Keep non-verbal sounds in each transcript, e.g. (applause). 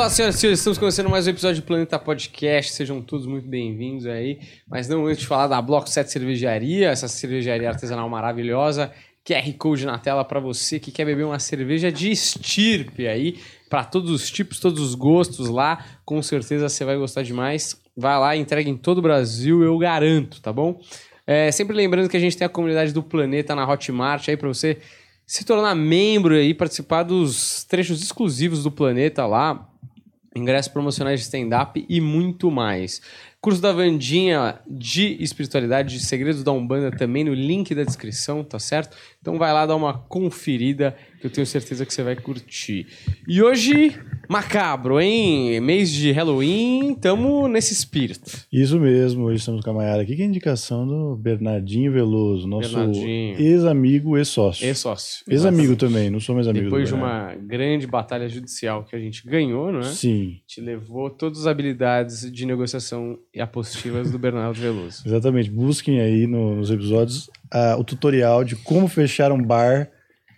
Olá, senhoras e senhores, estamos começando mais um episódio do Planeta Podcast. Sejam todos muito bem-vindos aí. Mas não antes de falar da Bloco 7 Cervejaria, essa cervejaria artesanal maravilhosa. QR Code na tela para você que quer beber uma cerveja de estirpe aí, para todos os tipos, todos os gostos lá. Com certeza você vai gostar demais. Vai lá, entrega em todo o Brasil, eu garanto, tá bom? É, sempre lembrando que a gente tem a comunidade do Planeta na Hotmart aí para você se tornar membro e participar dos trechos exclusivos do Planeta lá, ingressos promocionais de stand-up e muito mais. Curso da Vandinha de espiritualidade, de segredos da Umbanda também no link da descrição, tá certo? Então vai lá dar uma conferida que eu tenho certeza que você vai curtir. E hoje, macabro, hein? Mês de Halloween, tamo nesse espírito. Isso mesmo, hoje estamos com a Mayara aqui, que é a indicação do Bernardinho Veloso, nosso ex-amigo, ex-sócio. Ex-sócio. Ex-amigo também, não sou mais amigo Depois de uma grande batalha judicial que a gente ganhou, não é? Sim. Te levou todas as habilidades de negociação e apostivas do Bernardo Veloso. (laughs) Exatamente, busquem aí no, nos episódios uh, o tutorial de como fechar um bar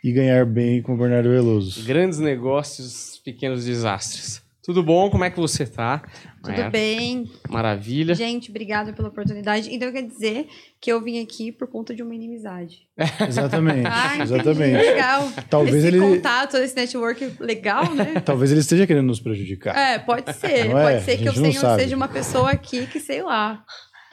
e ganhar bem com o Bernardo Veloso. Grandes negócios, pequenos desastres. Tudo bom? Como é que você tá? Tudo bem. Maravilha. Gente, obrigada pela oportunidade. Então quer dizer que eu vim aqui por conta de uma inimizade. (laughs) exatamente. Ah, exatamente. Legal. Talvez esse ele contato, esse network legal, né? (laughs) Talvez ele esteja querendo nos prejudicar. É, pode ser. Não pode é? ser que eu seja uma pessoa aqui que, sei lá,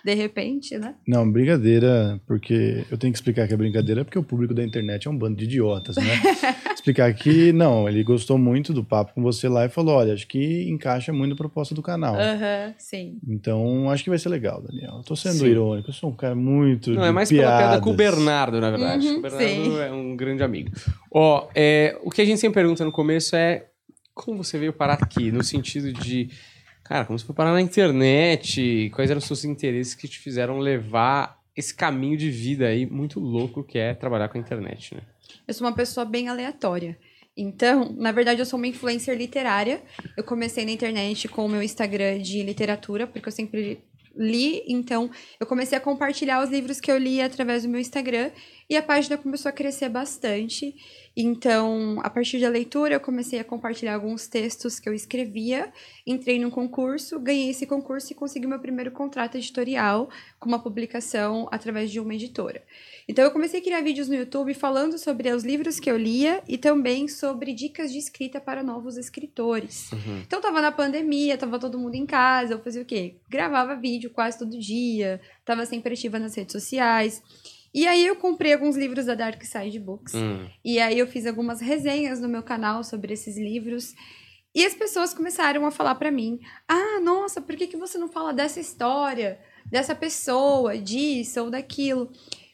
de repente, né? Não, brincadeira, porque eu tenho que explicar que é brincadeira, porque o público da internet é um bando de idiotas, né? (laughs) explicar que, não, ele gostou muito do papo com você lá e falou: olha, acho que encaixa muito a proposta do canal. Aham, sim. Então, acho que vai ser legal, Daniel. Eu tô sendo Sim. irônico, eu sou um cara muito. Não, de é mais pela piada com o piadas. Bernardo, na verdade. Uhum, o Bernardo sim. é um grande amigo. Ó, é, o que a gente sempre pergunta no começo é como você veio parar aqui? No sentido de, cara, como você foi parar na internet? Quais eram os seus interesses que te fizeram levar esse caminho de vida aí muito louco que é trabalhar com a internet, né? Eu sou uma pessoa bem aleatória. Então, na verdade, eu sou uma influencer literária. Eu comecei na internet com o meu Instagram de literatura, porque eu sempre li. Então, eu comecei a compartilhar os livros que eu li através do meu Instagram. E a página começou a crescer bastante. Então, a partir da leitura, eu comecei a compartilhar alguns textos que eu escrevia. Entrei num concurso, ganhei esse concurso e consegui meu primeiro contrato editorial com uma publicação através de uma editora. Então eu comecei a criar vídeos no YouTube falando sobre os livros que eu lia e também sobre dicas de escrita para novos escritores. Uhum. Então tava na pandemia, tava todo mundo em casa, eu fazia o quê? Gravava vídeo quase todo dia, tava sempre ativa nas redes sociais. E aí eu comprei alguns livros da Dark Side Books. Hum. E aí eu fiz algumas resenhas no meu canal sobre esses livros. E as pessoas começaram a falar pra mim: "Ah, nossa, por que que você não fala dessa história, dessa pessoa, disso ou daquilo?"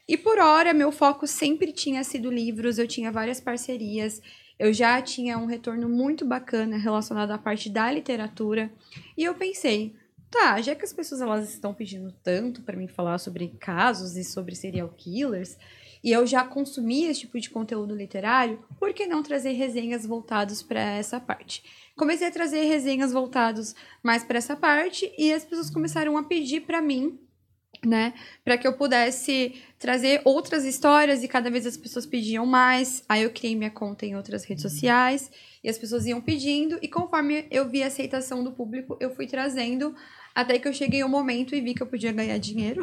E por hora, meu foco sempre tinha sido livros, eu tinha várias parcerias, eu já tinha um retorno muito bacana relacionado à parte da literatura. E eu pensei, tá, já que as pessoas elas estão pedindo tanto para mim falar sobre casos e sobre serial killers, e eu já consumia esse tipo de conteúdo literário, por que não trazer resenhas voltadas para essa parte? Comecei a trazer resenhas voltadas mais para essa parte e as pessoas começaram a pedir para mim né? Para que eu pudesse trazer outras histórias e cada vez as pessoas pediam mais. Aí eu criei minha conta em outras redes sociais e as pessoas iam pedindo e conforme eu vi a aceitação do público, eu fui trazendo até que eu cheguei um momento e vi que eu podia ganhar dinheiro.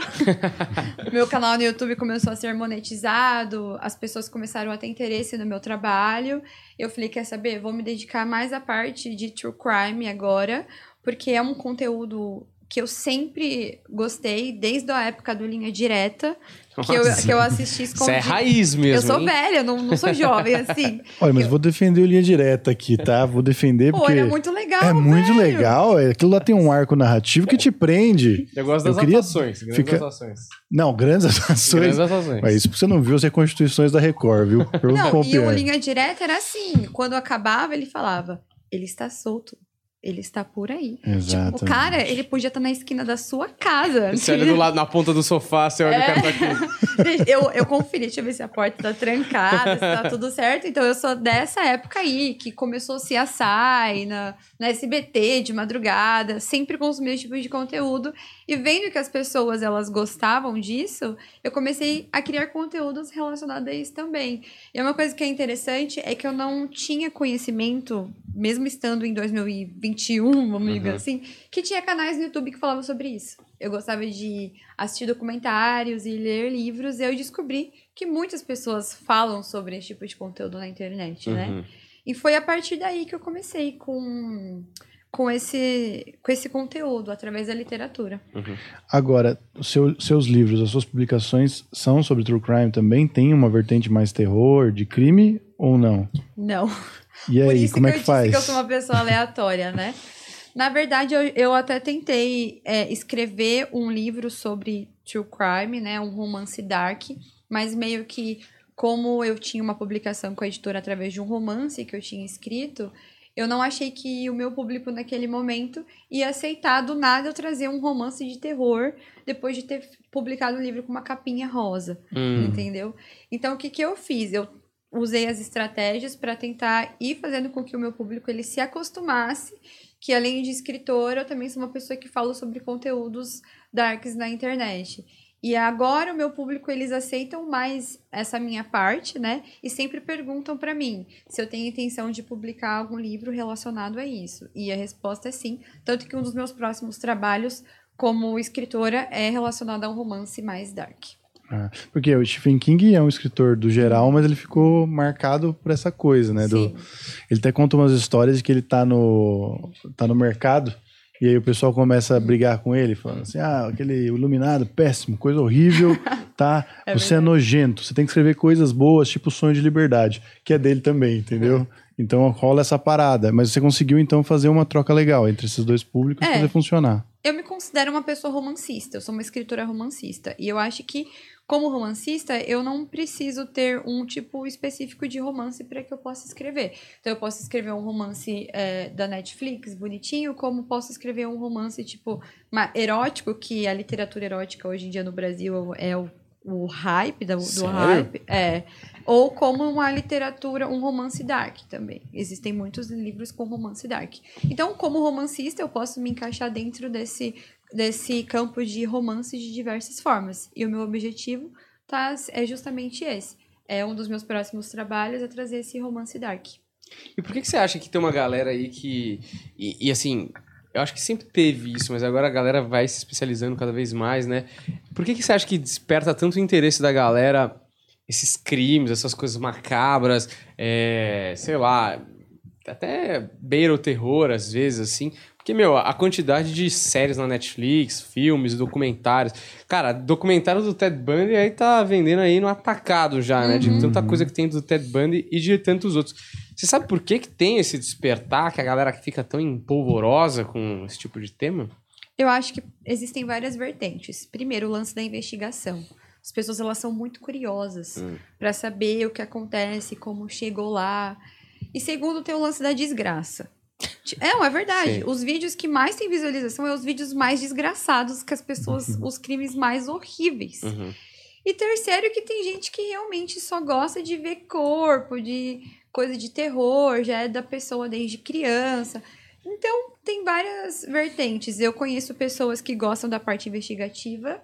(laughs) meu canal no YouTube começou a ser monetizado, as pessoas começaram a ter interesse no meu trabalho. Eu falei, quer saber? Vou me dedicar mais à parte de true crime agora, porque é um conteúdo que eu sempre gostei, desde a época do Linha Direta, que eu, que eu assisti Isso escondido. é raiz mesmo. Eu sou hein? velha, não, não sou jovem, assim. (laughs) Olha, mas vou defender o linha direta aqui, tá? Vou defender Pô, porque. é muito legal, É muito velho. legal. é- Aquilo lá tem um arco narrativo que te prende. Eu gosto Eu das queria atuações. Grandes ficar- atuações. Não, grandes atuações. Grandes atuações. Mas isso porque você não viu as reconstituições da Record, viu? Pergunta Não, qual e o. Linha Direta era assim, quando acabava, ele falava, ele está solto, ele está por aí. Exato. O cara, ele podia estar na esquina da sua casa. Você olha do lado, na ponta do sofá, você olha o cara tá aqui. (laughs) Gente, eu, eu conferi, deixa eu ver se a porta tá trancada, se tá tudo certo. Então, eu sou dessa época aí, que começou CSI, na, na SBT, de madrugada, sempre consumi esse tipo de conteúdo. E vendo que as pessoas, elas gostavam disso, eu comecei a criar conteúdos relacionados a isso também. E uma coisa que é interessante é que eu não tinha conhecimento mesmo estando em 2021, vamos Uhum. dizer assim, que tinha canais no YouTube que falavam sobre isso. Eu gostava de assistir documentários e ler livros, e eu descobri que muitas pessoas falam sobre esse tipo de conteúdo na internet, né? Uhum. E foi a partir daí que eu comecei com, com, esse, com esse conteúdo, através da literatura. Agora, os seu- seus livros, as suas publicações são sobre true crime também? Tem uma vertente mais terror, de crime ou não? Não. E Por aí, isso como que é eu que faz? disse que eu sou uma pessoa aleatória, né? Na verdade, eu, eu até tentei é, escrever um livro sobre true crime, né? Um romance dark, mas meio que como eu tinha uma publicação com a editora através de um romance que eu tinha escrito, eu não achei que o meu público naquele momento ia aceitar do nada eu trazer um romance de terror depois de ter publicado um livro com uma capinha rosa Hum. entendeu? Então, o que, que eu fiz? Eu usei as estratégias para tentar ir fazendo com que o meu público ele se acostumasse que além de escritora, eu também sou uma pessoa que fala sobre conteúdos darks na internet. E agora o meu público eles aceitam mais essa minha parte, né? E sempre perguntam para mim se eu tenho intenção de publicar algum livro relacionado a isso. E a resposta é sim, tanto que um dos meus próximos trabalhos como escritora é relacionado a um romance mais dark. Ah, porque o Stephen King é um escritor do geral, mas ele ficou marcado por essa coisa, né? Do, ele até conta umas histórias de que ele tá no, tá no mercado e aí o pessoal começa a brigar com ele, falando assim: ah, aquele iluminado, péssimo, coisa horrível, (laughs) tá? É você é verdade. nojento, você tem que escrever coisas boas, tipo Sonho de Liberdade, que é dele também, entendeu? Então rola essa parada. Mas você conseguiu então fazer uma troca legal entre esses dois públicos e É. fazer funcionar. Eu me considero uma pessoa romancista, eu sou uma escritora romancista. E eu acho que, como romancista, eu não preciso ter um tipo específico de romance para que eu possa escrever. Então, eu posso escrever um romance é, da Netflix, bonitinho, como posso escrever um romance, tipo, ma- erótico, que a literatura erótica hoje em dia no Brasil é o, o hype do Sério? hype. É. Ou como uma literatura, um romance dark também. Existem muitos livros com romance dark. Então, como romancista, eu posso me encaixar dentro desse, desse campo de romance de diversas formas. E o meu objetivo tá, é justamente esse. É um dos meus próximos trabalhos é trazer esse romance dark. E por que, que você acha que tem uma galera aí que. E, e, assim, eu acho que sempre teve isso, mas agora a galera vai se especializando cada vez mais, né? Por que, que você acha que desperta tanto o interesse da galera esses crimes, essas coisas macabras, é, sei lá, até beira o terror às vezes, assim? Porque, meu, a quantidade de séries na Netflix, filmes, documentários. Cara, documentário do Ted Bundy aí tá vendendo aí no atacado já, né? De tanta coisa que tem do Ted Bundy e de tantos outros. Você sabe por que, que tem esse despertar, que a galera fica tão empolvorosa com esse tipo de tema? Eu acho que existem várias vertentes. Primeiro, o lance da investigação. As pessoas elas são muito curiosas Hum. para saber o que acontece, como chegou lá. E segundo, tem o lance da desgraça. É, não, é verdade. Sim. Os vídeos que mais têm visualização é os vídeos mais desgraçados, que as pessoas, os crimes mais horríveis. Uhum. E terceiro, que tem gente que realmente só gosta de ver corpo, de coisa de terror, já é da pessoa desde criança. Então, tem várias vertentes. Eu conheço pessoas que gostam da parte investigativa,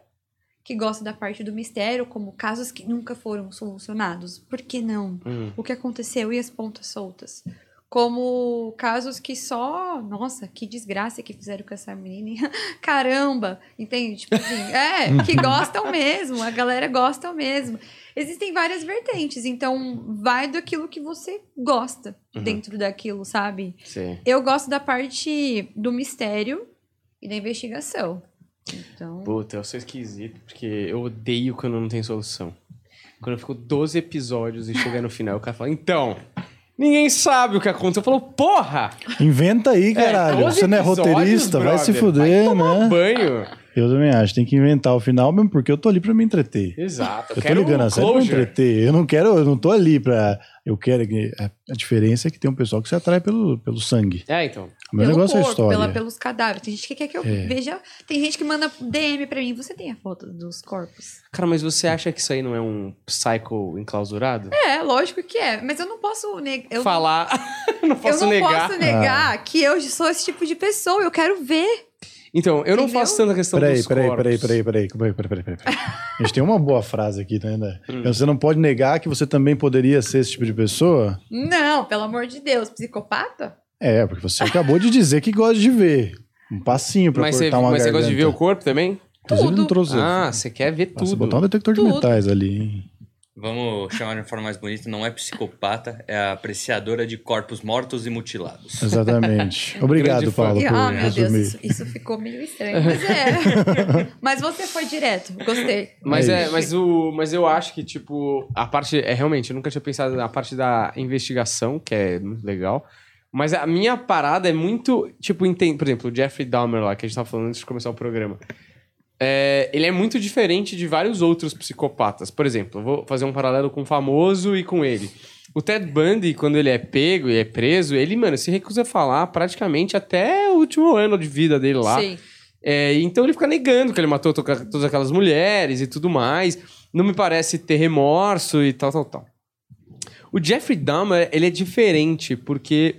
que gostam da parte do mistério, como casos que nunca foram solucionados. Por que não? Uhum. O que aconteceu e as pontas soltas. Como casos que só. Nossa, que desgraça que fizeram com essa menina. (laughs) Caramba! Entende? Tipo assim, é, que gostam mesmo, a galera gosta mesmo. Existem várias vertentes, então vai daquilo que você gosta Uhum. dentro daquilo, sabe? Sim. Eu gosto da parte do mistério e da investigação. Então. Puta, eu sou esquisito, porque eu odeio quando não tem solução. Quando eu fico 12 episódios e chega no final, o cara fala, então, ninguém sabe o que aconteceu. Eu falo, porra! Inventa aí, caralho. 12 você não é roteirista, vai se fuder, vai tomar né? banho. Eu também acho, tem que inventar o final mesmo, porque eu tô ali pra me entreter. Exato. Eu tô quero ligando a série pra me entreter. Eu não quero, eu não tô ali pra. Eu quero. que- A diferença é que tem um pessoal que se atrai pelo, pelo sangue. É, então. O meu pelo negócio é corpo, história. pela- pelos cadáveres. Tem gente que quer que eu É. veja. Tem gente que manda DM pra mim. Você tem a foto dos corpos? Cara, mas você acha que isso aí não é um psycho enclausurado? É, lógico que é. Mas eu não posso negar. Falar, (laughs) não Eu posso não negar. posso negar que eu sou esse tipo de pessoa. Eu quero ver. Então, eu não Entendeu? faço tanta questão Peraí, dos peraí, corpos. peraí, peraí, peraí, peraí, peraí, peraí, peraí. A gente tem uma boa frase aqui, tá vendo? Hum. Você não pode negar que você também poderia ser esse tipo de pessoa? Não, pelo amor de Deus. Psicopata? É, porque você acabou de dizer que gosta de ver. Um passinho pra Mas você, cortar uma mas você gosta de ver o garganta. corpo também? Inclusive, Tudo. não trouxe. Ah, você quer ver Nossa, tudo. botar um detector de Tudo. metais ali. hein? Vamos chamar de uma forma mais bonita, não é psicopata, é apreciadora de corpos mortos e mutilados. Exatamente. (laughs) Obrigado. Paulo, por ah, meu Deus, isso, isso ficou meio estranho, mas é. (laughs) mas você foi direto, gostei. Mas, É é, mas, o, mas eu acho que, tipo, a parte. É realmente, eu nunca tinha pensado na parte da investigação, que é muito legal. Mas a minha parada é muito. Tipo, enten- por exemplo, o Jeffrey Dahmer lá, que a gente tava falando antes de começar o programa. É, ele é muito diferente de vários outros psicopatas. Por exemplo, vou fazer um paralelo com o famoso e com ele. O Ted Bundy, quando ele é pego e é preso, ele, mano, se recusa a falar praticamente até o último ano de vida dele lá. Sim. É, então ele fica negando que ele matou to- todas aquelas mulheres e tudo mais. Não me parece ter remorso e tal, tal, tal. O Jeffrey Dahmer, ele é diferente, porque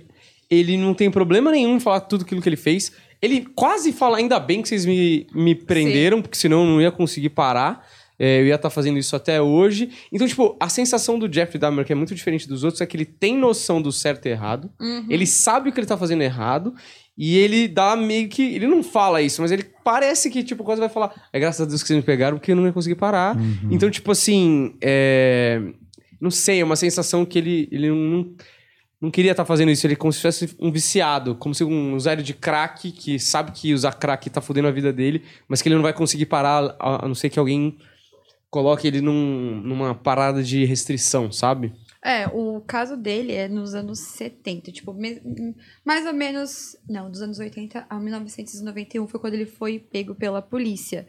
ele não tem problema nenhum em falar tudo aquilo que ele fez. Ele quase fala, ainda bem que vocês me, me prenderam, porque senão eu não ia conseguir parar. É, eu ia estar fazendo isso até hoje. Então, tipo, a sensação do Jeffrey Dahmer, que é muito diferente dos outros, é que ele tem noção do certo e errado. Uhum. Ele sabe o que ele tá fazendo errado. E ele dá meio que. Ele não fala isso, mas ele parece que, tipo, quase vai falar. É graças a Deus que vocês me pegaram, porque eu não ia conseguir parar. Então, tipo assim. é, Não sei, é uma sensação que ele, ele não, não queria estar fazendo isso. Ele é como se fosse um viciado, como se um usuário de crack que sabe que usar crack tá fodendo a vida dele, mas que ele não vai conseguir parar, a não ser que alguém coloque ele num- numa parada de restrição, sabe? É, o caso dele é nos anos 70, tipo, mais ou menos, não, dos anos 80 a 1991 foi quando ele foi pego pela polícia.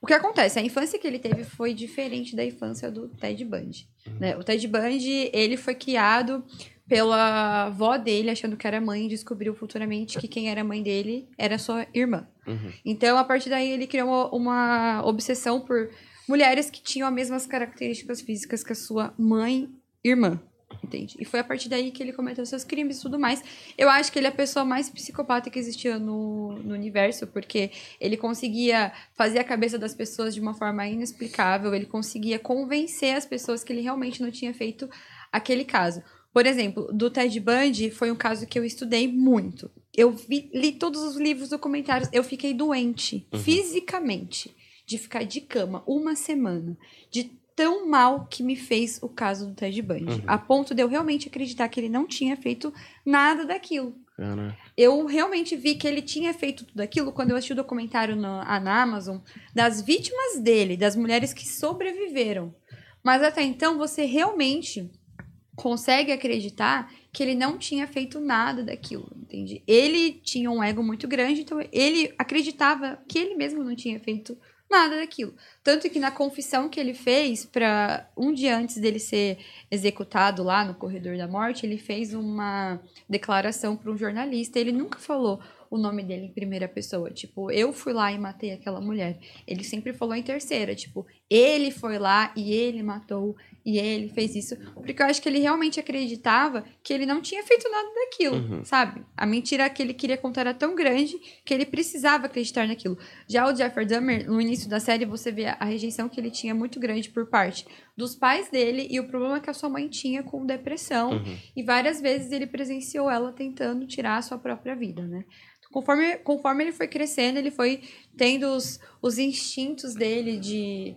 O que acontece? A infância que ele teve foi diferente da infância do Ted Bundy. Né? O Ted Bundy, ele foi criado pela avó dele, achando que era mãe, e descobriu futuramente que quem era mãe dele era sua irmã. Uhum. Então, a partir daí, ele criou uma, uma obsessão por mulheres que tinham as mesmas características físicas que a sua mãe irmã. Entende? E foi a partir daí que ele cometeu seus crimes e tudo mais. Eu acho que ele é a pessoa mais psicopata que existia no, no universo, porque ele conseguia fazer a cabeça das pessoas de uma forma inexplicável, ele conseguia convencer as pessoas que ele realmente não tinha feito aquele caso. Por exemplo, do Ted Bundy foi um caso que eu estudei muito. Eu vi- li todos os livros, documentários, eu fiquei doente, fisicamente, de ficar de cama uma semana, de tão mal que me fez o caso do Ted Bundy, a ponto de eu realmente acreditar que ele não tinha feito nada daquilo. Cara. Eu realmente vi que ele tinha feito tudo aquilo quando eu assisti o documentário na, na Amazon das vítimas dele, das mulheres que sobreviveram. Mas até então você realmente consegue acreditar que ele não tinha feito nada daquilo, entende? Ele tinha um ego muito grande, então ele acreditava que ele mesmo não tinha feito nada daquilo. Tanto que na confissão que ele fez para um dia antes dele ser executado lá no corredor da morte, ele fez uma declaração para um jornalista. Ele nunca falou o nome dele em primeira pessoa, tipo, eu fui lá e matei aquela mulher. Ele sempre falou em terceira, tipo, ele foi lá e ele matou e ele fez isso, porque eu acho que ele realmente acreditava que ele não tinha feito nada daquilo, Uhum. sabe? A mentira que ele queria contar era tão grande que ele precisava acreditar naquilo. Já o Jeffrey Dahmer, no início da série, você vê a rejeição que ele tinha muito grande por parte dos pais dele e o problema que a sua mãe tinha com depressão. Uhum. E várias vezes ele presenciou ela tentando tirar a sua própria vida, né? Conforme, conforme ele foi crescendo, ele foi tendo os, os instintos dele de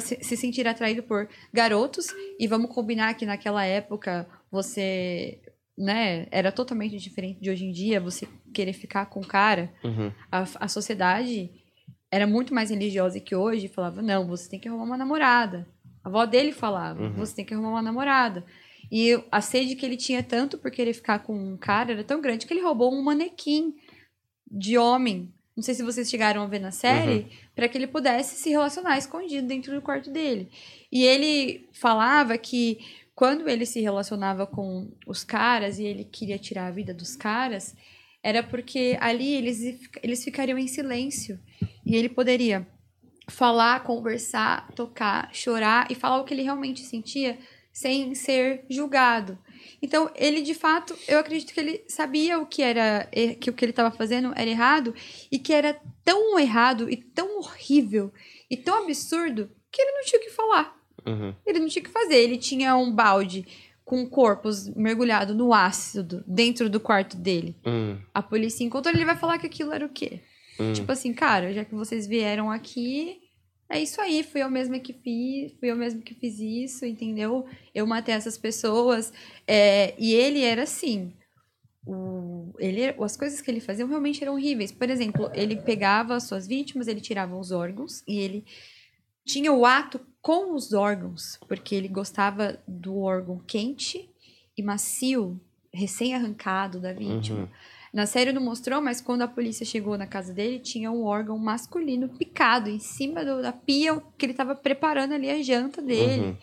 se, se sentir atraído por garotos. E vamos combinar que naquela época você, né, era totalmente diferente de hoje em dia. Você querer ficar com o cara, Uhum. a, a sociedade era muito mais religiosa que hoje. Falava, não, você tem que arrumar uma namorada. A avó dele falava, Uhum. você tem que arrumar uma namorada. E a sede que ele tinha tanto por querer ficar com um cara era tão grande que ele roubou um manequim de homem. Não sei se vocês chegaram a ver na série, para que ele pudesse se relacionar escondido dentro do quarto dele. E ele falava que quando ele se relacionava com os caras e ele queria tirar a vida dos caras, era porque ali eles, eles ficariam em silêncio. E ele poderia falar, conversar, tocar, chorar e falar o que ele realmente sentia sem ser julgado. Então, ele de fato, eu acredito que ele sabia o que era que o que ele estava fazendo era errado e que era tão errado e tão horrível e tão absurdo que ele não tinha o que falar. Uhum. Ele não tinha o que fazer. Ele tinha um balde com corpos mergulhado no ácido dentro do quarto dele. Hum, A polícia encontrou, ele vai falar que aquilo era o quê? hum. Tipo assim, cara, já que vocês vieram aqui, é isso aí, fui eu mesma que fiz, fui eu mesma que fiz isso, entendeu? Eu matei essas pessoas. É, e ele era assim. O, ele, as coisas que ele fazia realmente eram horríveis. Por exemplo, ele pegava as suas vítimas, ele tirava os órgãos e ele tinha o ato com os órgãos, porque ele gostava do órgão quente e macio, recém-arrancado da vítima. Uhum. Na série não mostrou, mas quando a polícia chegou na casa dele, tinha um órgão masculino picado em cima do- da pia que ele tava preparando ali a janta dele. Uhum.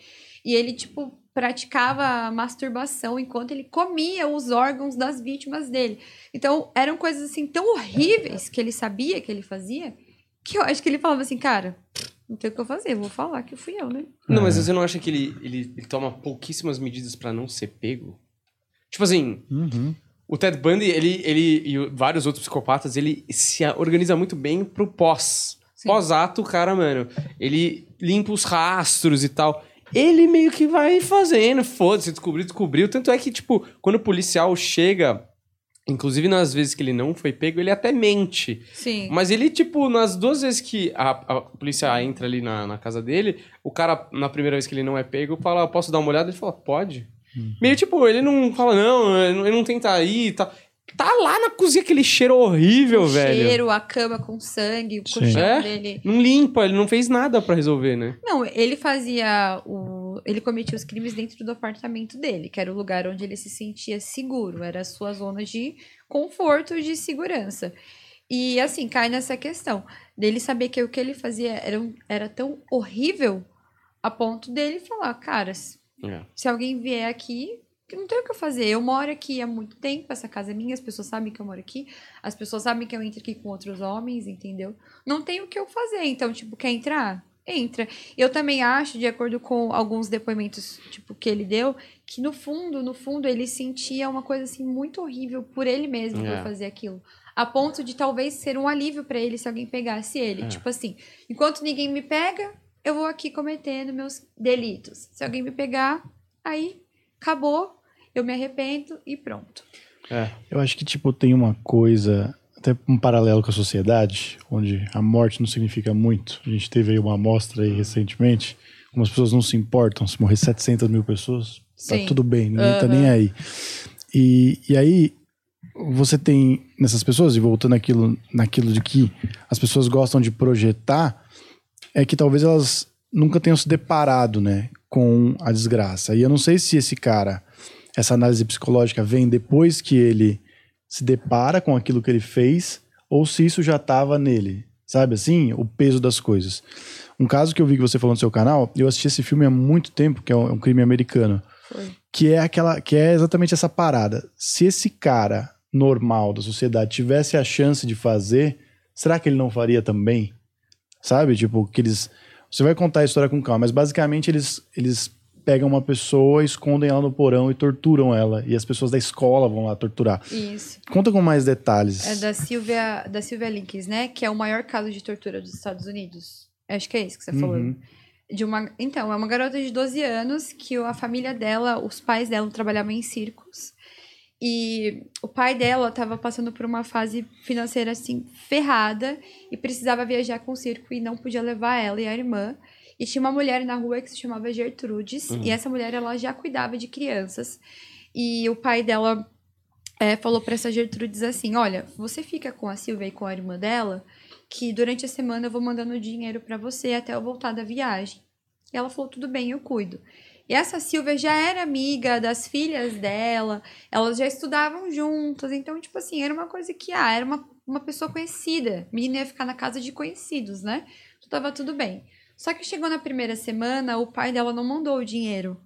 E ele, tipo, praticava masturbação enquanto ele comia os órgãos das vítimas dele. Então, eram coisas assim tão horríveis que ele sabia que ele fazia, que eu acho que ele falava assim, cara, não tem o que eu fazer, vou falar que fui eu, né? Não, mas É. você não acha que ele, ele, ele toma pouquíssimas medidas pra não ser pego? Tipo assim, Uhum. O Ted Bundy, ele, ele e vários outros psicopatas, ele se organiza muito bem pro pós. Pós-ato, cara, mano, ele limpa os rastros e tal. Ele meio que vai fazendo, foda-se, descobriu, descobriu. Tanto é que, tipo, quando o policial chega, inclusive nas vezes que ele não foi pego, ele até mente. Sim. Mas ele, tipo, nas duas vezes que a, a polícia entra ali na, na casa dele, o cara, na primeira vez que ele não é pego, fala, posso dar uma olhada? Ele fala, pode. Meio tipo, ele não fala, não, ele não, tenta ir e tal. Tá lá na cozinha aquele cheiro horrível, o velho. cheiro, a cama com sangue, o Sim. colchão É? dele. Não limpa, ele não fez nada pra resolver, né? Não, ele fazia o. Ele cometia os crimes dentro do apartamento dele, que era o lugar onde ele se sentia seguro, era a sua zona de conforto, de segurança. E assim, cai nessa questão dele saber que o que ele fazia era, um- era tão horrível a ponto dele falar, cara, se É. se alguém vier aqui, não tem o que eu fazer. Eu moro aqui há muito tempo, essa casa é minha, as pessoas sabem que eu moro aqui, as pessoas sabem que eu entro aqui com outros homens, entendeu? Não tem o que eu fazer. Então, tipo, quer entrar? Entra. Eu também acho, de acordo com alguns depoimentos, tipo, que ele deu, que no fundo, no fundo, ele sentia uma coisa assim muito horrível por ele mesmo É. por fazer aquilo. A ponto de talvez ser um alívio pra ele se alguém pegasse ele. É. Tipo assim, enquanto ninguém me pega, eu vou aqui cometendo meus delitos. Se alguém me pegar, aí acabou, eu me arrependo e pronto. É. Eu acho que, tipo, tem uma coisa, até um paralelo com a sociedade, onde a morte não significa muito. A gente teve aí uma amostra aí recentemente, como as pessoas não se importam, se morrer 700 mil pessoas, tá Sim. tudo bem, ninguém tá Aham. nem aí. E, e aí, você tem nessas pessoas, e voltando aquilo, naquilo de que as pessoas gostam de projetar, é que talvez elas nunca tenham se deparado, né, com a desgraça. E eu não sei se esse cara, essa análise psicológica vem depois que ele se depara com aquilo que ele fez, ou se isso já estava nele, sabe assim? O peso das coisas. Um caso que eu vi que você falou no seu canal, eu assisti esse filme há muito tempo, que é um, crime americano, Foi. que é aquela, que é exatamente essa parada. Se esse cara normal da sociedade tivesse a chance de fazer, será que ele não faria também? Sabe? Tipo, que eles. Você vai contar a história com calma, mas basicamente eles, eles pegam uma pessoa, escondem ela no porão e torturam ela. E as pessoas da escola vão lá torturar. Isso. Conta com mais detalhes. É da Silvia, da Silvia Links, né? Que é o maior caso de tortura dos Estados Unidos. Acho que é isso que você falou. Uhum. De uma, então, é uma garota de 12 anos que a família dela, os pais dela trabalhavam em circos. E o pai dela estava passando por uma fase financeira assim ferrada e precisava viajar com o circo e não podia levar ela e a irmã. E tinha uma mulher na rua que se chamava Gertrudes, Uhum. e essa mulher ela já cuidava de crianças. E o pai dela é, falou para essa Gertrudes assim: Olha, você fica com a Silvia e com a irmã dela, que durante a semana eu vou mandando dinheiro para você até eu voltar da viagem. E ela falou: Tudo bem, eu cuido. E essa Silvia já era amiga das filhas dela, elas já estudavam juntas, então, tipo assim, era uma coisa que, ah, era uma, uma pessoa conhecida. A menina ia ficar na casa de conhecidos, né? Então, tava tudo bem. Só que chegou na primeira semana, o pai dela não mandou o dinheiro,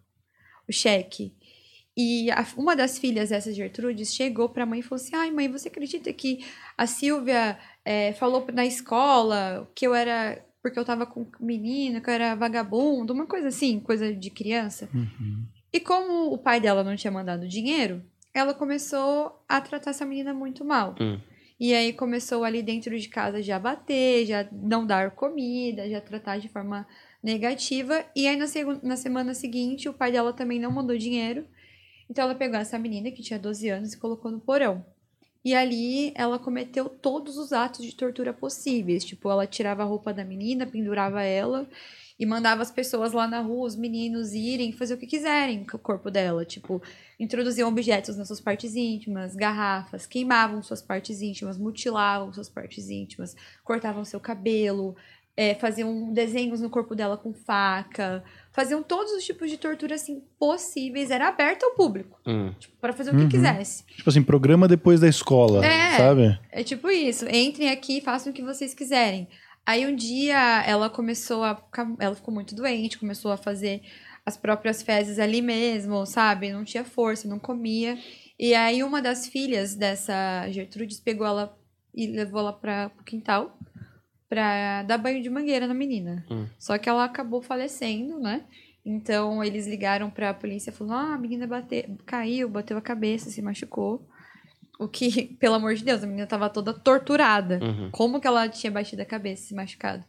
o cheque. E a- uma das filhas dessas Gertrudes chegou pra mãe e falou assim: Ai, mãe, você acredita que a Silvia é, falou na escola que eu era. Porque eu tava com menino, que eu era vagabundo, uma coisa assim, coisa de criança. Uhum. E como o pai dela não tinha mandado dinheiro, ela começou a tratar essa menina muito mal. Hum. E aí começou ali dentro de casa já bater, já não dar comida, já tratar de forma negativa. E aí na, na semana seguinte o pai dela também não mandou dinheiro. Então ela pegou essa menina que tinha 12 anos e colocou no porão. E ali ela cometeu todos os atos de tortura possíveis. Tipo, ela tirava a roupa da menina, pendurava ela e mandava as pessoas lá na rua, os meninos irem fazer o que quiserem com o corpo dela. Tipo, introduziam objetos nas suas partes íntimas, garrafas, queimavam suas partes íntimas, mutilavam suas partes íntimas, cortavam seu cabelo, é, faziam desenhos no corpo dela com faca, faziam todos os tipos de tortura assim possíveis, era aberto ao público, Hum. tipo, para fazer o que Uhum. quisesse. Tipo assim, programa depois da escola, É. sabe? É tipo isso, entrem aqui e façam o que vocês quiserem. Aí um dia ela começou a ficar, ela ficou muito doente, começou a fazer as próprias fezes ali mesmo, sabe? Não tinha força, não comia. E aí uma das filhas dessa Gertrudes pegou ela e levou ela para o quintal pra dar banho de mangueira na menina. Hum. Só que ela acabou falecendo, né? Então eles ligaram pra polícia falando: ah, a menina bate... caiu, bateu a cabeça, se machucou. O que, (laughs) pelo amor de Deus, a menina tava toda torturada. Uhum. Como que ela tinha batido a cabeça, se machucado?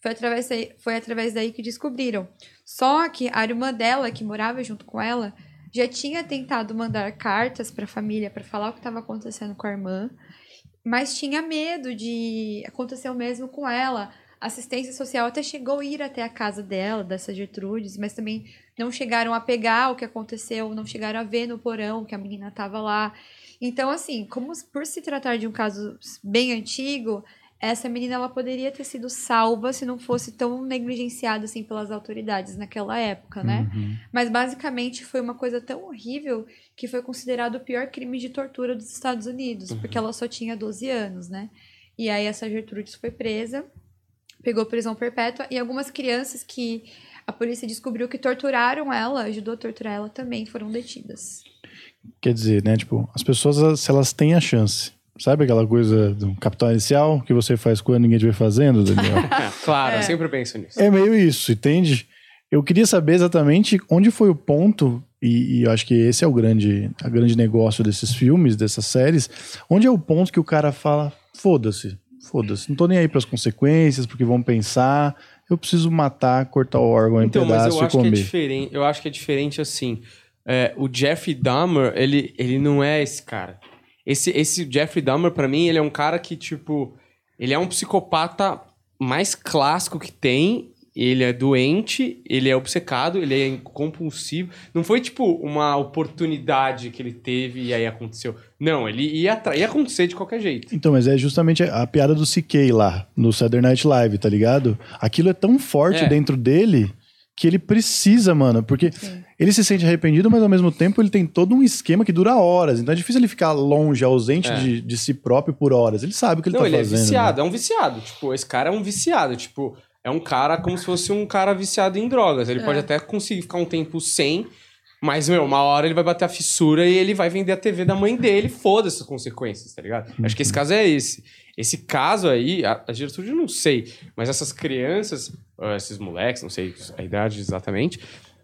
Foi através, daí, foi através daí que descobriram. Só que a irmã dela, que morava junto com ela, já tinha tentado mandar cartas para a família para falar o que estava acontecendo com a irmã, mas tinha medo de acontecer o mesmo com ela. A assistência social até chegou a ir até a casa dela, dessa Gertrudes, mas também não chegaram a pegar o que aconteceu, não chegaram a ver no porão que a menina estava lá. Então, assim, como por se tratar de um caso bem antigo, essa menina ela poderia ter sido salva se não fosse tão negligenciada assim pelas autoridades naquela época, né? Uhum. Mas basicamente foi uma coisa tão horrível que foi considerado o pior crime de tortura dos Estados Unidos, porque ela só tinha 12 anos, né? E aí essa Gertrudes foi presa, pegou prisão perpétua e algumas crianças que a polícia descobriu que torturaram ela, ajudou a torturar ela também, foram detidas. Quer dizer, né? Tipo, as pessoas, se elas têm a chance. Sabe aquela coisa do capital inicial que você faz quando ninguém te vê fazendo, Daniel? (laughs) Claro, É. eu sempre penso nisso. é meio isso, entende? Eu queria saber exatamente onde foi o ponto, e, e eu acho que esse é o grande, a grande negócio desses filmes, dessas séries, onde é o ponto que o cara fala, foda-se, foda-se, não tô nem aí pras consequências, porque vão pensar, eu preciso matar, cortar o órgão Então, em mas pedaço eu e acho que é comer. diferente. Eu acho que é diferente assim. É, o Jeffrey Dahmer, ele, ele não é esse cara. Esse, esse Jeffrey Dahmer, pra mim, ele é um cara que, tipo, ele é um psicopata mais clássico que tem. Ele é doente, ele é obcecado, ele é compulsivo. Não foi, tipo, uma oportunidade que ele teve e aí aconteceu. Não, ele ia, ia acontecer de qualquer jeito. Então, mas é justamente a, a piada do CK lá, no Saturday Night Live, tá ligado? Aquilo é tão forte É. dentro dele que ele precisa, mano, porque Sim. ele se sente arrependido, mas ao mesmo tempo ele tem todo um esquema que dura horas. Então é difícil ele ficar longe, ausente É. de, de si próprio por horas. Ele sabe o que ele não, tá ele fazendo. é viciado, né? é um viciado. Tipo, esse cara é um viciado. Tipo, é um cara como se fosse um cara viciado em drogas. Ele É. pode até conseguir ficar um tempo sem, mas, meu, uma hora ele vai bater a fissura e ele vai vender a TV da mãe dele. Foda-se as consequências, tá ligado? Acho que esse caso é esse. Esse caso aí, a, a Gertrude eu não sei, mas essas crianças, esses moleques, não sei a idade exatamente.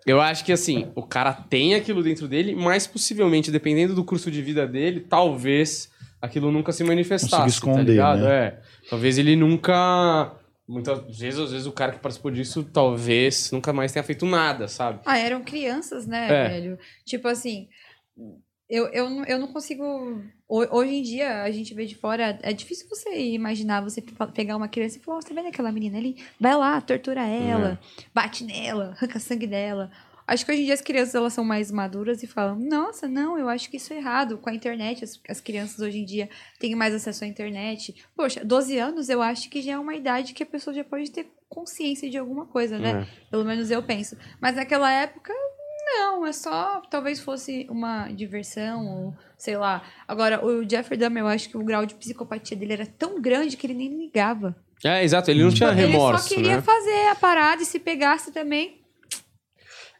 Eu acho que assim, o cara tem aquilo dentro dele, mas possivelmente, dependendo do curso de vida dele, talvez aquilo nunca se manifestasse. Consiga tá esconder, ligado? né? É. Talvez ele nunca. Muitas vezes, às vezes, o cara que participou disso, talvez nunca mais tenha feito nada, sabe? Ah, eram crianças, né, É. velho? Tipo assim, eu, eu, não- eu não consigo. ho- Hoje em dia, a gente vê de fora, é difícil você imaginar você pe- pegar uma criança e falar: "Ó, você tá vendo aquela menina ali? Vai lá, tortura ela, bate nela, arranca sangue dela. Acho que hoje em dia as crianças elas são mais maduras e falam: Nossa, não, eu acho que isso é errado. Com a internet, as, as crianças hoje em dia têm mais acesso à internet. Poxa, 12 anos eu acho que já é uma idade que a pessoa já pode ter consciência de alguma coisa, né? É. Pelo menos eu penso. Mas naquela época, não, é só. Talvez fosse uma diversão, ou sei lá. Agora, o Jeffrey Dahmer, eu acho que o grau de psicopatia dele era tão grande que ele nem ligava. É, exato, ele não tinha remorso, ele só queria né? fazer a parada e se pegasse também.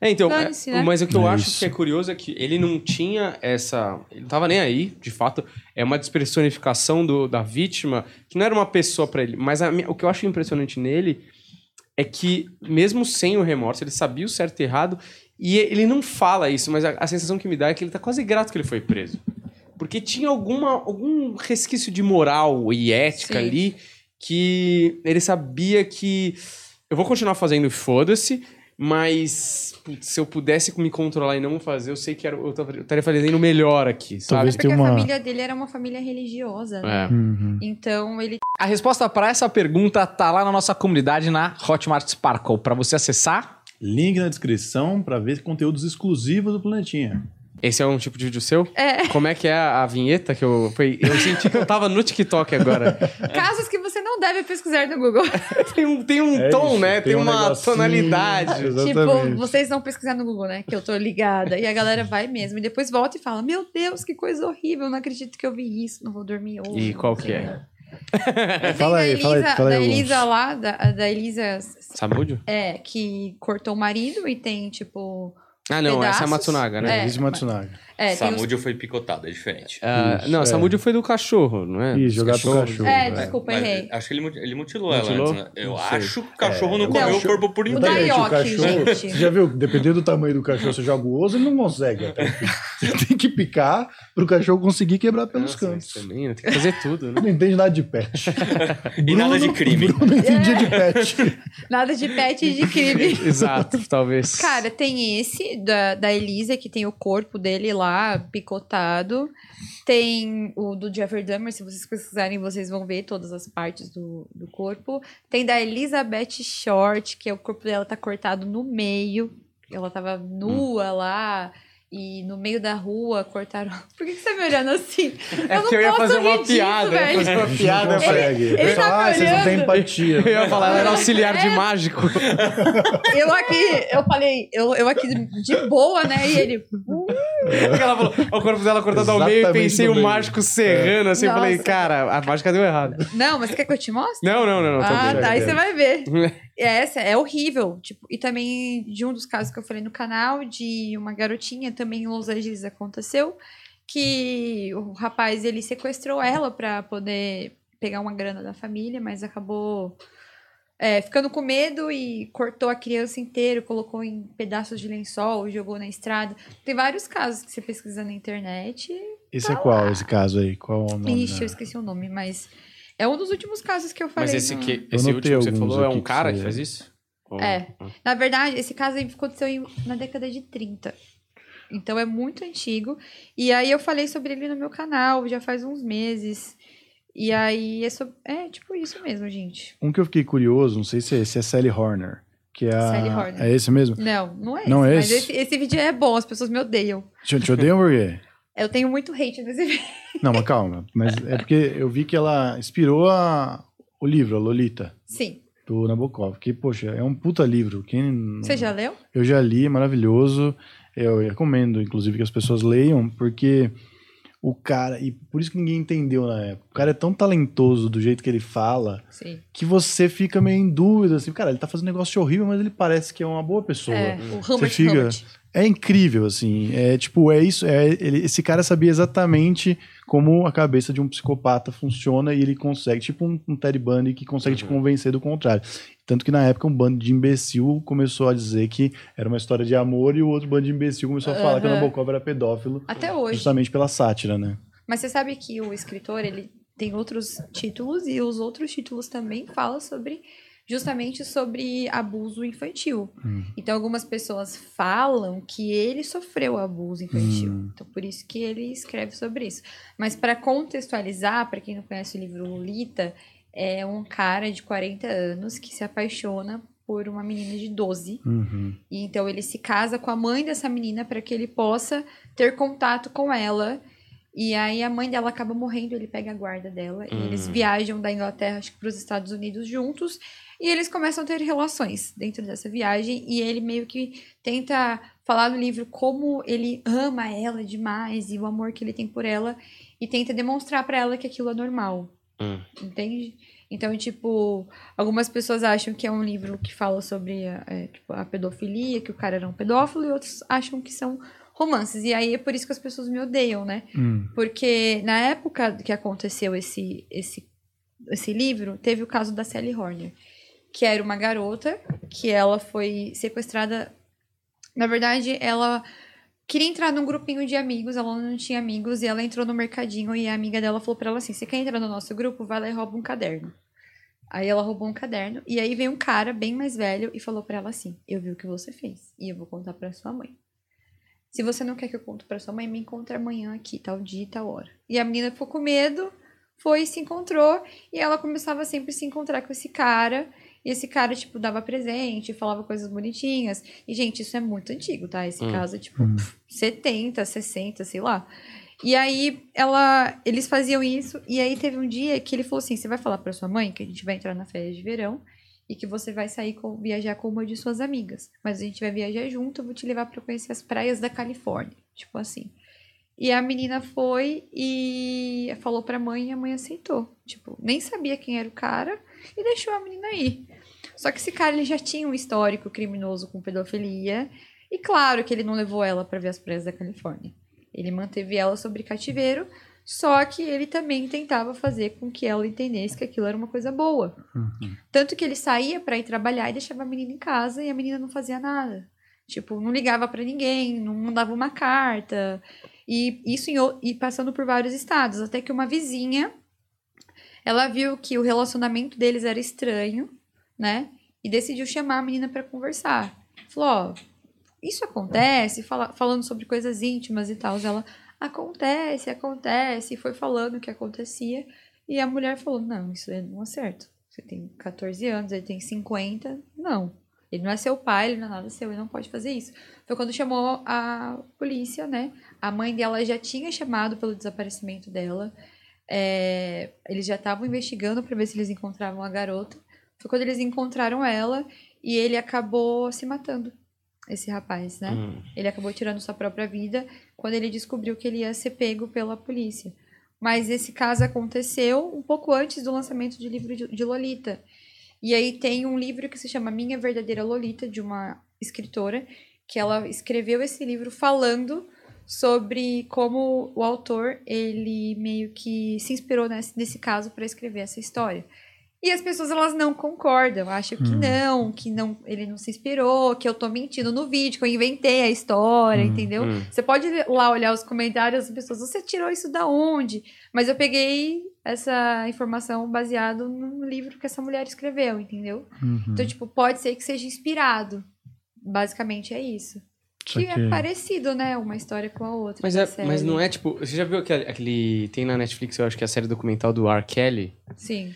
É, então, é, né? mas o que eu É acho isso. que é curioso é que ele não tinha essa. Ele não tava nem aí, de fato. É uma despersonificação do, da vítima, que não era uma pessoa pra ele. Mas a o que eu acho impressionante nele é que, mesmo sem o remorso, ele sabia o certo e errado. E ele não fala isso, mas a, a sensação que me dá é que ele tá quase grato que ele foi preso. Porque tinha alguma, algum resquício de moral e ética Sim. ali que ele sabia que eu vou continuar fazendo foda-se. Mas putz, se eu pudesse me controlar e não fazer, eu sei que era, eu estaria fazendo melhor aqui, sabe? Talvez Porque tem a uma- família dele era uma família religiosa, né? É. Uhum. Então ele A resposta para essa pergunta tá lá na nossa comunidade na Hotmart Sparkle. Para você acessar, Link na descrição para ver conteúdos exclusivos do Planetinha. esse é um tipo de vídeo seu? É. Como é que é a vinheta que eu. Foi, eu senti que eu tava no TikTok agora. (laughs) Casos que você não deve pesquisar no Google. (laughs) Tem um, tem um É tom, isso, né? Tem, tem um uma negocinho. tonalidade. (laughs) Exatamente. Tipo, vocês não pesquisar no Google, né? Que eu tô ligada. E a galera vai mesmo. E depois volta e fala: Meu Deus, que coisa horrível. Não acredito que eu vi isso. Não vou dormir hoje. E qual que sei é? Lá. Fala Tem aí, da fala aí, Elisa, fala aí da alguns. Elisa lá, da, da Elisa, Samúdio? é, que cortou o marido e tem, tipo. Ah, não, essa é a Pedaços? Matsunaga, né? É. Elise Matsunaga. É, tem os- foi picotado, é diferente. Ah, Isso, não, é. Samúdio foi do cachorro, não é? Ih, Dos jogar pro cachorros. cachorro. É, é. desculpa, errei. acho que ele, ele mutilou, Mutilou? ela antes, né? Eu Não acho que o cachorro não Não, comeu o o corpo por o inteiro. o Daioki, cachorro, gente. você já viu, dependendo do tamanho do cachorro, você joga o osso, ele não consegue. até o. (laughs) Você tem que picar pro cachorro conseguir quebrar pelos Nossa, cantos. também, né? Tem que fazer tudo, né? Não entende nada de pet. (laughs) E nada de crime. Bruno não entendia de pet. (laughs) Nada de pet e de crime. Exato, talvez. Cara, tem esse da, da Elisa, que tem o corpo dele lá picotado. Tem o do Jeffrey Dahmer, se vocês pesquisarem, vocês vão ver todas as partes do, do corpo. Tem da Elizabeth Short, que é o corpo dela tá cortado no meio. Ela tava nua lá. E no meio da rua cortaram. (laughs) Por que, que você tá me olhando assim? (laughs) É porque eu ia fazer uma disso, piada, eu ia fazer uma (laughs) piada. não eu falei- consegue. ele Eu falo, tá ah, vocês não têm olhando." empatia. Eu ia falar, ela era auxiliar de É. mágico. Eu aqui, eu falei, eu, eu aqui de boa, né? E ele. "Uh, ela falou, o corpo dela cortado ao meio e pensei o mágico serrando, assim, eu falei, Nossa. cara, a mágica deu errado. Não, mas quer que eu te mostre? Não, não, não, não, ah, tá. Aí você vai ver. Essa é horrível. Tipo, e também de um dos casos que eu falei no canal, de uma garotinha também em Los Angeles aconteceu, que o rapaz ele sequestrou ela pra poder pegar uma grana da família, mas acabou é, ficando com medo e cortou a criança inteira, colocou em pedaços de lençol, jogou na estrada. Tem vários casos que você pesquisa na internet. Esse é qual, esse caso aí? Qual é o nome? Ixi, eu esqueci o nome, mas é um dos últimos casos que eu falei. Mas esse, no- que, esse último que você falou é um que cara você- que faz isso? Ou- É. Na verdade, esse caso aí aconteceu em- na década de 30. Então é muito antigo. E aí eu falei sobre ele no meu canal já faz uns meses. E aí é, so- é tipo isso mesmo, gente. Um que eu fiquei curioso, não sei se é esse, é Sally Horner. Que é a... Sally Horner. É esse mesmo? Não, não é Não esse. é mas esse? esse, esse vídeo é bom, as pessoas me odeiam. Te, te odeio por quê? Eu tenho muito hate nesse vídeo. Não, mas calma. Mas é porque eu vi que ela inspirou a... o livro, a Lolita, Sim. do Nabokov. Que, poxa, é um puta livro. Quem... Você já leu? Eu já li, é maravilhoso. Eu recomendo, inclusive, que as pessoas leiam, porque o cara, e por isso que ninguém entendeu na época, o cara é tão talentoso do jeito que ele fala, Sim. que você fica meio em dúvida, assim, cara, ele tá fazendo um negócio horrível, mas ele parece que é uma boa pessoa. É, o Humbert fica- Humbert. É incrível, assim. É tipo, é isso. É, ele- esse cara sabia exatamente como a cabeça de um psicopata funciona e ele consegue, tipo um, um Ted Bundy que consegue te Uhum. convencer do contrário. Tanto que na época um bando de imbecil começou a dizer que era uma história de amor e o outro bando de imbecil começou a falar que o. Nabokov era pedófilo, Até hoje. justamente pela sátira, né? Mas você sabe que o escritor, ele tem outros títulos e os outros títulos também falam sobre justamente sobre abuso infantil. Hum. Então algumas pessoas falam que ele sofreu abuso infantil. Hum. Então por isso que ele escreve sobre isso. Mas para contextualizar, para quem não conhece o livro Lolita, é um cara de 40 anos que se apaixona por uma menina de 12 Uhum. e então ele se casa com a mãe dessa menina para que ele possa ter contato com ela. E aí a mãe dela acaba morrendo, ele pega a guarda dela e eles Hum. viajam da Inglaterra para os Estados Unidos juntos e eles começam a ter relações dentro dessa viagem e ele meio que tenta falar no livro como ele ama ela demais e o amor que ele tem por ela e tenta demonstrar para ela que aquilo é normal. Hum. Entende? Então, tipo, algumas pessoas acham que é um livro que fala sobre é, tipo, a pedofilia, que o cara era um pedófilo, e outros acham que são romances. E aí é por isso que as pessoas me odeiam, né? Hum. Porque na época que aconteceu esse, esse, esse livro, teve o caso da Sally Horner, que era uma garota que ela foi sequestrada. Na verdade, ela queria entrar num grupinho de amigos, ela não tinha amigos, e ela entrou no mercadinho e a amiga dela falou pra ela assim: Você quer entrar no nosso grupo? Vai lá e rouba um caderno. Aí ela roubou um caderno e aí veio um cara bem mais velho e falou pra ela assim: "Eu vi o que você fez e eu vou contar pra sua mãe. Se você não quer que eu conte pra sua mãe, me encontre amanhã aqui, tal dia e tal hora". E a menina ficou com medo, foi e se encontrou e ela começava sempre a se encontrar com esse cara. E esse cara, tipo, dava presente, falava coisas bonitinhas. E, gente, isso é muito antigo, tá? Esse Hum. caso é, tipo, Hum. 70, 60, sei lá. E aí ela, eles faziam isso e aí teve um dia que ele falou assim: "Você vai falar pra sua mãe que a gente vai entrar na férias de verão e que você vai sair com viajar com uma de suas amigas, mas a gente vai viajar junto, eu vou te levar pra conhecer as praias da Califórnia", tipo assim. E a menina foi e falou pra mãe e a mãe aceitou. Tipo, nem sabia quem era o cara e deixou a menina ir. Só que esse cara ele já tinha um histórico criminoso com pedofilia e claro que ele não levou ela pra ver as praias da Califórnia. Ele manteve ela sobre cativeiro, só que ele também tentava fazer com que ela entendesse que aquilo era uma coisa boa. Uhum. Tanto que ele saía pra ir trabalhar e deixava a menina em casa e a menina não fazia nada. Tipo, não ligava pra ninguém, não mandava uma carta. E isso em, e passando por vários estados, até que uma vizinha ela viu que o relacionamento deles era estranho, né? E decidiu chamar a menina pra conversar. Falou, ó, isso acontece, fala- falando sobre coisas íntimas e tal. Ela, acontece, acontece, e foi falando o que acontecia. E a mulher falou, não, isso não é certo. Você tem 14 anos, ele tem 50, não. Ele não é seu pai, ele não é nada seu, ele não pode fazer isso. Foi quando chamou a polícia, né? A mãe dela já tinha chamado pelo desaparecimento dela. É, eles já estavam investigando para ver se eles encontravam a garota. Foi quando eles encontraram ela e ele acabou se matando, esse rapaz, né? Hum. Ele acabou tirando sua própria vida quando ele descobriu que ele ia ser pego pela polícia. Mas esse caso aconteceu um pouco antes do lançamento do livro de Lolita. E aí tem um livro que se chama Minha Verdadeira Lolita, de uma escritora, que ela escreveu esse livro falando sobre como o autor, ele meio que se inspirou nesse, nesse caso para escrever essa história. E as pessoas elas não concordam, acham que Hum. não, que não, ele não se inspirou, que eu tô mentindo no vídeo, que eu inventei a história, Hum. entendeu? Hum. Você pode lá olhar os comentários das pessoas, você tirou isso da onde? Mas eu peguei essa informação baseado no livro que essa mulher escreveu, entendeu? Uhum. Então, tipo, pode ser que seja inspirado. Basicamente é isso. Que é parecido, né? Uma história com a outra. Mas, é, série. mas não é tipo. Você já viu aquele, aquele. Tem na Netflix, eu acho que é a série documental do R. Kelly? Sim.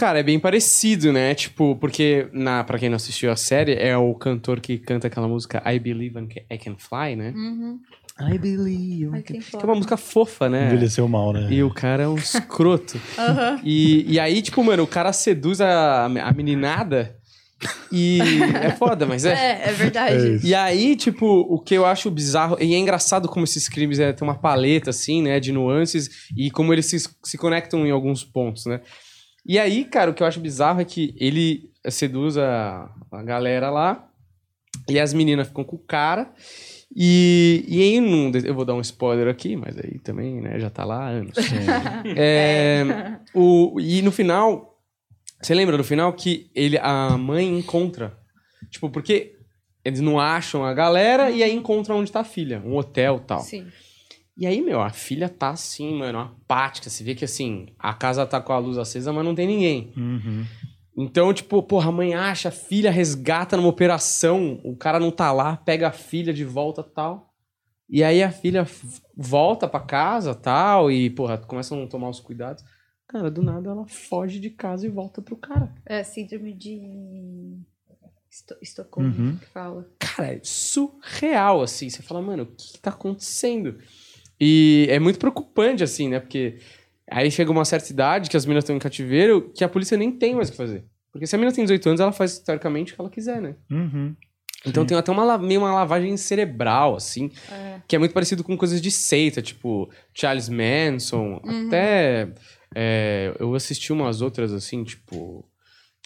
Cara, é bem parecido, né? Tipo, porque, na, pra quem não assistiu a série, é o cantor que canta aquela música I Believe I Can Fly, né? Uhum. I Believe I I Can Can Que é uma Fly. música fofa, né? Envelheceu mal, né? E o cara é um escroto. Aham. E, e aí, tipo, mano, o cara seduz a, a meninada e é foda, mas é. É, é verdade. É. E aí, tipo, o que eu acho bizarro, e é engraçado como esses crimes é, tem uma paleta, assim, né, de nuances, e como eles se, se conectam em alguns pontos, né? E aí, cara, o que eu acho bizarro é que ele seduz a, a galera lá, e as meninas ficam com o cara, e, e aí, num de- eu vou dar um spoiler aqui, mas aí também, né, já tá lá há anos. (laughs) É, o, e no final, você lembra no final que ele, a mãe encontra? Tipo, porque eles não acham a galera e aí encontram onde tá a filha, um hotel e tal. Sim. E aí, meu, a filha tá assim, mano, apática. Você vê que assim, a casa tá com a luz acesa, mas não tem ninguém. Uhum. Então, tipo, porra, a mãe acha, a filha resgata numa operação, o cara não tá lá, pega a filha de volta tal. E aí a filha volta pra casa tal, e, porra, começam a tomar os cuidados. Cara, do nada ela foge de casa e volta pro cara. É síndrome de Esto- Estocolmo Uhum. que fala. Cara, é surreal, assim. Você fala, mano, o que, que tá acontecendo? E é muito preocupante, assim, né? Porque aí chega uma certa idade que as meninas estão em cativeiro que a polícia nem tem mais o que fazer. Porque se a menina tem 18 anos, ela faz teoricamente o que ela quiser, né? Uhum. Então Sim. tem até uma, meio uma lavagem cerebral, assim, É. que é muito parecido com coisas de seita, tipo Charles Manson, até é, eu assisti umas outras, assim, tipo.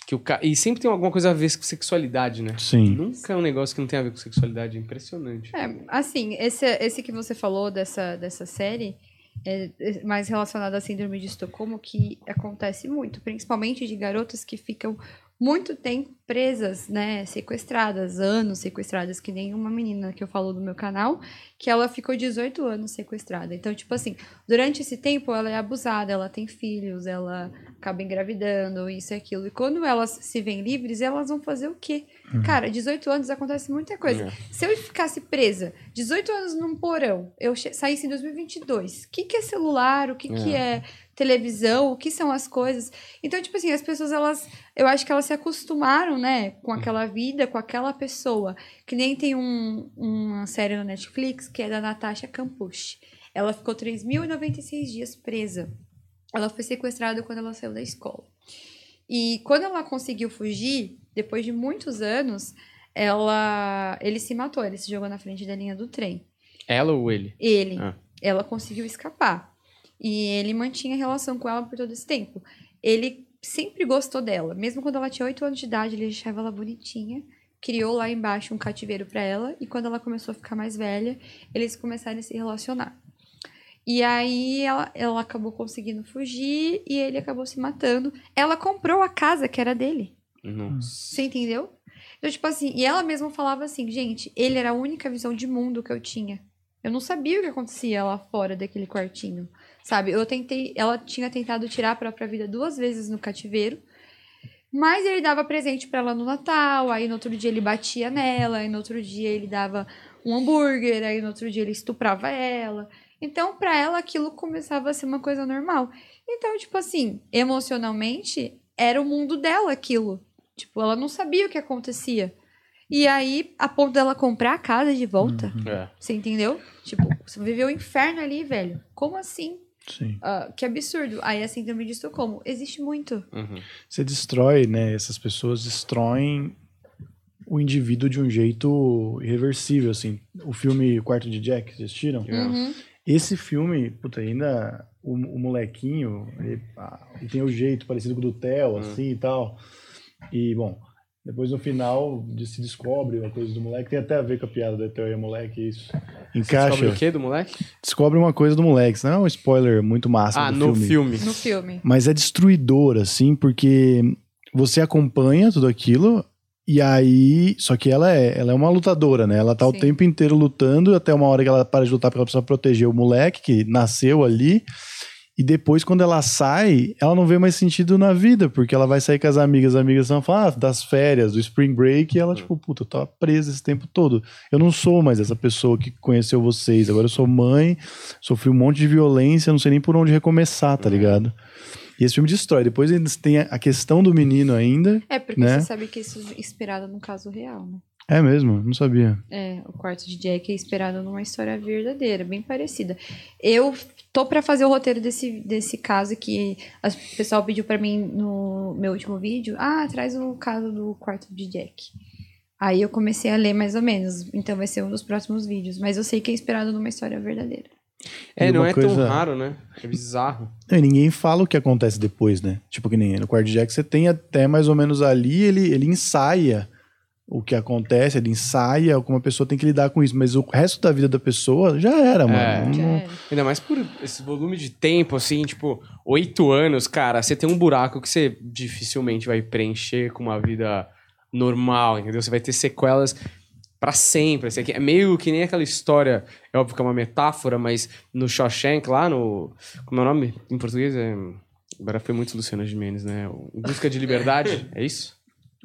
Que o ca... E sempre tem alguma coisa a ver com sexualidade, né? Sim. Nunca é um negócio que não tem a ver com sexualidade, é impressionante. É, assim, esse, esse que você falou dessa, dessa série é é mais relacionado à síndrome de Estocolmo, que acontece muito, principalmente de garotas que ficam muito tempo presas, né, sequestradas, anos sequestradas, que nem uma menina que eu falo do meu canal, que ela ficou 18 anos sequestrada. Então, tipo assim, durante esse tempo ela é abusada, ela tem filhos, ela acaba engravidando, isso e aquilo. E quando elas se veem livres, elas vão fazer o quê? Cara, 18 anos acontece muita coisa. É. Se eu ficasse presa 18 anos num porão, eu saísse em 2022, o que, que é celular? O que, que é televisão? O que são as coisas? Então, tipo assim, as pessoas, elas. Eu acho que elas se acostumaram, né, com aquela vida, com aquela pessoa. Que nem tem um, uma série na Netflix que é da Natasha Campucci. Ela ficou 3.096 dias presa. Ela foi sequestrada quando ela saiu da escola. E quando ela conseguiu fugir, depois de muitos anos, ela ele se matou, ele se jogou na frente da linha do trem. Ela ou ele? Ele, Ah. ela conseguiu escapar. E ele mantinha relação com ela por todo esse tempo. Ele sempre gostou dela, mesmo quando ela tinha 8 anos de idade, ele achava ela bonitinha. Criou lá embaixo um cativeiro pra ela e quando ela começou a ficar mais velha, eles começaram a se relacionar. E aí ela, ela acabou conseguindo fugir e ele acabou se matando. Ela comprou a casa que era dele. Nossa. Você entendeu? Então, tipo assim, e ela mesma falava assim, gente, ele era a única visão de mundo que eu tinha. Eu não sabia o que acontecia lá fora daquele quartinho. Sabe? Eu tentei, ela tinha tentado tirar a própria vida duas vezes no cativeiro. Mas ele dava presente pra ela no Natal, aí no outro dia ele batia nela, aí no outro dia ele dava um hambúrguer, aí no outro dia ele estuprava ela. Então, pra ela aquilo começava a ser uma coisa normal. Então, tipo assim, emocionalmente, era o mundo dela aquilo. Tipo, ela não sabia o que acontecia. E aí, a ponto dela comprar a casa de volta. É. Você entendeu? Tipo, você viveu o inferno ali, velho. Como assim? Sim. Ah, que absurdo. Aí a síndrome de Estocolmo existe muito. Uhum. Você destrói, né? Essas pessoas destroem o indivíduo de um jeito irreversível, assim. O filme Quarto de Jack, vocês assistiram? Uhum. Esse filme, puta, ainda o, o molequinho, ele, ah, ele tem o jeito parecido com o do Theo, assim e tal. E, bom, depois no final de- se descobre uma coisa do moleque, tem até a ver com a piada do e o moleque, isso. Descobre Encaixa, o quê do moleque? descobre uma coisa do moleque, isso não é um spoiler muito máximo Ah, do no filme. filme. No filme. Mas é destruidor, assim, porque você acompanha tudo aquilo e aí. Só que ela é, ela é uma lutadora, né? Ela tá o Sim. tempo inteiro lutando até uma hora que ela para de lutar porque ela precisa proteger o moleque que nasceu ali. E depois, quando ela sai, ela não vê mais sentido na vida, porque ela vai sair com as amigas. As amigas vão falar ah, das férias, do spring break, e ela, tipo, puta, eu tava presa esse tempo todo. Eu não sou mais essa pessoa que conheceu vocês. Agora eu sou mãe, sofri um monte de violência, não sei nem por onde recomeçar, tá ligado? E esse filme destrói. Depois eles têm a- questão do menino ainda. É, porque Né? você sabe que isso é inspirado num caso real, né? É mesmo? Não sabia. É, o quarto de Jack é inspirado numa história verdadeira, bem parecida. Eu tô pra fazer o roteiro desse, desse caso que o pessoal pediu pra mim no meu último vídeo. Ah, traz o caso do quarto de Jack. Aí eu comecei a ler mais ou menos. Então vai ser um dos próximos vídeos. Mas eu sei que é inspirado numa história verdadeira. É, não é tão coisa- raro, né? É bizarro. Não, e ninguém fala o que acontece depois, né? Tipo que nem no quarto de Jack, você tem até mais ou menos ali, ele, ele ensaia o que acontece, ele ensaia como a pessoa tem que lidar com isso. Mas o resto da vida da pessoa já era, mano. É. Não-. Ainda mais por esse volume de tempo, assim, tipo, oito anos, cara, você tem um buraco que você dificilmente vai preencher com uma vida normal, entendeu? Você vai ter sequelas pra sempre. Assim, é meio que nem aquela história, é óbvio que é uma metáfora, mas no Shawshank, lá no. Como é o nome? Em português é. Agora foi muito Luciana Gimenez, né? O Busca de Liberdade, (laughs) é isso?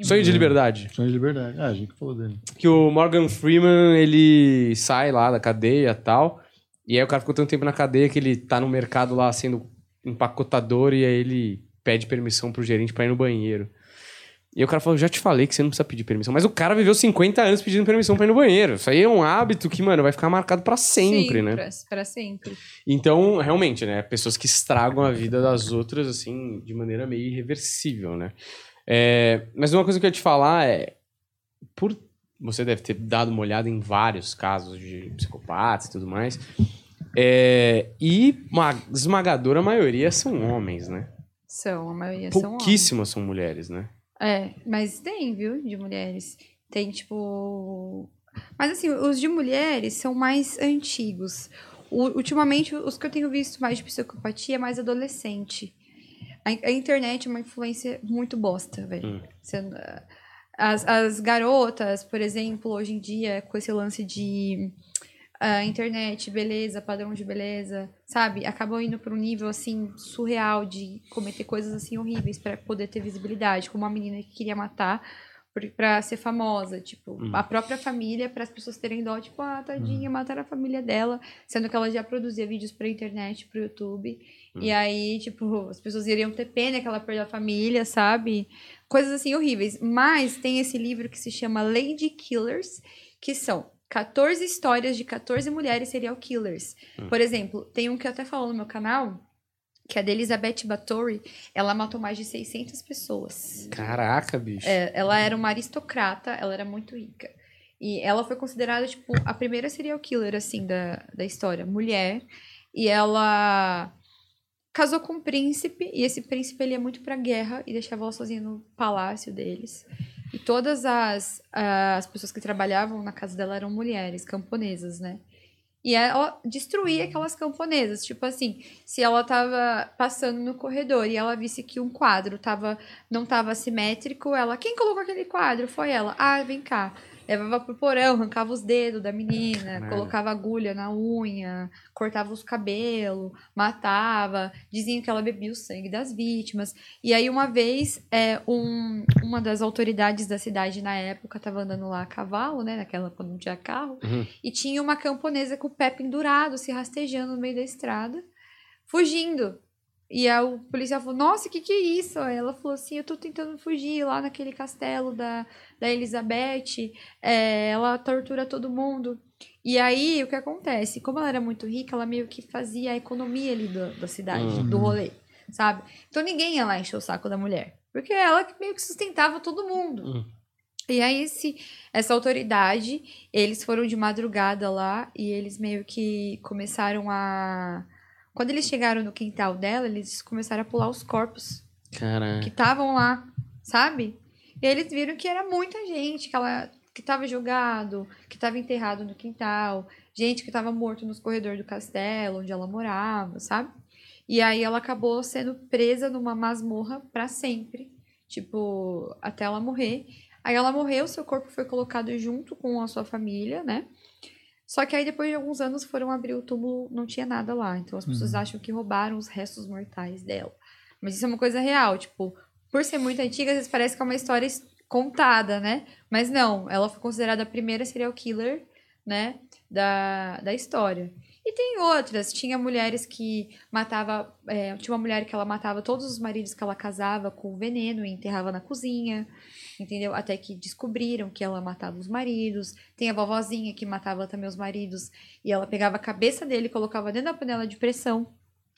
Sonho de Liberdade. Sonho de liberdade. Ah, a gente falou dele. que o Morgan Freeman, ele sai lá da cadeia e tal, e aí o cara ficou tanto tempo na cadeia que ele tá no mercado lá sendo empacotador e aí ele pede permissão pro gerente pra ir no banheiro. E aí o cara falou, já te falei que você não precisa pedir permissão. Mas o cara viveu 50 anos pedindo permissão pra ir no banheiro. Isso aí é um hábito que, mano, vai ficar marcado pra sempre, Sim, né? Pra, pra sempre. Então, realmente, né? Pessoas que estragam a vida das outras, assim, de maneira meio irreversível, né? É, mas uma coisa que eu ia te falar é... Por... Você deve ter dado uma olhada em vários casos de psicopatas e tudo mais. É, e uma esmagadora maioria são homens, né? São, a maioria são homens. Pouquíssimas são mulheres, né? É, mas tem, viu, de mulheres. Tem, tipo. Mas assim, os de mulheres são mais antigos. O- ultimamente, os que eu tenho visto mais de psicopatia é mais adolescente. A, a internet é uma influência muito bosta, velho. Hum. Você- As, as garotas, por exemplo, hoje em dia, com esse lance de a internet, beleza, padrão de beleza, sabe? Acabam indo para um nível assim surreal de cometer coisas assim horríveis para poder ter visibilidade, como uma menina que queria matar pra ser famosa, tipo, Hum. a própria família, para as pessoas terem dó, tipo, ah, tadinha, mataram a família dela, sendo que ela já produzia vídeos pra internet, pro YouTube. E aí, tipo, as pessoas iriam ter pena que ela perdeu a família, sabe? Coisas assim horríveis. Mas tem esse livro que se chama Lady Killers, que são 14 histórias de 14 mulheres serial killers. Por exemplo, tem um que eu até falo no meu canal, que é da Elizabeth Bathory. Ela matou mais de 600 pessoas. Caraca, bicho. É, ela era uma aristocrata, ela era muito rica. E ela foi considerada, tipo, a primeira serial killer, assim, da, da história. Mulher. E ela casou com um príncipe, e esse príncipe, ele ia muito pra guerra e deixava ela sozinha no palácio deles. E todas as, as pessoas que trabalhavam na casa dela eram mulheres, camponesas, né? E ela destruía aquelas camponesas. Tipo assim, se ela tava passando no corredor e ela visse que um quadro tava, não tava simétrico, ela. Quem colocou aquele quadro? Foi ela. Ah, vem cá. Levava pro porão, arrancava os dedos da menina, colocava agulha na unha, cortava os cabelos, matava, diziam que ela bebia o sangue das vítimas. E aí, uma vez, é, um, uma das autoridades da cidade na época tava andando lá a cavalo, né? Naquela quando não tinha carro. Uhum. E tinha uma camponesa com o pé pendurado, se rastejando no meio da estrada, fugindo. E aí o policial falou, nossa, o que que é isso? Ela falou assim, eu tô tentando fugir lá naquele castelo da, da Elizabeth, é, ela tortura todo mundo. E aí, o que acontece? Como ela era muito rica, ela meio que fazia a economia ali do- da cidade, Uhum. do rolê, sabe? Então ninguém ia lá encher o saco da mulher. Porque ela que meio que sustentava todo mundo. Uhum. E aí, esse, essa autoridade, eles foram de madrugada lá e eles meio que começaram a. Quando eles chegaram no quintal dela, eles começaram a pular os corpos Caraca. que estavam lá, sabe? E eles viram que era muita gente, que ela que tava jogado, que tava enterrado no quintal, gente que tava morto nos corredores do castelo onde ela morava, sabe? E aí ela acabou sendo presa numa masmorra pra sempre, tipo, até ela morrer. Aí ela morreu, seu corpo foi colocado junto com a sua família, né? Só que aí depois de alguns anos foram abrir o túmulo, não tinha nada lá. Então as pessoas acham que roubaram os restos mortais dela. Mas isso é uma coisa real, tipo, por ser muito antiga, às vezes parece que é uma história contada, né? Mas não, ela foi considerada a primeira serial killer, né, da, da história. E tem outras, tinha mulheres que matava, é, tinha uma mulher que ela matava todos os maridos que ela casava com veneno e enterrava na cozinha, entendeu? Até que descobriram que ela matava os maridos. Tem a vovozinha que matava também os maridos e ela pegava a cabeça dele e colocava dentro da panela de pressão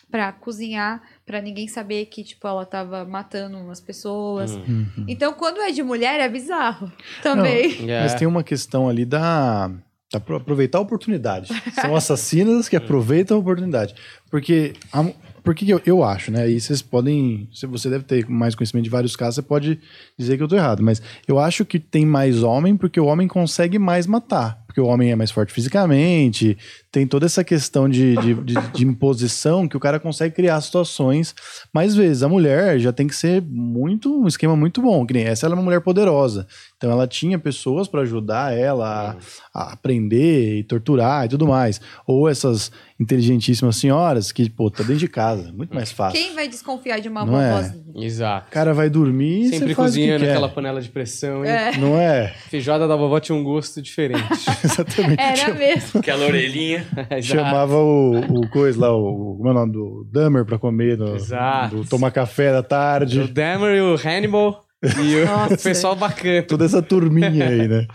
pra cozinhar, pra ninguém saber que, tipo, ela tava matando as pessoas. Uhum. Uhum. Então, quando é de mulher, é bizarro também. (laughs) É. Mas tem uma questão ali da, da pro- aproveitar a oportunidade. São (laughs) assassinas que aproveitam a oportunidade. Porque, a, por que que eu, eu acho, né? E vocês podem. Se você deve ter mais conhecimento de vários casos, você pode dizer que eu tô errado. Mas eu acho que tem mais homem porque o homem consegue mais matar. Porque o homem é mais forte fisicamente, tem toda essa questão de, de, de- de imposição que o cara consegue criar situações. Mais vezes, a mulher já tem que ser muito um esquema muito bom. Que nem essa ela é uma mulher poderosa. Então ela tinha pessoas para ajudar ela a, a aprender e torturar e tudo mais. Ou essas inteligentíssimas senhoras que, pô, tá dentro de casa, muito mais fácil. Quem vai desconfiar de uma Não é? Exato. O cara vai dormir e Sempre você faz o que cozinha quer. naquela panela de pressão, hein? É, Não é? (laughs) Feijoada da vovó tinha um gosto diferente. (laughs) Exatamente. era mesmo. Aquela orelhinha. (laughs) Exato. Chamava o, o coisa lá, o, como é o nome do Dahmer pra comer, no, Exato. do tomar café da O tarde. Dammer e o Hannibal e o (laughs) Nossa. pessoal bacana. Toda essa turminha aí, né?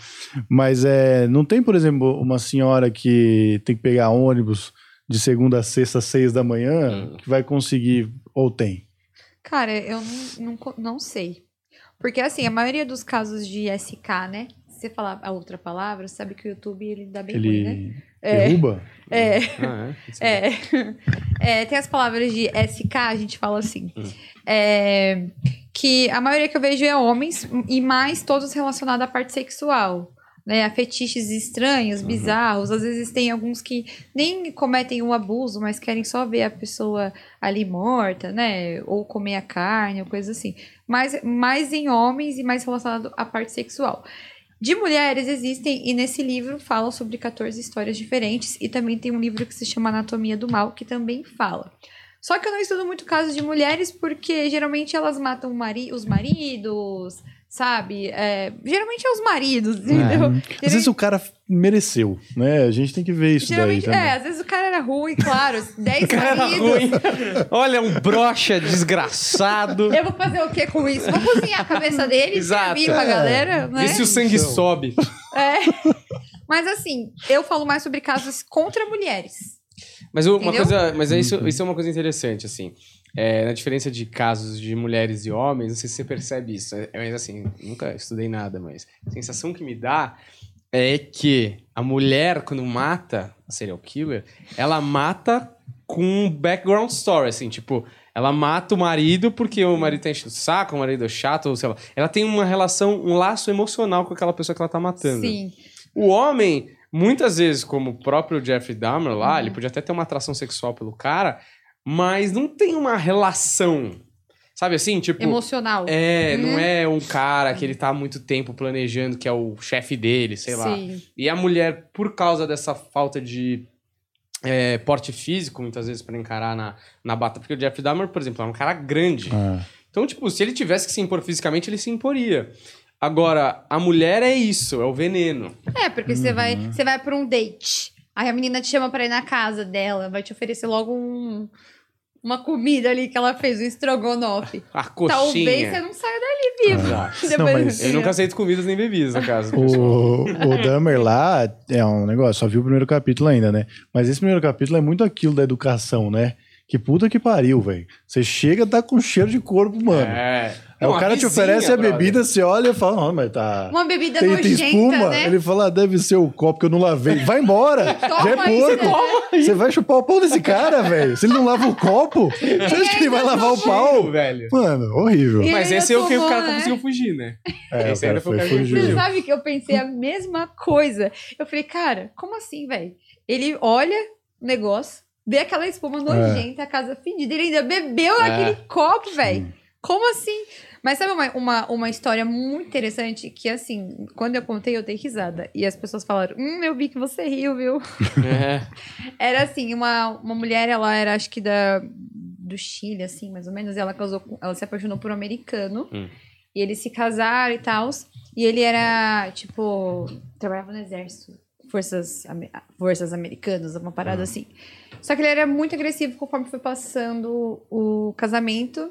Mas é, não tem, por exemplo, uma senhora que tem que pegar ônibus de segunda a sexta, às seis da manhã, Hum. que vai conseguir, ou tem. Cara, eu não, não, não sei. Porque, assim, a maioria dos casos de SK, né? Se você falar a outra palavra, você sabe que o YouTube ele dá bem ruim, né? Ele É. derruba? É. Ah, é? (laughs) É. É, tem as palavras de SK, a gente fala assim. É, que a maioria que eu vejo é homens, e mais todos relacionados à parte sexual. Né, a fetiches estranhos, bizarros. Às vezes tem alguns que nem cometem um abuso, mas querem só ver a pessoa ali morta, né? Ou comer a carne, ou coisa assim. Mais, mais em homens e mais relacionado à parte sexual. De mulheres existem, e nesse livro falam sobre 14 histórias diferentes, e também tem um livro que se chama Anatomia do Mal, que também fala. Só que eu não estudo muito casos de mulheres, porque geralmente elas matam mari os maridos, sabe? É, geralmente é os maridos, entendeu? Às vezes o cara mereceu, né? A gente tem que ver isso daí Geralmente, também. é, às vezes o cara era ruim, claro. (laughs) 10 Cara maridos. ruim. Olha, um brocha desgraçado. Eu vou fazer o que com isso? Vou cozinhar a cabeça dele, Exato. servir pra É. galera, né? E se o sangue Então. sobe? É. Mas assim, eu falo mais sobre casos contra mulheres. Mas uma Entendeu? coisa, mas é isso, isso é uma coisa interessante, assim. É, na diferença de casos de mulheres e homens, não sei se você percebe isso, é, mas assim, nunca estudei nada, mas a sensação que me dá é que a mulher, quando mata a serial killer, ela mata com um background story, assim, tipo, ela mata o marido porque o marido tá enchendo o saco, o marido é chato, ou sei lá. Ela tem uma relação, um laço emocional com aquela pessoa que ela tá matando. Sim. O homem, muitas vezes, como o próprio Jeffrey Dahmer lá, Uhum. ele podia até ter uma atração sexual pelo cara, mas não tem uma relação. Sabe assim? Tipo. Emocional. É, não Uhum. é um cara que ele tá há muito tempo planejando, que é o chefe dele, sei lá. Sim. E a mulher, por causa dessa falta de é, porte físico, muitas vezes, pra encarar na, na bata. Porque o Jeffrey Dahmer, por exemplo, é um cara grande. Ah, Então, tipo, se ele tivesse que se impor fisicamente, ele se imporia. Agora, a mulher é isso, é o veneno. É, porque você vai, Uhum. você vai pra um date. Aí a menina te chama pra ir na casa dela, vai te oferecer logo um, uma comida ali que ela fez, um estrogonofe. (laughs) A coxinha. Talvez você não saia dali vivo. (laughs) Depois Não, mas- Eu nunca aceito comidas nem bebidas na casa do pessoal. O, o Dahmer lá é um negócio, só viu o primeiro capítulo ainda, né? Mas esse primeiro capítulo é muito aquilo da educação, né? Que puta que pariu, velho. Você chega, tá com cheiro de corpo, mano. É. Aí o Não, cara te vizinha, oferece a brother. bebida, você olha e fala, não, mas tá. Uma bebida Tem, tem nojenta, espuma? né? Ele fala, ah, deve ser o copo que eu não lavei. Vai embora! (laughs) Toma Já é porco! você- Você vai chupar o pau desse cara, velho. Se ele não lava o copo, (laughs) você acha que ele vai lavar o pau? velho. Mano, horrível. E- Mas esse é o que o cara né? conseguiu fugir, né? É, esse o cara ainda foi o foi cara que fugiu. Você sabe que eu pensei a mesma coisa. Eu falei, cara, como assim, velho? Ele olha o negócio, vê aquela espuma nojenta, a casa fedida, ele ainda bebeu É. aquele copo, velho. Como assim? Mas sabe uma, uma, uma história muito interessante que, assim, quando eu contei, eu dei risada. E as pessoas falaram, hum, eu vi que você riu, viu? É. (laughs) Era assim, uma, uma mulher, ela era, acho que da, do Chile, assim, mais ou menos. Ela, casou, com- ela se apaixonou por um americano. Hum. E eles se casaram e tal. E ele era, tipo, trabalhava no exército. Forças, forças americanas, uma parada assim. Só que ele era muito agressivo conforme foi passando o casamento.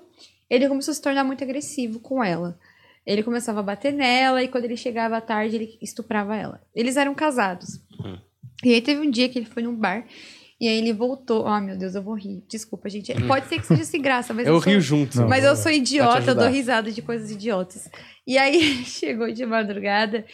Ele começou a se tornar muito agressivo com ela. Ele começava a bater nela e quando ele chegava à tarde, ele estuprava ela. Eles eram casados. Hum. E aí teve um dia que ele foi num bar e aí ele voltou. Ah, meu Deus, eu vou rir. Desculpa, gente. Pode ser que seja sem graça, mas (laughs) Eu sou- rio junto. Não. mas eu sou idiota, eu dou risada de coisas idiotas. E aí ele (laughs) chegou de madrugada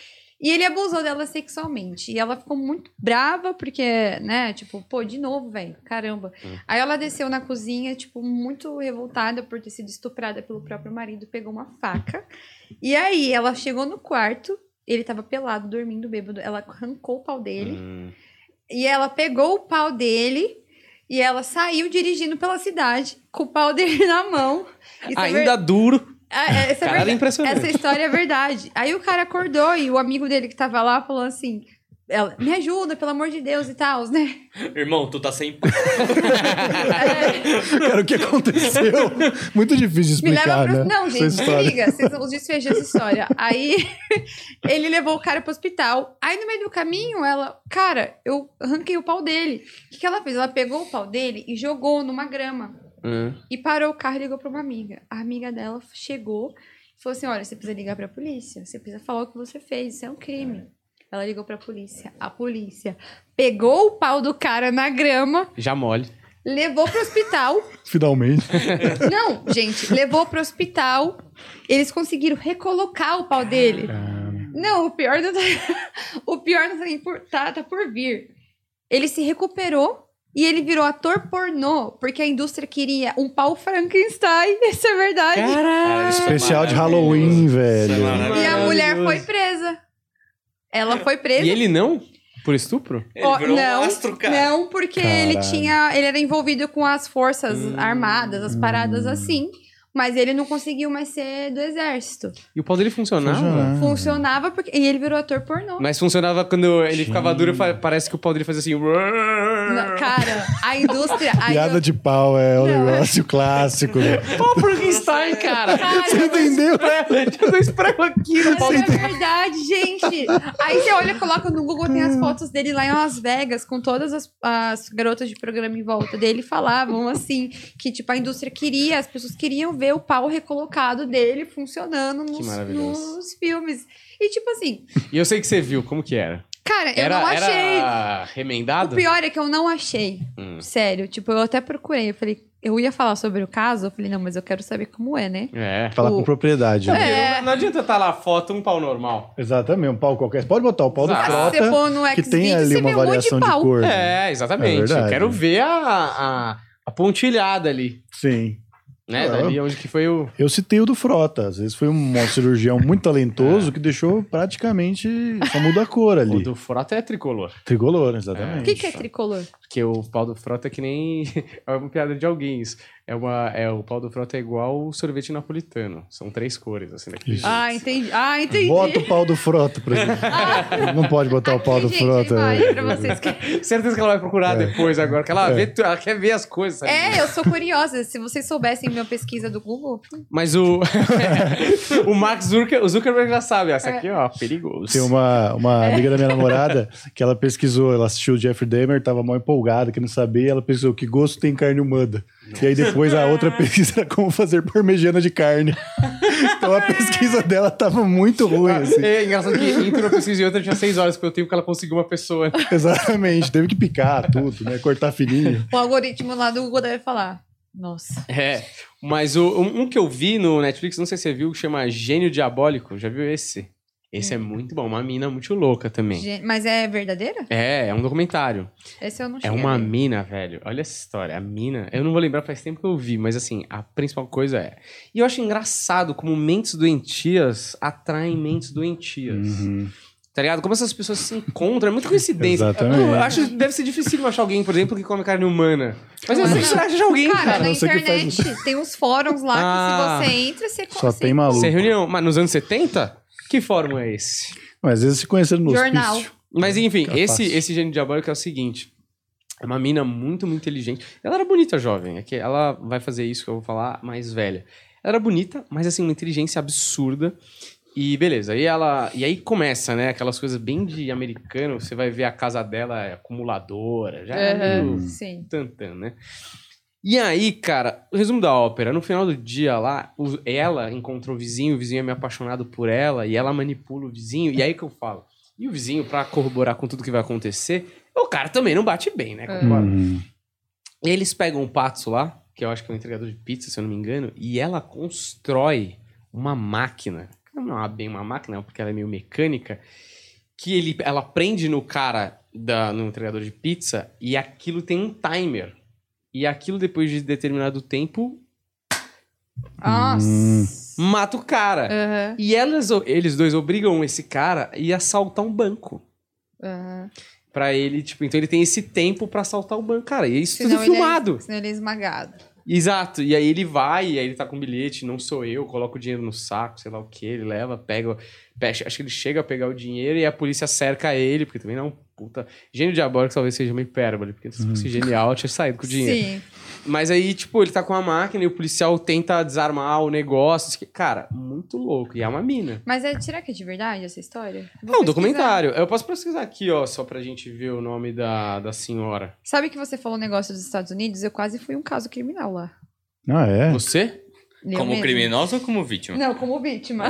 e ele abusou dela sexualmente. E ela ficou muito brava, porque, né, tipo, pô, de novo, velho, caramba. Hum. Aí ela desceu na cozinha, tipo, muito revoltada por ter sido estuprada pelo próprio marido, pegou uma faca. E aí ela chegou no quarto, ele tava pelado, dormindo bêbado. Ela arrancou o pau dele. Hum. E ela pegou o pau dele e ela saiu dirigindo pela cidade com o pau (laughs) dele na mão. É ver- Ainda duro. Ah, essa, é Cara, verdade. impressionante. essa história é verdade. Aí o cara acordou e o amigo dele que tava lá falou assim: ela, me ajuda, pelo amor de Deus e tal, né? Irmão, tu tá sem. (laughs) Cara, o que aconteceu? Muito difícil de Me leva explicar, pro... né? Não, Essa gente, se liga, vocês os desfechos dessa história. Aí (laughs) ele levou o cara pro hospital. Aí no meio do caminho, ela, cara, eu arranquei o pau dele. O que, que ela fez? Ela pegou o pau dele e jogou numa grama. Hum. E parou o carro e ligou pra uma amiga. A amiga dela chegou e falou assim: Olha, você precisa ligar pra polícia. Você precisa falar o que você fez. Isso é um crime. Ela ligou pra polícia. A polícia pegou o pau do cara na grama, Já mole. levou pro hospital. (laughs) Finalmente. Não, gente, levou pro hospital. Eles conseguiram recolocar o pau dele. Não, o pior não tá. (laughs) O pior não tá, nem por, tá, tá por vir. Ele se recuperou e ele virou ator pornô, porque a indústria queria um pau Frankenstein. (laughs) Isso é verdade. Caralho. é Especial de. Halloween, é velho. E a mulher foi presa. Ela foi presa. E ele não? Por estupro? Ele virou não, um astro, cara. Não, porque ele Caralho. tinha. Ele era envolvido com as forças Hum. armadas, as paradas assim. Mas ele não conseguiu mais ser do exército. E o pau dele funcionava? Funcionava. Funcionava porque. E ele virou ator pornô. Mas funcionava quando ele Gente. ficava duro, parece que o pau dele fazia assim. Não, cara, a indústria. a Piada indú- de pau é o Não, é. negócio clássico. (laughs) Né? Pau Frankenstein, cara! Cara, Você entendeu? Dois pregos aqui no pau é verdade, gente. Aí você olha, coloca no Google, tem as fotos dele lá em Las Vegas, com todas as, as garotas de programa em volta dele, falavam assim, que tipo, a indústria queria, as pessoas queriam ver o pau recolocado dele funcionando nos, nos filmes. E tipo assim, E eu sei que você viu, como que era? cara, eu Era, não achei. era O remendado? pior é que eu não achei. Hum. Sério, tipo, eu até procurei. Eu falei, eu ia falar sobre o caso, eu falei, não, mas eu quero saber como é, né? É. Falar O- com propriedade. né? É. Não, não adianta estar lá a foto, um pau normal. Exatamente, um pau qualquer. Pode botar o pau do Exato. Se você frota, for no que tem ali você uma vê um monte variação de de, pau. cor. É, exatamente. É eu quero ver a, a, a pontilhada ali. Sim. Né? Ah. Dali onde que foi o. Eu citei o do Frota. Às vezes foi um cirurgião muito talentoso que deixou praticamente só muda a cor O ali. do Frota é tricolor. Tricolor, O exatamente. que, que é tricolor? Porque o pau do Frota é que nem. (laughs) É uma piada de alguém isso. É uma, é, o pau do Frota é igual o sorvete napolitano. São três cores, assim, daquele jeito. Ah, entendi. Ah, entendi. Bota o pau do Frota pra gente. Não pode botar o pau do Gente, Frota. pra vocês que- Certeza que ela vai procurar depois agora, que ela, É. vê ela quer ver as coisas, sabe? É, eu sou curiosa. Se vocês soubessem minha pesquisa do Google. Mas o. (laughs) o Max Zucker, o Zuckerberg já sabe. Essa É. aqui, ó, perigoso. Tem uma, uma amiga da minha namorada que ela pesquisou, ela assistiu o Jeffrey Dahmer, tava mal empolgada, que não sabia, e ela pesquisou que gosto tem carne humana. E aí depois a outra (laughs) pesquisa era como fazer parmegiana de carne. Então a pesquisa dela tava muito ruim, assim. É engraçado que entre uma pesquisa e outra tinha seis horas, porque o tempo que ela conseguiu uma pessoa. (laughs) Exatamente, teve que picar tudo, né? Cortar fininho. O algoritmo lá do Google deve falar. Nossa. É. Mas o, um um que eu vi no Netflix, não sei se você viu, que chama Gênio Diabólico. Já viu esse? Esse é muito bom. Uma mina muito louca também. Mas é verdadeira? É, é um documentário. Esse eu não É cheguei a uma ver. mina, velho. Olha essa história. A mina. Eu não vou lembrar faz tempo que eu vi, mas assim, a principal coisa é. E eu acho engraçado como mentes doentias atraem mentes doentias. Uhum. Tá ligado? Como essas pessoas se encontram. É muita coincidência. Exatamente. Eu acho que deve ser difícil achar alguém, por exemplo, que come carne humana. Mas eu Não, sei que você não. acha alguém, Cara, cara. na que faz internet tem uns fóruns lá Ah. que se você entra, você Só tem maluco. Você é reunião. Mas nos anos 70? Que fórum é esse? Mas às vezes se conheceram no Jornal. hospício. Mas enfim, Capaz. esse, esse gênio diabólico é o seguinte. É uma mina muito, muito inteligente. Ela era bonita, jovem. É que ela vai fazer isso que eu vou falar mais velha. Ela era bonita, mas assim, uma inteligência absurda. E beleza, aí ela. E aí começa, né? Aquelas coisas bem de americano, você vai ver a casa dela é acumuladora, já é Aham, meio Sim. tantan, né? E aí, cara, o resumo da ópera, no final do dia lá, ela encontrou o vizinho, o vizinho é meio apaixonado por ela, e ela manipula o vizinho, e aí que eu falo. E o vizinho, pra corroborar com tudo que vai acontecer, o cara também não bate bem, né? Concorda? Uhum. E eles pegam o Patso lá, que eu acho que é um entregador de pizza, se eu não me engano, e ela constrói uma máquina. Não é bem uma máquina, porque ela é meio mecânica. Que ele, ela prende no cara da, no entregador de pizza e aquilo tem um timer. E aquilo, depois de determinado tempo, Nossa. Hum. mata o cara. Aham, E elas, eles dois obrigam esse cara a ir assaltar um banco. aham. Pra ele, tipo, então ele tem esse tempo pra assaltar o banco. Cara, e isso Senão tudo ele é- filmado. senão ele é esmagado. Exato, e aí ele vai, e aí ele tá com bilhete, não sou eu, coloca o dinheiro no saco, sei lá o que, ele leva, pega, pega, acho que ele chega a pegar o dinheiro e a polícia cerca ele, porque também não, é puta, gênio diabólico talvez seja uma hipérbole, porque se fosse genial, eu tinha saído com o dinheiro. Sim. Mas aí, tipo, ele tá com a máquina e o policial tenta desarmar o negócio, cara, muito louco, e é uma mina. Mas é, será que é de verdade essa história? Vou É um pesquisar. documentário, eu posso pesquisar aqui, ó, só pra gente ver o nome da, da senhora. Sabe que você falou um negócio dos Estados Unidos? Eu quase fui um caso criminal lá. Ah, é? Você? Eu Como mesma. criminoso ou como vítima? Não, como vítima.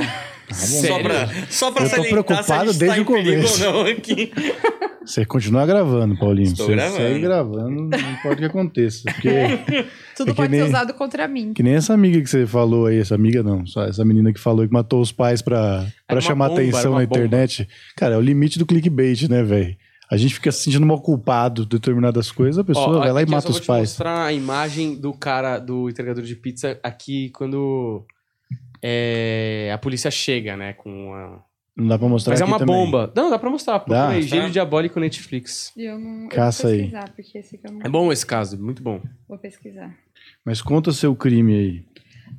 Só Sério? pra, só pra Eu tô a preocupado gente desde tá o começo. ou não aqui. Você continua gravando, Paulinho. Estou Você gravando. segue gravando, não importa o que aconteça. Porque (laughs) Tudo É que pode nem- ser usado contra mim. Que nem essa amiga que você falou aí, essa amiga não, só essa menina que falou que matou os pais pra, pra chamar bomba, atenção na bomba. internet. Cara, é o limite do clickbait, né, velho? A gente fica se sentindo mal culpado de determinadas coisas, a pessoa Ó, vai lá e eu mata os vou te pais. mostrar a imagem do cara, do entregador de pizza aqui quando é, a polícia chega, né? Com a... Não dá pra mostrar Mas é uma também. bomba. Não, dá pra mostrar. Procura Dá? aí, Tá. Gênio Diabólico Netflix. E eu não. Caça eu vou aí. pesquisar, porque esse aqui eu não. É bom esse caso, muito bom. Vou pesquisar. Mas conta seu crime aí.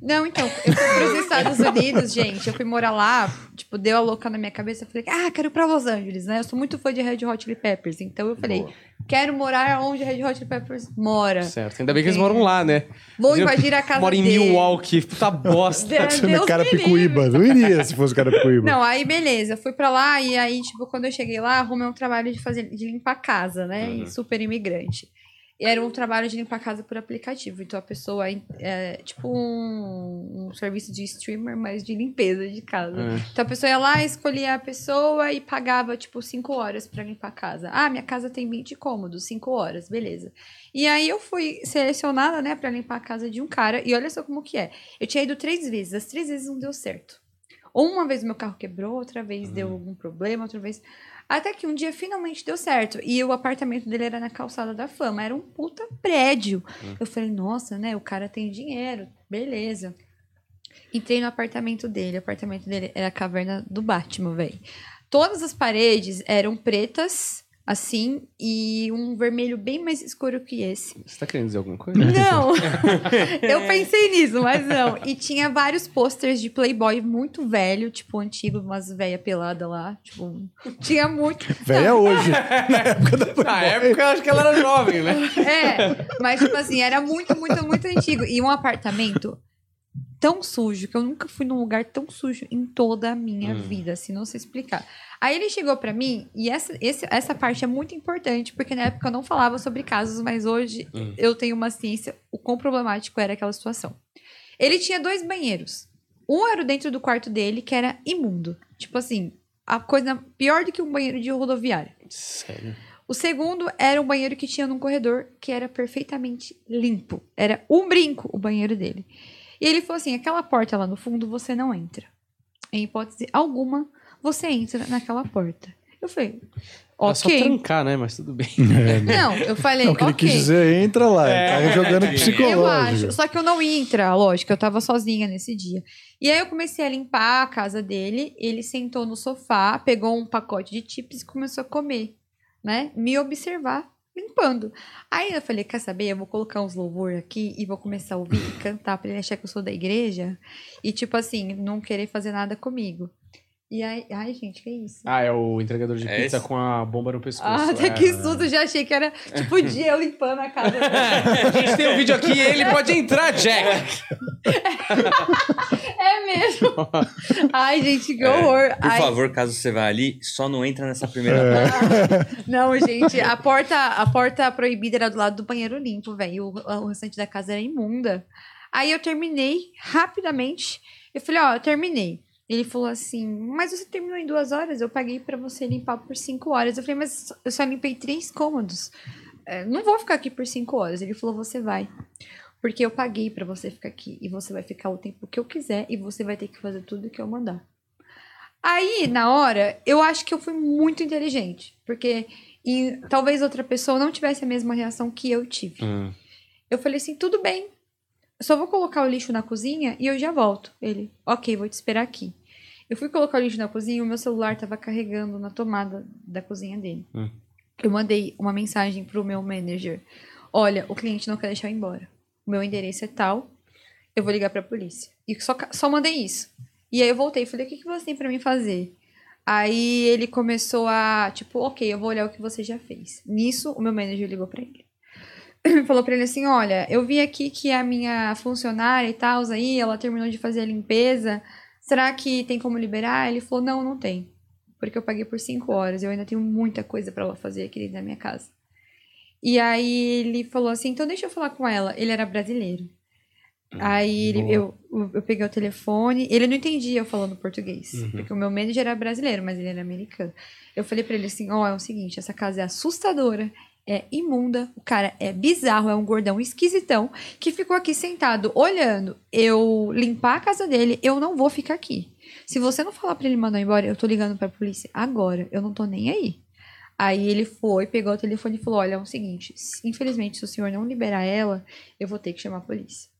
Não, então, eu fui pros (laughs) Estados Unidos, gente. Eu fui morar lá, tipo, deu a louca na minha cabeça. Eu falei, ah, quero ir pra Los Angeles, né? Eu sou muito fã de Red Hot Chili Peppers. Então eu falei, Boa. quero morar onde Red Hot Chili Peppers mora. Certo. Ainda bem que eles moram lá, né? Vou invadir a casa Mora em dele. Milwaukee. Puta bosta. Deus Sendo cara picuíba. Não iria se fosse cara picuíba. Não, aí beleza, fui pra lá e aí, tipo, quando eu cheguei lá, arrumei um trabalho de fazer, de limpar a casa, né? Uhum. E super imigrante. E era um trabalho de limpar a casa por aplicativo. Então a pessoa é tipo um, um serviço de streamer, mas de limpeza de casa. É. Então a pessoa ia lá, escolhia a pessoa e pagava, tipo, 5 horas pra limpar a casa. Ah, minha casa tem 20 cômodos, 5 horas, beleza. E aí eu fui selecionada, né, pra limpar a casa de um cara. E olha só como que é. Eu tinha ido três vezes, as três vezes não deu certo. Ou uma vez meu carro quebrou, outra vez deu algum problema, outra vez. Até que um dia finalmente deu certo. E o apartamento dele era na calçada da fama. Era um puta prédio. Eu falei, nossa, né? O cara tem dinheiro. Beleza. Entrei no apartamento dele. O apartamento dele era a caverna do Batman, velho. Todas as paredes eram pretas, assim, e um vermelho bem mais escuro que esse. Você tá querendo dizer alguma coisa? Não! (laughs) eu pensei nisso, mas não. E tinha vários posters de Playboy muito velho, tipo, antigo, umas velha pelada lá. Tipo, tinha muito. (laughs) Velha hoje. (laughs) Na época da Na Playboy. época eu acho que ela era jovem, né? É, mas tipo assim, era muito, muito, muito antigo. E um apartamento tão sujo, que eu nunca fui num lugar tão sujo em toda a minha Hum. vida, assim, não sei explicar. Aí ele chegou pra mim, e essa, esse- essa parte é muito importante, porque na época eu não falava sobre casos, mas hoje Hum. eu tenho uma ciência, o quão problemático era aquela situação. Ele tinha dois banheiros. Um era dentro do quarto dele, que era imundo. Tipo assim, a coisa pior do que um banheiro de rodoviária. Sério. O segundo era um banheiro que tinha num corredor que era perfeitamente limpo. Era um brinco o banheiro dele. E ele falou assim: aquela porta lá no fundo você não entra. Em hipótese alguma, você entra naquela porta. Eu falei, Era só ok. trancar, né? Mas tudo bem. (laughs) É, né? Não, eu falei, Não, o que ele ok. quis dizer, entra lá. É, Ele tá jogando entendi. Eu psicológico. acho. Só que eu não ia entrar, lógico, eu tava sozinha nesse dia. E aí eu comecei a limpar a casa dele, ele sentou no sofá, pegou um pacote de chips e começou a comer, né? Me observar limpando. Aí eu falei, quer saber? Eu vou colocar uns louvor aqui e vou começar a ouvir e cantar pra ele achar que eu sou da igreja. E tipo assim, não querer fazer nada comigo. E aí, ai gente, que isso? Ah, é o entregador de É pizza esse? com a bomba no pescoço. Ah, até é. que susto, já achei que era tipo o dia eu limpando a casa. (laughs) A gente tem um vídeo aqui, ele pode entrar, Jack. É mesmo. Ai, gente, que horror. Por Ai, favor, caso você vá ali, só não entra nessa primeira É. porta. (laughs) Não, gente, a porta, a porta proibida era do lado do banheiro limpo, velho. O, o restante da casa era imunda. Aí eu terminei rapidamente. Eu falei, ó, eu terminei. Ele falou assim, mas você terminou em duas horas? Eu paguei pra você limpar por cinco horas. Eu falei, mas eu só limpei três cômodos. É, não vou ficar aqui por cinco horas. Ele falou, você vai. Porque eu paguei pra você ficar aqui. E você vai ficar o tempo que eu quiser. E você vai ter que fazer tudo que eu mandar. Aí, na hora, eu acho que eu fui muito inteligente. Porque e, talvez outra pessoa não tivesse a mesma reação que eu tive. Hum. Eu falei assim, tudo bem. Só vou colocar o lixo na cozinha e eu já volto. Ele, ok, vou te esperar aqui. Eu fui colocar o lixo na cozinha e o meu celular tava carregando na tomada da cozinha dele. Hum. Eu mandei uma mensagem pro meu manager. Olha, o cliente não quer deixar eu ir embora. O meu endereço é tal. Eu vou ligar pra polícia. E só, só mandei isso. E aí eu voltei e falei, o que, que você tem pra mim fazer? Aí ele começou a, tipo, ok, eu vou olhar o que você já fez. Nisso, o meu manager ligou pra ele. Falou pra ele assim, olha, eu vi aqui que a minha funcionária e tal, aí, ela terminou de fazer a limpeza. Será que tem como liberar? Ele falou, não, não tem. Porque eu paguei por cinco horas, eu ainda tenho muita coisa pra ela fazer aqui dentro da minha casa. E aí ele falou assim, então deixa eu falar com ela. Ele era brasileiro. Aí ele- eu, eu peguei o telefone, ele não entendia eu falando português, Uhum. porque o meu manager era brasileiro, mas ele era americano. Eu falei pra ele assim, ó, é o seguinte, essa casa é assustadora, é imunda, o cara é bizarro, é um gordão esquisitão, que ficou aqui sentado olhando eu limpar a casa dele, eu não vou ficar aqui. Se você não falar pra ele mandar embora, eu tô ligando pra polícia agora, eu não tô nem aí. Aí ele foi, pegou o telefone e falou: Olha, é o seguinte, se- infelizmente, se o senhor não liberar ela, eu vou ter que chamar a polícia.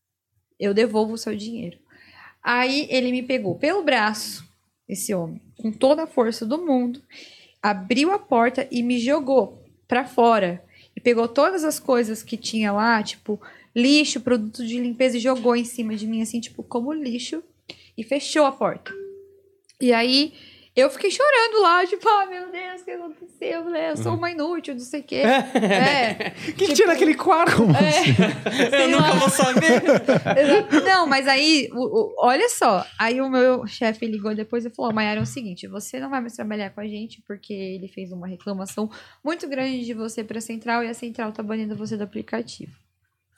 Eu devolvo o seu dinheiro. Aí ele me pegou pelo braço, esse homem, com toda a força do mundo, abriu a porta e me jogou pra fora. E pegou todas as coisas que tinha lá, tipo, lixo, produto de limpeza e jogou em cima de mim, assim, tipo, como lixo. E fechou a porta. E aí, eu fiquei chorando lá, tipo, ah, meu Deus, o que aconteceu, né? Eu sou uma inútil, não sei o quê. (laughs) É. (laughs) Quem tinha naquele quarto? É, (laughs) Eu nunca vou saber. Não, mas aí, o- o- olha só. Aí o meu chefe ligou depois e falou: Maiara, é o seguinte, você não vai mais trabalhar com a gente porque ele fez uma reclamação muito grande de você pra central e a central tá banindo você do aplicativo.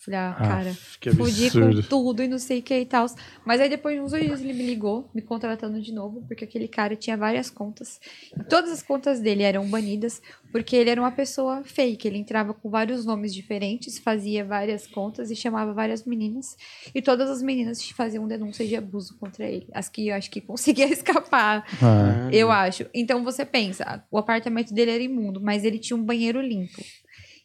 Falei, ah, cara, Aff, que fudi com tudo e não sei o que e tal. Mas aí depois de uns dois dias ele me ligou, me contratando de novo, porque aquele cara tinha várias contas. E todas as contas dele eram banidas, porque ele era uma pessoa fake. Ele entrava com vários nomes diferentes, fazia várias contas e chamava várias meninas. E todas as meninas faziam denúncia de abuso contra ele. As que eu acho que (laughs) conseguia escapar, Ah, eu acho. Então você pensa, o apartamento dele era imundo, mas ele tinha um banheiro limpo.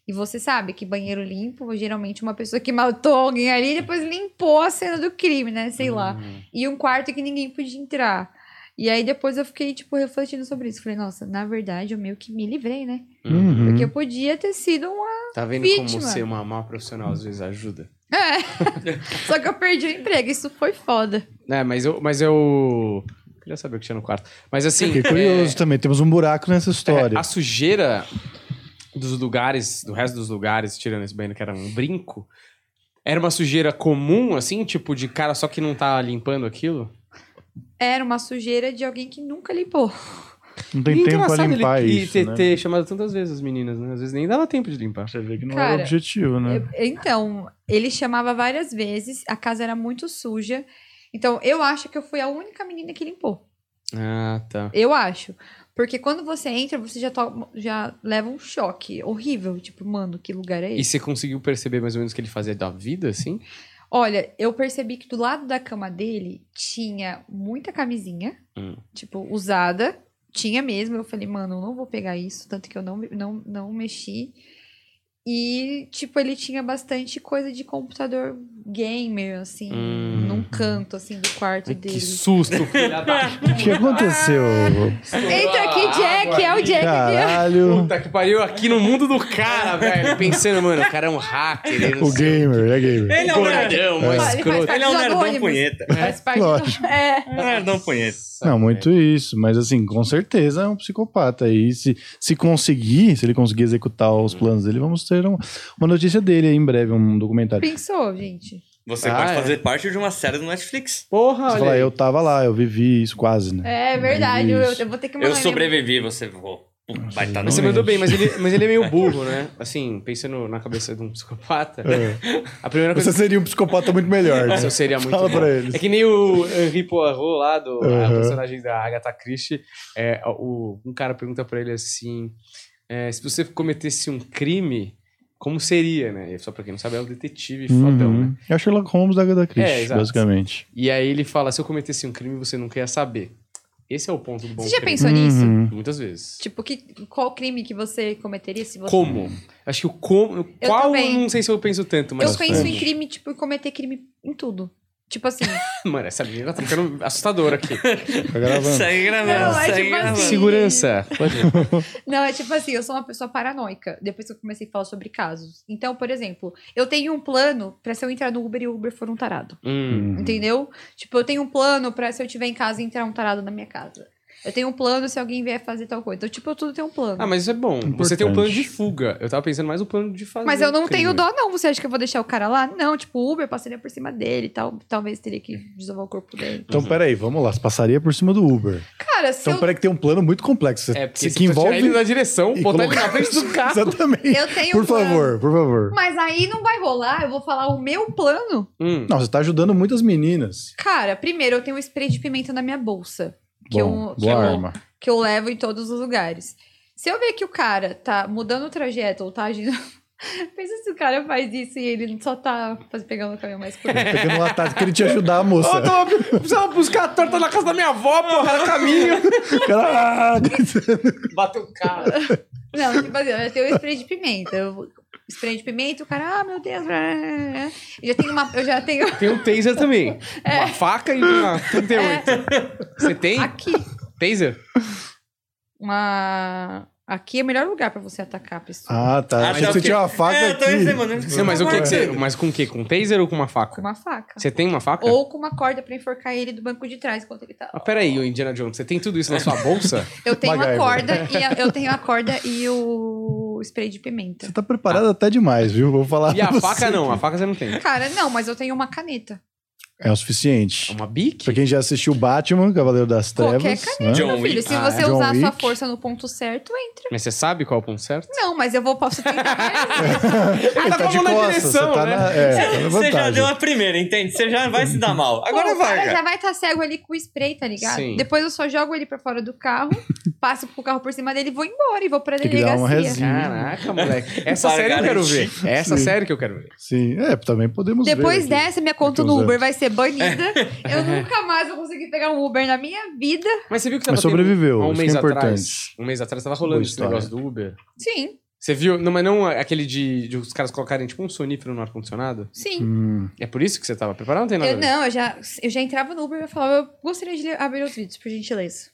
E você sabe que banheiro limpo, geralmente uma pessoa que matou alguém ali depois limpou a cena do crime, né? Sei lá. E um quarto que ninguém podia entrar. E aí depois eu fiquei, tipo, refletindo sobre isso. Falei, nossa, na verdade eu meio que me livrei, né? uhum. Porque eu podia ter sido uma. Tá vendo Vítima. como ser uma má profissional às vezes ajuda? É. (laughs) Só que eu perdi o emprego. Isso foi foda. É, mas eu. Mas eu. Queria saber o que tinha no quarto. Mas assim. Fiquei curioso também. Temos um buraco nessa história. É, a sujeira dos lugares, do resto dos lugares, tirando esse banheiro que era um brinco, era uma sujeira comum, assim, tipo de cara só que não tá limpando aquilo? Era uma sujeira de alguém que nunca limpou. Não tem E tempo pra limpar ele, isso, ter, né? ter chamado tantas vezes as meninas, né? Às vezes nem dava tempo de limpar. Você vê que não Cara, era o objetivo, né? Eu- então, ele chamava várias vezes, a casa era muito suja. Então, eu acho que eu fui a única menina que limpou. Ah, tá. Eu acho. Porque quando você entra, você já, toma- já leva um choque horrível. Tipo, mano, que lugar é E esse? você conseguiu perceber mais ou menos o que ele fazia da vida, assim? Olha, eu percebi que do lado da cama dele tinha muita camisinha, Hum. tipo, usada. Tinha mesmo. Eu falei, mano, eu não vou pegar isso. Tanto que eu não, não, não mexi. E, tipo, ele tinha bastante coisa de computador gamer, assim, Hum. num canto, assim, do quarto Ai, dele. que susto, (laughs) filha da O que aconteceu? (laughs) Entra aqui, Jack, é o Jack. Caralho. Puta que pariu aqui no mundo do cara, (laughs) velho. Pensando, mano, o cara é um hacker. O gamer, é gamer. Ele é um nerd. Gordão, Ele mais faz escroto. Ele é um nerdão punheta. Faz parte do... Lógico. É. É um nerdão punheta. Não, muito isso. Mas assim, com certeza é um psicopata. E se, se conseguir, se ele conseguir executar os planos dele, vamos ter um- uma notícia dele aí em breve, um documentário. Pensou, gente? Você Ah, pode é. fazer parte de uma série do Netflix. Porra, Você olha fala, aí. eu tava lá, eu vivi isso quase, né? É verdade, eu, eu vou ter que mandar. Eu minha- sobrevivi, você vou. Vai estar no Mas você mandou bem, mas ele, mas ele é meio burro, né? Assim, pensando na cabeça de um psicopata, É. a primeira coisa Você seria um psicopata muito melhor. né? Isso seria muito Fala bom. pra eles. É que nem o Henri Poirot lá, do a Uhum. personagem da Agatha Christie. É, o, um cara pergunta pra ele assim: é, se você cometesse um crime, como seria, né? Só pra quem não sabe, é um detetive fodão, né? Uhum. É o Sherlock Holmes da Agatha Christie, É, basicamente. E aí ele fala: se eu cometesse um crime, você nunca ia saber. Esse é o ponto do bom Você já crime. pensou nisso? Uhum. Muitas vezes. Tipo, que, qual crime que você cometeria se você. Como? Acho que o como. Eu qual também. não sei se eu penso tanto, mas. Eu penso em crime, tipo, em cometer crime em tudo. Tipo assim. (laughs) Mano, essa menina tá ficando assustadora aqui. Tá gravando. Segue gravando, Não, é segue tipo gravando. assim. Segurança. Pode ir. (laughs) Não, é tipo assim, eu sou uma pessoa paranoica depois que eu comecei a falar sobre casos. Então, por exemplo, eu tenho um plano pra se eu entrar no Uber e o Uber for um tarado. Hum. Entendeu? Tipo, eu tenho um plano pra se eu estiver em casa entrar um tarado na minha casa. Eu tenho um plano se alguém vier fazer tal coisa. Então, tipo, eu tudo tem um plano. Ah, mas isso é bom. Você tem um plano de fuga. Eu tava pensando mais no plano de fazer. Mas eu não crime. tenho dó, não. Você acha que eu vou deixar o cara lá? Não, tipo, o Uber passaria por cima dele e tal. Talvez teria que desovar o corpo dele. Então, peraí, vamos lá. Você passaria por cima do Uber. Cara, se Então, eu, peraí que tem um plano muito complexo. É, porque que você precisa tirar envolve... ele na direção, botar ele colocar- na frente do (laughs) carro. Exatamente. eu tenho Por um plano. favor, por favor. Mas aí não vai rolar, eu vou falar o meu plano. Hum. Não, você tá ajudando muitas meninas. Cara, primeiro eu tenho um spray de pimenta na minha bolsa. Que, Bom, eu, que, eu, que eu levo em todos os lugares. Se eu ver que o cara tá mudando o trajeto ou tá agindo. (laughs) Pensa se o cara faz isso e ele só tá pegando o caminho mais curto. Pegando um ataque, queria te ajudar, Ô, moça. eu tava precisava buscar a torta na casa da minha avó, porra, no caminho. Cara, ah, Bateu o cara. Não, tipo assim, eu tenho um spray de pimenta. Eu, spray de pimenta, o cara, ah, meu Deus. Eu já tenho uma. Eu já tenho. Tem um taser também. (laughs) Uma faca e uma 38. Você tem Aqui. taser? Uma. Aqui é o melhor lugar pra você atacar a pessoa. Ah, tá. Ah, tá, você ok. tinha uma faca É, eu tô aqui. Não, mas o que, que você. Mas com o quê? Com taser ou com uma faca? Com uma faca. Você tem uma faca? Ou com uma corda pra enforcar ele do banco de trás enquanto ele tá. Ah, peraí, ô Indiana Jones, você tem tudo isso na sua bolsa? (laughs) Eu tenho a MacGyver. corda e a- eu tenho a corda e o spray de pimenta. Você tá preparado até demais, viu? Vou falar. E a pra faca você. não, a faca você não tem. Cara, não, mas eu tenho uma caneta. É o suficiente. Uma bique? Pra quem já assistiu Batman, Cavaleiro das Trevas. Qualquer né? caneta, John meu filho. Wick. Se Ah, você John usar a sua força no ponto certo, entra. Mas você sabe qual é o ponto certo? Não, mas eu vou posso tentar. (laughs) Ele tá tá de costas, direção, você tá né? na, é, tá na Você já vantagem. deu a primeira, entende? Você já vai se dar mal. Agora Pô, o cara vai, já vai estar cego ali com o spray, tá ligado? Sim. Depois eu só jogo ele pra fora do carro, (laughs) passo com o carro por cima dele e vou embora e vou pra uma delegacia. resinha. Caraca, moleque. (laughs) Essa Para série eu quero ver. Essa Sim. série que eu quero ver. Sim, é, também podemos Depois ver. aqui. dessa, minha conta no Uber vai ser banida. Eu nunca mais vou conseguir pegar um Uber na minha vida. Mas você viu que tava Mas sobreviveu, tendo, há um mês é atrás. importante. Um mês atrás tava rolando esse negócio do Uber. Sim, Você viu? Não, mas não aquele de, de os caras colocarem tipo um sonífero no ar-condicionado? sim. Hum, É por isso que você tava preparado? Não tem nada Eu, não, eu já, eu já entrava no Uber e falava, eu gostaria de abrir os vídeos, por gentileza.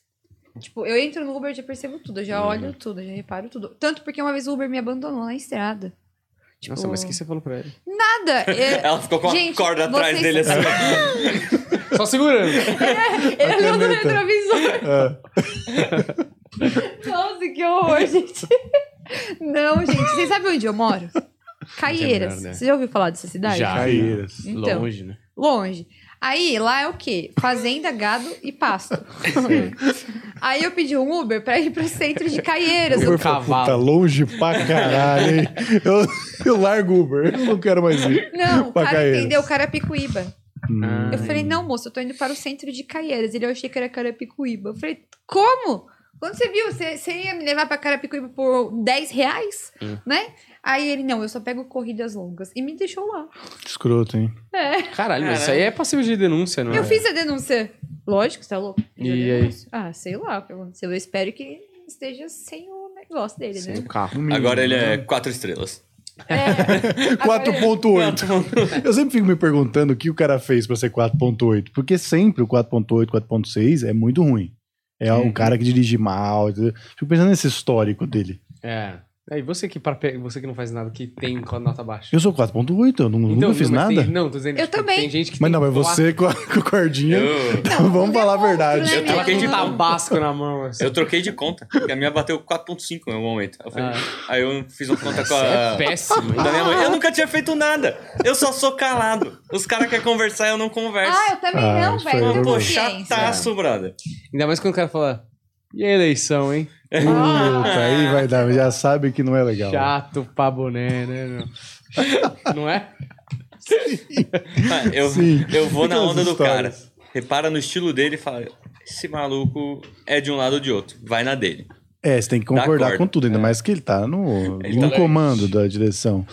Tipo, eu entro no Uber e já percebo tudo, eu já Uhum. olho tudo, eu já reparo tudo. Tanto porque uma vez o Uber me abandonou na estrada. Tipo, Nossa, mas o que você falou pra ele? Nada! (laughs) é- Ela ficou com a Gente, corda atrás vocês- dele assim. (laughs) Só segurando. Ele olhou no retrovisor. é. (laughs) Nossa, que horror, gente. Não, gente, vocês sabem onde eu moro? Caieiras. merda. Você já ouviu falar dessa cidade? Já. Caíras. Então. Longe, né? Longe. Aí, lá é o quê? Fazenda, gado e pasto. Aí eu pedi um Uber pra ir pro centro de Caieiras. Uber cavalo. Tá longe pra caralho, hein? Eu, eu largo o Uber, eu não quero mais ir. Não, o cara Caieiras. entendeu Carapicuíba. Hum. Eu falei, não, moço, eu tô indo para o centro de Caieiras. Ele, eu achei que era Carapicuíba. Eu falei, como? Quando você viu, você, você ia me levar pra Carapicuíba por 10 reais, Hum. né? Aí ele, não, eu só pego corridas longas. E me deixou lá. Escroto, hein? É. Caralho, mas isso aí é passível de denúncia, não é? Eu fiz a denúncia. Lógico, você tá louco? Fiz E aí? Ah, sei lá o que aconteceu. Eu espero que esteja sem o negócio dele, Sem né? o carro. Mínimo, Agora ele né? é quatro estrelas. É. (laughs) Agora- 4.8. Eu sempre fico me perguntando o que o cara fez pra ser 4.8. Porque sempre o 4.8, 4.6 é muito ruim. É Uhum. o cara que dirige mal. entendeu? Fico pensando nesse histórico dele. É. Aí você que, para pe- você que não faz nada, que tem (coughs) com a nota baixa. Eu sou 4.8, eu não, nunca fiz Então, nada. Tem, não, tô dizendo Eu tipo, também. tem gente que Mas tem não, mas quatro- você com a, (laughs) com a cordinha. (laughs) Eu, Não, Vamos falar a verdade. né, Eu troquei de tabasco (laughs) na mão. Assim. eu troquei de conta. porque A minha bateu 4.5 em algum momento. Eu falei- Aí eu fiz uma conta com Você é a... péssimo? Da minha mãe. Eu nunca tinha feito nada. Eu só sou calado. Os caras querem conversar, eu não converso. Ah, eu também Ah, não, velho. é Pô, chataço, brother. Ainda mais quando o cara fala, e a eleição, hein? Puta, aí vai dar. Já sabe que não é legal. Chato pra boné, né, meu? (laughs) não é? Ah, Eu, Sim. eu vou na onda do cara. Repara no estilo dele e fala: esse maluco é de um lado ou de outro. Vai na dele. É, você tem que concordar corda. com tudo, ainda mais que ele tá no, Ele no tá- comando da direção.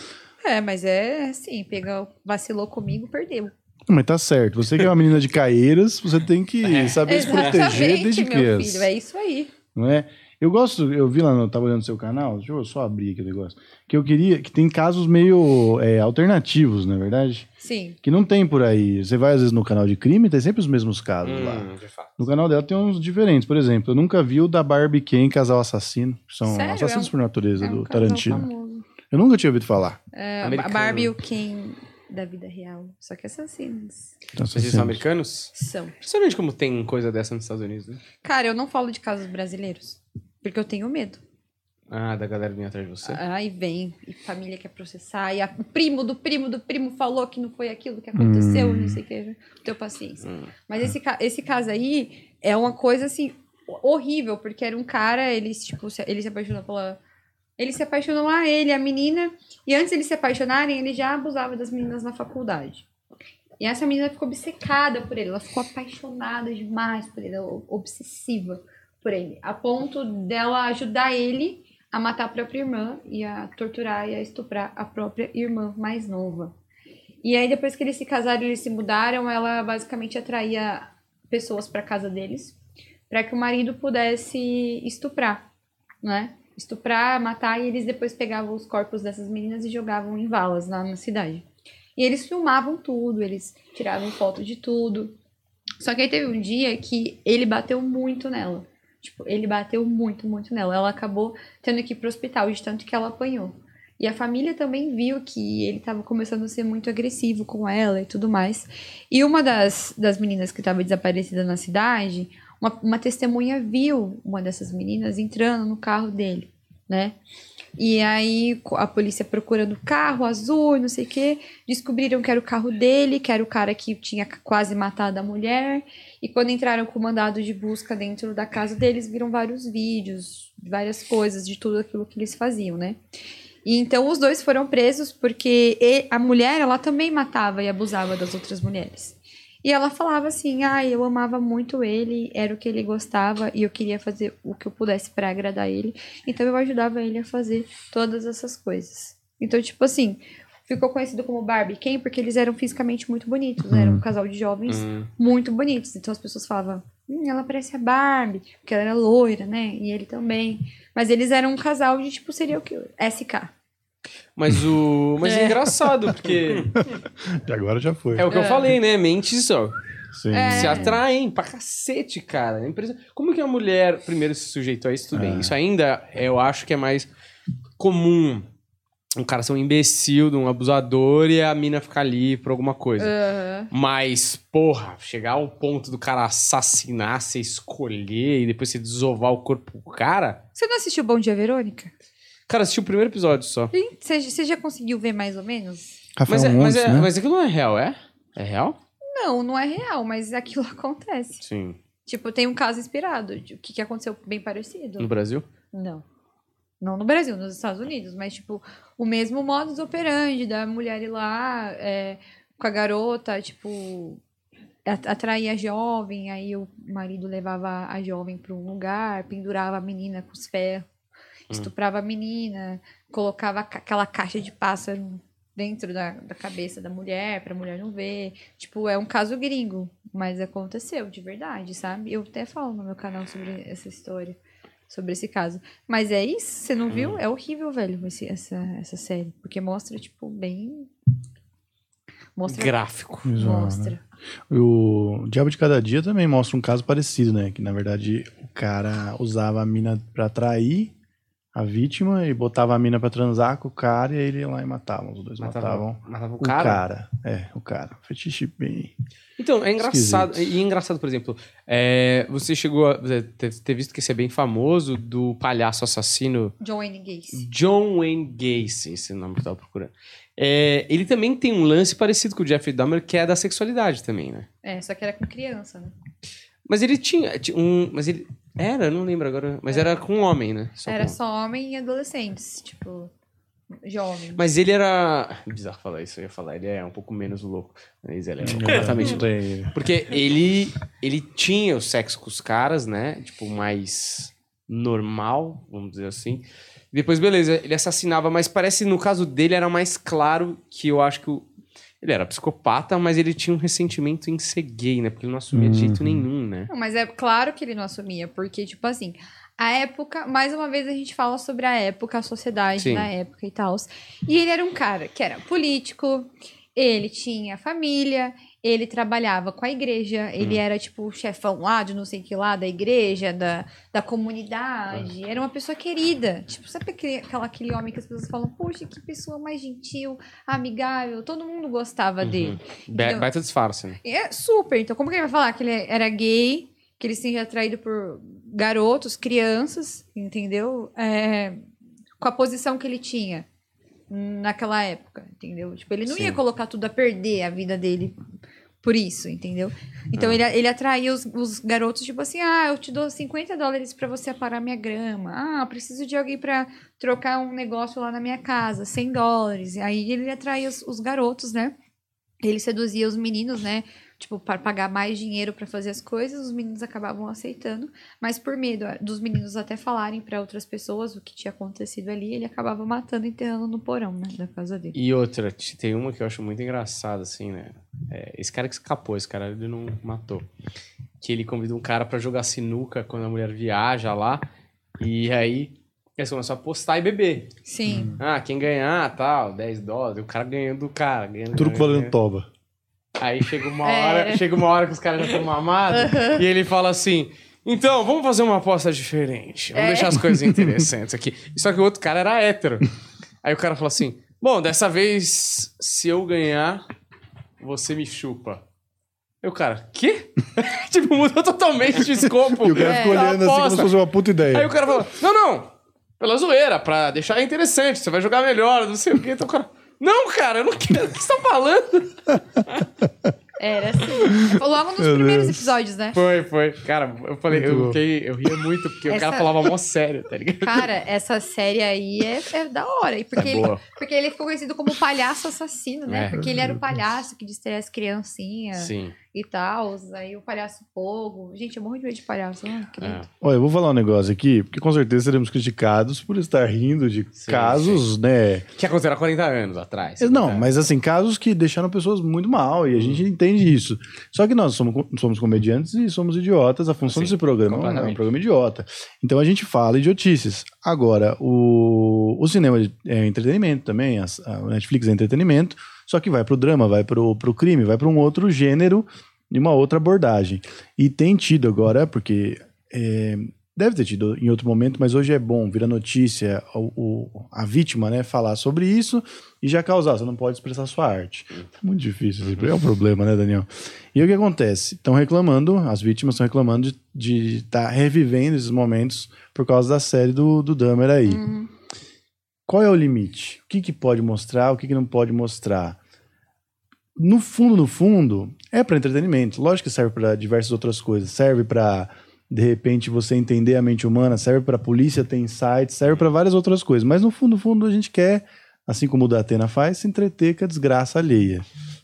É, mas é assim, pegou, vacilou comigo, perdeu. Mas tá certo. Você que é uma menina de Caeiras, você tem que É. saber se proteger desde meu criança. filho, é isso aí. Não é? Eu gosto, eu vi lá, no, tava olhando seu canal, deixa eu só abrir aqui o negócio. Que eu queria, que tem casos meio é, alternativos, na é verdade? Sim. Que não tem por aí. Você vai às vezes no canal de crime, tem sempre os mesmos casos lá. Hum, de fato. No canal dela tem uns diferentes. Por exemplo, eu nunca vi o da Barbie Ken, casal assassino. que São Sério? assassinos É um- por natureza É um do casal Tarantino. famoso. Eu nunca tinha ouvido falar. É, a. Barbie e o Ken da vida real. Só que assassinos. Então, Mas eles são americanos? São. Impressionante como tem coisa dessa nos Estados Unidos, né? Cara, eu não falo de casos brasileiros. Porque eu tenho medo. Ah, da galera vir atrás de você. Aí vem, e família quer processar, e a- o primo do primo do primo falou que não foi aquilo que aconteceu, Hum. não sei o que. Teu paciência. Hum. Mas esse, esse caso aí é uma coisa assim horrível, porque era um cara, ele, tipo, ele se apaixonou pela. Ele se apaixonou lá, ele, a menina, e antes de eles se apaixonarem, ele já abusava das meninas na faculdade. E essa menina ficou obcecada por ele, ela ficou apaixonada demais por ele, obsessiva por ele, a ponto dela ajudar ele a matar a própria irmã e a torturar e a estuprar a própria irmã mais nova. E aí, depois que eles se casaram eles se mudaram, ela basicamente atraía pessoas para casa deles para que o marido pudesse estuprar, né? Estuprar, matar e eles depois pegavam os corpos dessas meninas e jogavam em valas lá na cidade. E eles filmavam tudo, eles tiravam foto de tudo. Só que aí teve um dia que ele bateu muito nela. Tipo, ele bateu muito, muito nela. Ela acabou tendo que ir pro hospital de tanto que ela apanhou. E a família também viu que ele estava começando a ser muito agressivo com ela e tudo mais. E uma das, das meninas que estava desaparecida na cidade, uma, uma testemunha viu uma dessas meninas entrando no carro dele, né? E aí a polícia procurando carro azul, não sei o quê, descobriram que era o carro dele, que era o cara que tinha quase matado a mulher. E quando entraram com o mandado de busca dentro da casa deles, viram vários vídeos, várias coisas de tudo aquilo que eles faziam, né? E então os dois foram presos porque a mulher, ela também matava e abusava das outras mulheres. E ela falava assim: "Ah, eu amava muito ele, era o que ele gostava e eu queria fazer o que eu pudesse para agradar ele, então eu ajudava ele a fazer todas essas coisas". Então, tipo assim, ficou conhecido como Barbie Ken porque eles eram fisicamente muito bonitos, né? eram um casal de jovens Hum. muito bonitos. Então as pessoas falavam, hum, ela parece a Barbie, porque ela era loira, né? E ele também. Mas eles eram um casal de tipo, seria o que? SK. Mas o. Mas é, engraçado, porque (laughs) E agora já foi. é o que eu É. falei, né? Mentes ó, Sim. se atraem pra cacete, cara. É. Como que a mulher primeiro se sujeitou a isso? Tudo bem. É. Isso ainda eu acho que é mais comum. Um cara ser um imbecil, de um abusador e a mina ficar ali por alguma coisa. Mas, porra, chegar ao ponto do cara assassinar, você escolher e depois você desovar o corpo do cara. Você não assistiu Bom Dia, Verônica? Cara, assisti o primeiro episódio só. Você, já conseguiu ver mais ou menos? Rafael Mas, é, mas, é, né? mas aquilo não é real, é? É real? Não, não é real, mas aquilo (laughs) acontece. Sim. Tipo, tem um caso inspirado. de O que, que aconteceu bem parecido. No Brasil? Não. Não no Brasil, nos Estados Unidos, mas, tipo, o mesmo modus operandi da mulher ir lá é, com a garota, tipo, atrair a jovem, aí o marido levava a jovem para um lugar, pendurava a menina com os ferros, estuprava a menina, colocava ca- aquela caixa de pássaro dentro da, da cabeça da mulher, pra mulher não ver. Tipo, é um caso gringo, mas aconteceu de verdade, sabe? Eu até falo no meu canal sobre essa história sobre esse caso. Mas é isso, você não viu? É horrível, velho, esse- essa, essa série. Porque mostra, tipo, bem. Mostra. Gráfico. Visual, né? Mostra. O Diabo de Cada Dia também mostra um caso parecido, né? Que na verdade o cara usava a mina pra atrair a vítima e botava a mina pra transar com o cara e aí ele ia lá e matava. Os dois matavam. matava o O cara. cara. É, o cara. Fetiche bem. Então, é engraçado. E é engraçado, por exemplo, é, você chegou a ter, ter visto que esse é bem famoso do palhaço assassino John Wayne Gacy. John Wayne Gacy, esse é o nome que eu tava procurando. É, ele também tem um lance parecido com o Jeffrey Dahmer, que é da sexualidade também, né? É, só que era com criança, né? Mas ele tinha, tinha um. Mas ele. Era, eu não lembro agora. Mas era com um homem, né? Só era com- só homem e adolescentes, tipo, jovem. Mas ele era. Bizarro falar isso, eu ia falar. Ele é um pouco menos louco. Mas ele é completamente tem- Porque ele, ele tinha o sexo com os caras, né? Tipo, mais normal, vamos dizer assim. Depois, beleza, ele assassinava, mas parece no caso dele era mais claro que eu acho que o. Ele era psicopata, mas ele tinha um ressentimento em ser gay, né? Porque ele não assumia de jeito Uhum. nenhum, né? Não, mas é claro que ele não assumia, porque, tipo assim, a época, mais uma vez a gente fala sobre a época, a sociedade Sim. na época e tal. E ele era um cara que era político, ele tinha família, ele trabalhava com a igreja, ele era, tipo, o chefão lá de não sei o que lá, da igreja, da, da comunidade. Era uma pessoa querida. Tipo, sabe aquele, aquela, aquele homem que as pessoas falam, poxa, que pessoa mais gentil, amigável, todo mundo gostava dele. Be Então- baita disfarce, né? É super. Então, como que ele vai falar que ele era gay, que ele se sentia atraído por garotos, crianças, entendeu? É, com a posição que ele tinha naquela época, entendeu? Tipo, ele não Sim. ia colocar tudo a perder a vida dele por isso, entendeu? Então, Ah. ele, ele atraía os, os garotos, tipo assim, ah, eu te dou 50 dólares pra você aparar minha grama. Ah, preciso de alguém pra trocar um negócio lá na minha casa, 100 dólares. E aí ele atraía os, os garotos, né? Ele seduzia os meninos, né? Tipo, para pagar mais dinheiro pra fazer as coisas, os meninos acabavam aceitando, mas por medo dos meninos até falarem pra outras pessoas o que tinha acontecido ali, ele acabava matando e enterrando no porão, né, da casa dele. E outra, tem uma que eu acho muito engraçada, assim, né? É, esse cara que escapou, esse cara ele não matou. Que ele convida um cara pra jogar sinuca quando a mulher viaja lá. E aí eles começam a apostar e beber. Sim. Ah, quem ganhar, tal, 10 dólares. O cara ganhando do cara. Ganhando, Tudo ganhando, valendo ganhando. toba. Aí chega uma É. hora, chega uma hora que os caras já estão mamados. E ele fala assim: Então, vamos fazer uma aposta diferente. Vamos É. deixar as coisas interessantes aqui. Só que o outro cara era hétero. Aí o cara falou assim: Bom, dessa vez, se eu ganhar, você me chupa. Aí o cara, quê? (laughs) tipo, mudou totalmente de escopo. E o cara É, ficou olhando assim como se fosse uma puta ideia. Aí o cara falou: Não, não, pela zoeira, pra deixar interessante, você vai jogar melhor, não sei o quê. Então o cara, não, cara, eu não quero. O que você tá falando? Era assim. Logo nos Meu primeiros Deus. episódios, né? Foi, foi. Cara, eu falei, Muito eu, fiquei, eu ria muito, porque o Essa- cara falava mó sério, tá ligado? Cara, essa série aí é, é da hora. E porque, É ele, boa. porque ele ficou conhecido como palhaço assassino, né? É. Porque ele era o palhaço que distraía as criancinhas Sim. E tal. Aí o palhaço fogo. Gente, eu morro de medo de palhaço. Não, É. Olha, eu vou falar um negócio aqui, porque com certeza seremos criticados por estar rindo de Sim, casos, né? Que aconteceu há 40 anos atrás. Não, É. mas assim, casos que deixaram pessoas muito mal, e a gente entende isso. Só que nós somos, somos comediantes e somos idiotas. A função Sim, desse programa é um programa idiota. Então a gente fala idiotices. Agora, o, o cinema é entretenimento também, as- a Netflix é entretenimento, só que vai pro drama, vai pro, pro crime, vai para um outro gênero e uma outra abordagem. E tem tido agora, porque é, deve ter tido em outro momento, mas hoje é bom vir a notícia, o, o- a vítima, né, falar sobre isso e já causar. Você não pode expressar sua arte. É muito difícil, é um problema, né, Daniel? E o que acontece? Estão reclamando, as vítimas estão reclamando de estar revivendo esses momentos por causa da série do, do Dahmer aí. Uhum. Qual é o limite? O que, que pode mostrar, o que, que não pode mostrar? No fundo, no fundo, é para entretenimento. Lógico que serve para diversas outras coisas. Serve para, de repente, você entender a mente humana, serve para a polícia ter insights, serve para várias outras coisas. Mas no fundo, no fundo, a gente quer, assim como o da Atena faz, se entreter com a desgraça alheia.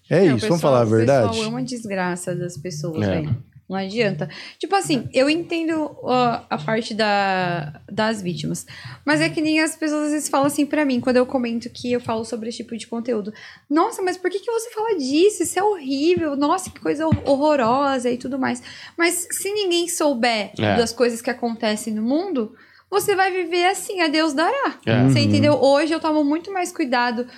É, É, isso, vamos pessoal- falar a verdade? O pessoal ama a desgraça das pessoas, É. velho. Não adianta. Tipo assim, eu entendo ó, a parte da, das vítimas. Mas é que nem as pessoas às vezes falam assim pra mim, quando eu comento que eu falo sobre esse tipo de conteúdo. Nossa, mas por que, que você fala disso? Isso é horrível. Nossa, que coisa hor- horrorosa e tudo mais. Mas se ninguém souber É. das coisas que acontecem no mundo, você vai viver assim, a Deus dará. É. Você Uhum. entendeu? Hoje eu tomo muito mais cuidado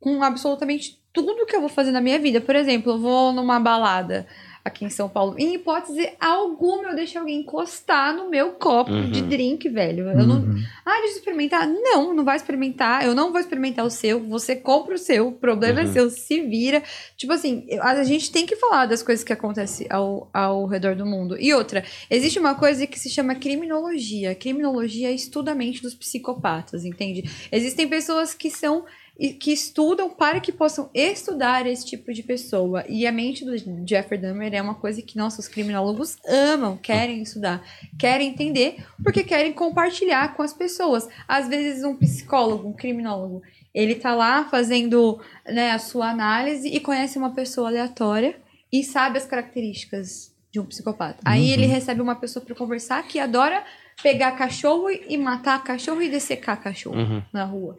com absolutamente tudo que eu vou fazer na minha vida. Por exemplo, eu vou numa balada aqui em São Paulo. Em hipótese alguma, eu deixo alguém encostar no meu copo Uhum. de drink, velho. Eu não. Uhum. Ah, deixa eu experimentar. Não, não vai experimentar. Eu não vou experimentar o seu. Você compra o seu. O problema Uhum. é seu. Se vira. Tipo assim, a gente tem que falar das coisas que acontecem ao, ao redor do mundo. E outra, existe uma coisa que se chama criminologia. Criminologia estuda a mente dos psicopatas, entende? Existem pessoas que são e que estudam para que possam estudar esse tipo de pessoa. E a mente do Jeffrey Dahmer é uma coisa que nossos criminólogos amam, querem estudar, querem entender, porque querem compartilhar com as pessoas. Às vezes um psicólogo, um criminólogo, ele tá lá fazendo né, a sua análise e conhece uma pessoa aleatória e sabe as características de um psicopata. Aí ele recebe uma pessoa para conversar que adora pegar cachorro e matar cachorro e dessecar cachorro Uhum. na rua.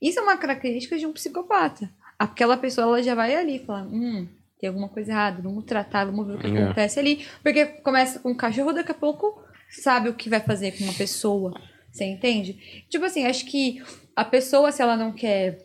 Isso é uma característica de um psicopata. Aquela pessoa ela já vai ali e fala: hum, tem alguma coisa errada, vamos tratar, vamos ver o que É. acontece ali. Porque começa com um cachorro, daqui a pouco sabe o que vai fazer com uma pessoa. Você entende? Tipo assim, acho que a pessoa, se ela não quer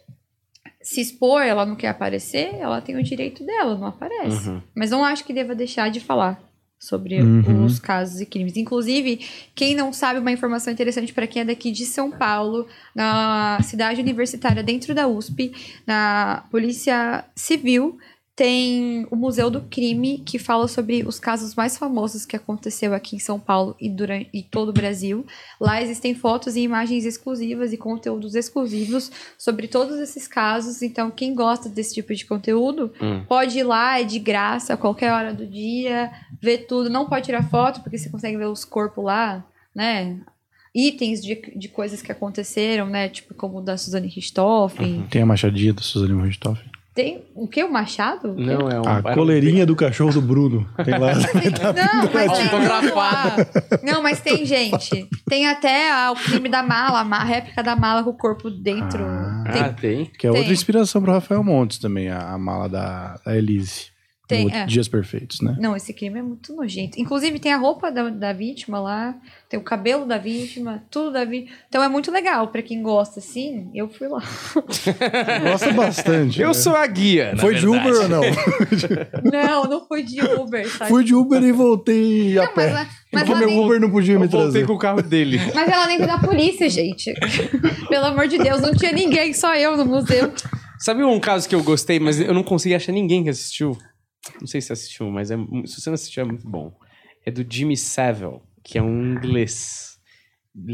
se expor, ela não quer aparecer, ela tem o direito dela, não aparece. Uhum. Mas não acho que deva deixar de falar sobre Uhum. os casos e crimes. Inclusive, quem não sabe, uma informação interessante para quem é daqui de São Paulo, na cidade universitária dentro da USP, na Polícia Civil, tem o Museu do Crime, que fala sobre os casos mais famosos que aconteceu aqui em São Paulo e, durante, e todo o Brasil. Lá existem fotos e imagens exclusivas e conteúdos exclusivos sobre todos esses casos. Então, quem gosta desse tipo de conteúdo, Hum. pode ir lá, é de graça, a qualquer hora do dia, ver tudo. Não pode tirar foto, porque você consegue ver os corpos lá, né? Itens de, de coisas que aconteceram, né? Tipo, como o da Suzane Richthofen. Tem a machadinha da Suzane Richthofen. Tem o que? O Machado? Não, é um. A um- coleirinha do cachorro do Bruno. Tem lá. (laughs) Não, mas tem Autografado. lá. Não, mas tem, gente. Tem até ah, o crime da mala, a réplica da mala com o corpo dentro. Ah. Tem- Ah, tem. Que é outra Tem. inspiração para Rafael Montes também, a, a mala da, da Elise. Tem, no é. Dias Perfeitos, né? Não, esse crime é muito nojento. Inclusive, tem a roupa da, da vítima lá, tem o cabelo da vítima, tudo da vítima. Então é muito legal pra quem gosta, assim. Eu fui lá. (laughs) Gosta bastante. Eu né? sou a guia. na Foi de verdade. Uber ou (laughs) não? Não, não foi de Uber, sabe? Fui de Uber e voltei a Não, pé. mas, mas, Porque meu nem, Uber não podia me Eu voltei trazer. com o carro dele. mas ela nem foi da polícia, gente. (laughs) Pelo amor de Deus, não tinha ninguém, só eu no museu. Sabe um caso que eu gostei, mas eu não consegui achar ninguém que assistiu? Não sei se assistiu, mas é, se você não assistiu, é muito bom. É do Jimmy Savile, que é um inglês.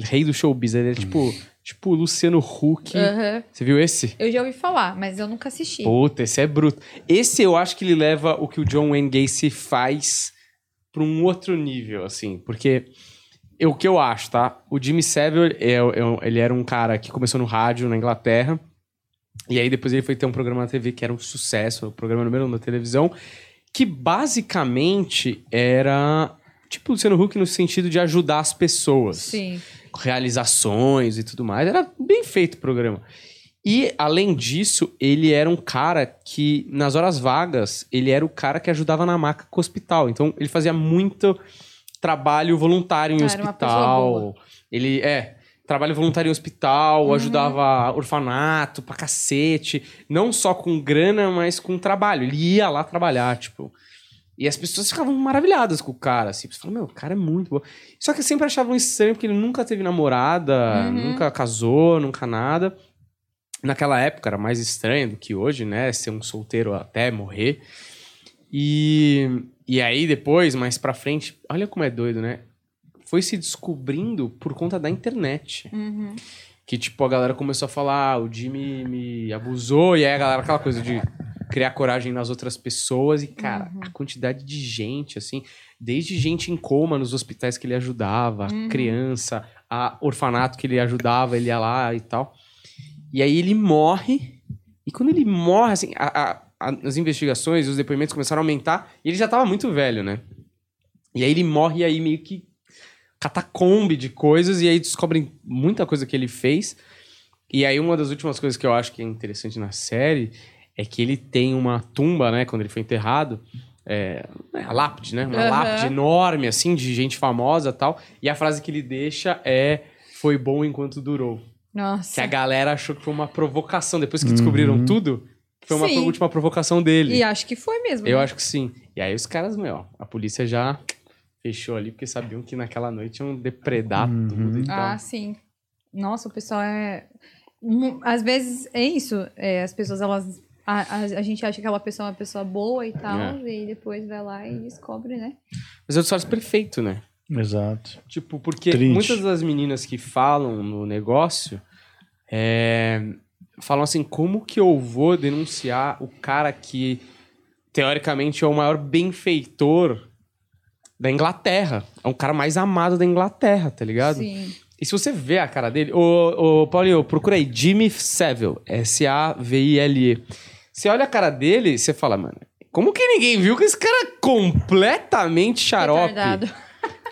Rei do showbiz. Ele é tipo, tipo o Luciano Huck. Aham. Você viu esse? Eu já ouvi falar, mas eu nunca assisti. Puta, esse é bruto. Esse eu acho que ele leva o que o John Wayne Gacy faz pra um outro nível, assim. Porque o que eu acho, tá? O Jimmy Savile, é, é- ele era um cara que começou no rádio na Inglaterra. E aí depois ele foi ter um programa na TV que era um sucesso, o programa número um da televisão, que basicamente era tipo o Luciano Huck no sentido de ajudar as pessoas Sim. realizações e tudo mais. Era bem feito o programa. E, além disso, ele era um cara que, nas horas vagas, ele era o cara que ajudava na maca com o hospital. Então, ele fazia muito trabalho voluntário em Ah, era uma pessoa hospital. Ele, é, trabalho voluntário em hospital, Uhum. ajudava orfanato pra cacete. Não só com grana, mas com trabalho. Ele ia lá trabalhar, tipo... E as pessoas ficavam maravilhadas com o cara, assim. Você fala, meu, o cara é muito bom. Só que sempre achavam estranho porque ele nunca teve namorada, Uhum. nunca casou, nunca nada. Naquela época era mais estranho do que hoje, né? Ser um solteiro até morrer. E, e aí depois, mais pra frente, olha como é doido, né? Foi se descobrindo por conta da internet. Uhum. Que, tipo, a galera começou a falar, ah, o Jimmy me abusou, e aí a galera, aquela coisa de criar coragem nas outras pessoas, e, cara, Uhum. a quantidade de gente, assim, desde gente em coma nos hospitais que ele ajudava, Uhum. criança, a orfanato que ele ajudava, ele ia lá e tal. E aí ele morre, e quando ele morre, assim, a- a- a- as investigações, os depoimentos começaram a aumentar, e ele já tava muito velho, né? E aí ele morre, e aí meio que catacombe de coisas, e aí descobrem muita coisa que ele fez. E aí uma das últimas coisas que eu acho que é interessante na série é que ele tem uma tumba, né, quando ele foi enterrado, é, é, a lápide, né? Uma Aham. lápide enorme, assim, de gente famosa e tal. E a frase que ele deixa é: Foi bom enquanto durou. Que Nossa. a galera achou que foi uma provocação. Depois que descobriram tudo, que foi uma Sim. última provocação dele. E acho que foi mesmo. Eu né? acho que sim. E aí os caras, meu, a polícia já fechou ali, porque sabiam que naquela noite iam depredar Uhum. tudo e tal. Ah, sim. Nossa, o pessoal é. Às vezes é isso. é, as pessoas, elas. A, a, a gente acha que aquela pessoa é uma pessoa boa e tal, É. e depois vai lá e descobre, né? Mas é o disfarce perfeito, né? Exato. Tipo, porque Triste. muitas das meninas que falam no negócio é, falam assim, como que eu vou denunciar o cara que, teoricamente, é o maior benfeitor da Inglaterra? É um cara mais amado da Inglaterra, tá ligado? Sim. E se você vê a cara dele... Ô, ô Paulinho, procura aí. Jimmy Savile. S-A-V-I-L-E. Você olha a cara dele você fala, mano... Como que ninguém viu que esse cara é completamente xarope? Retardado.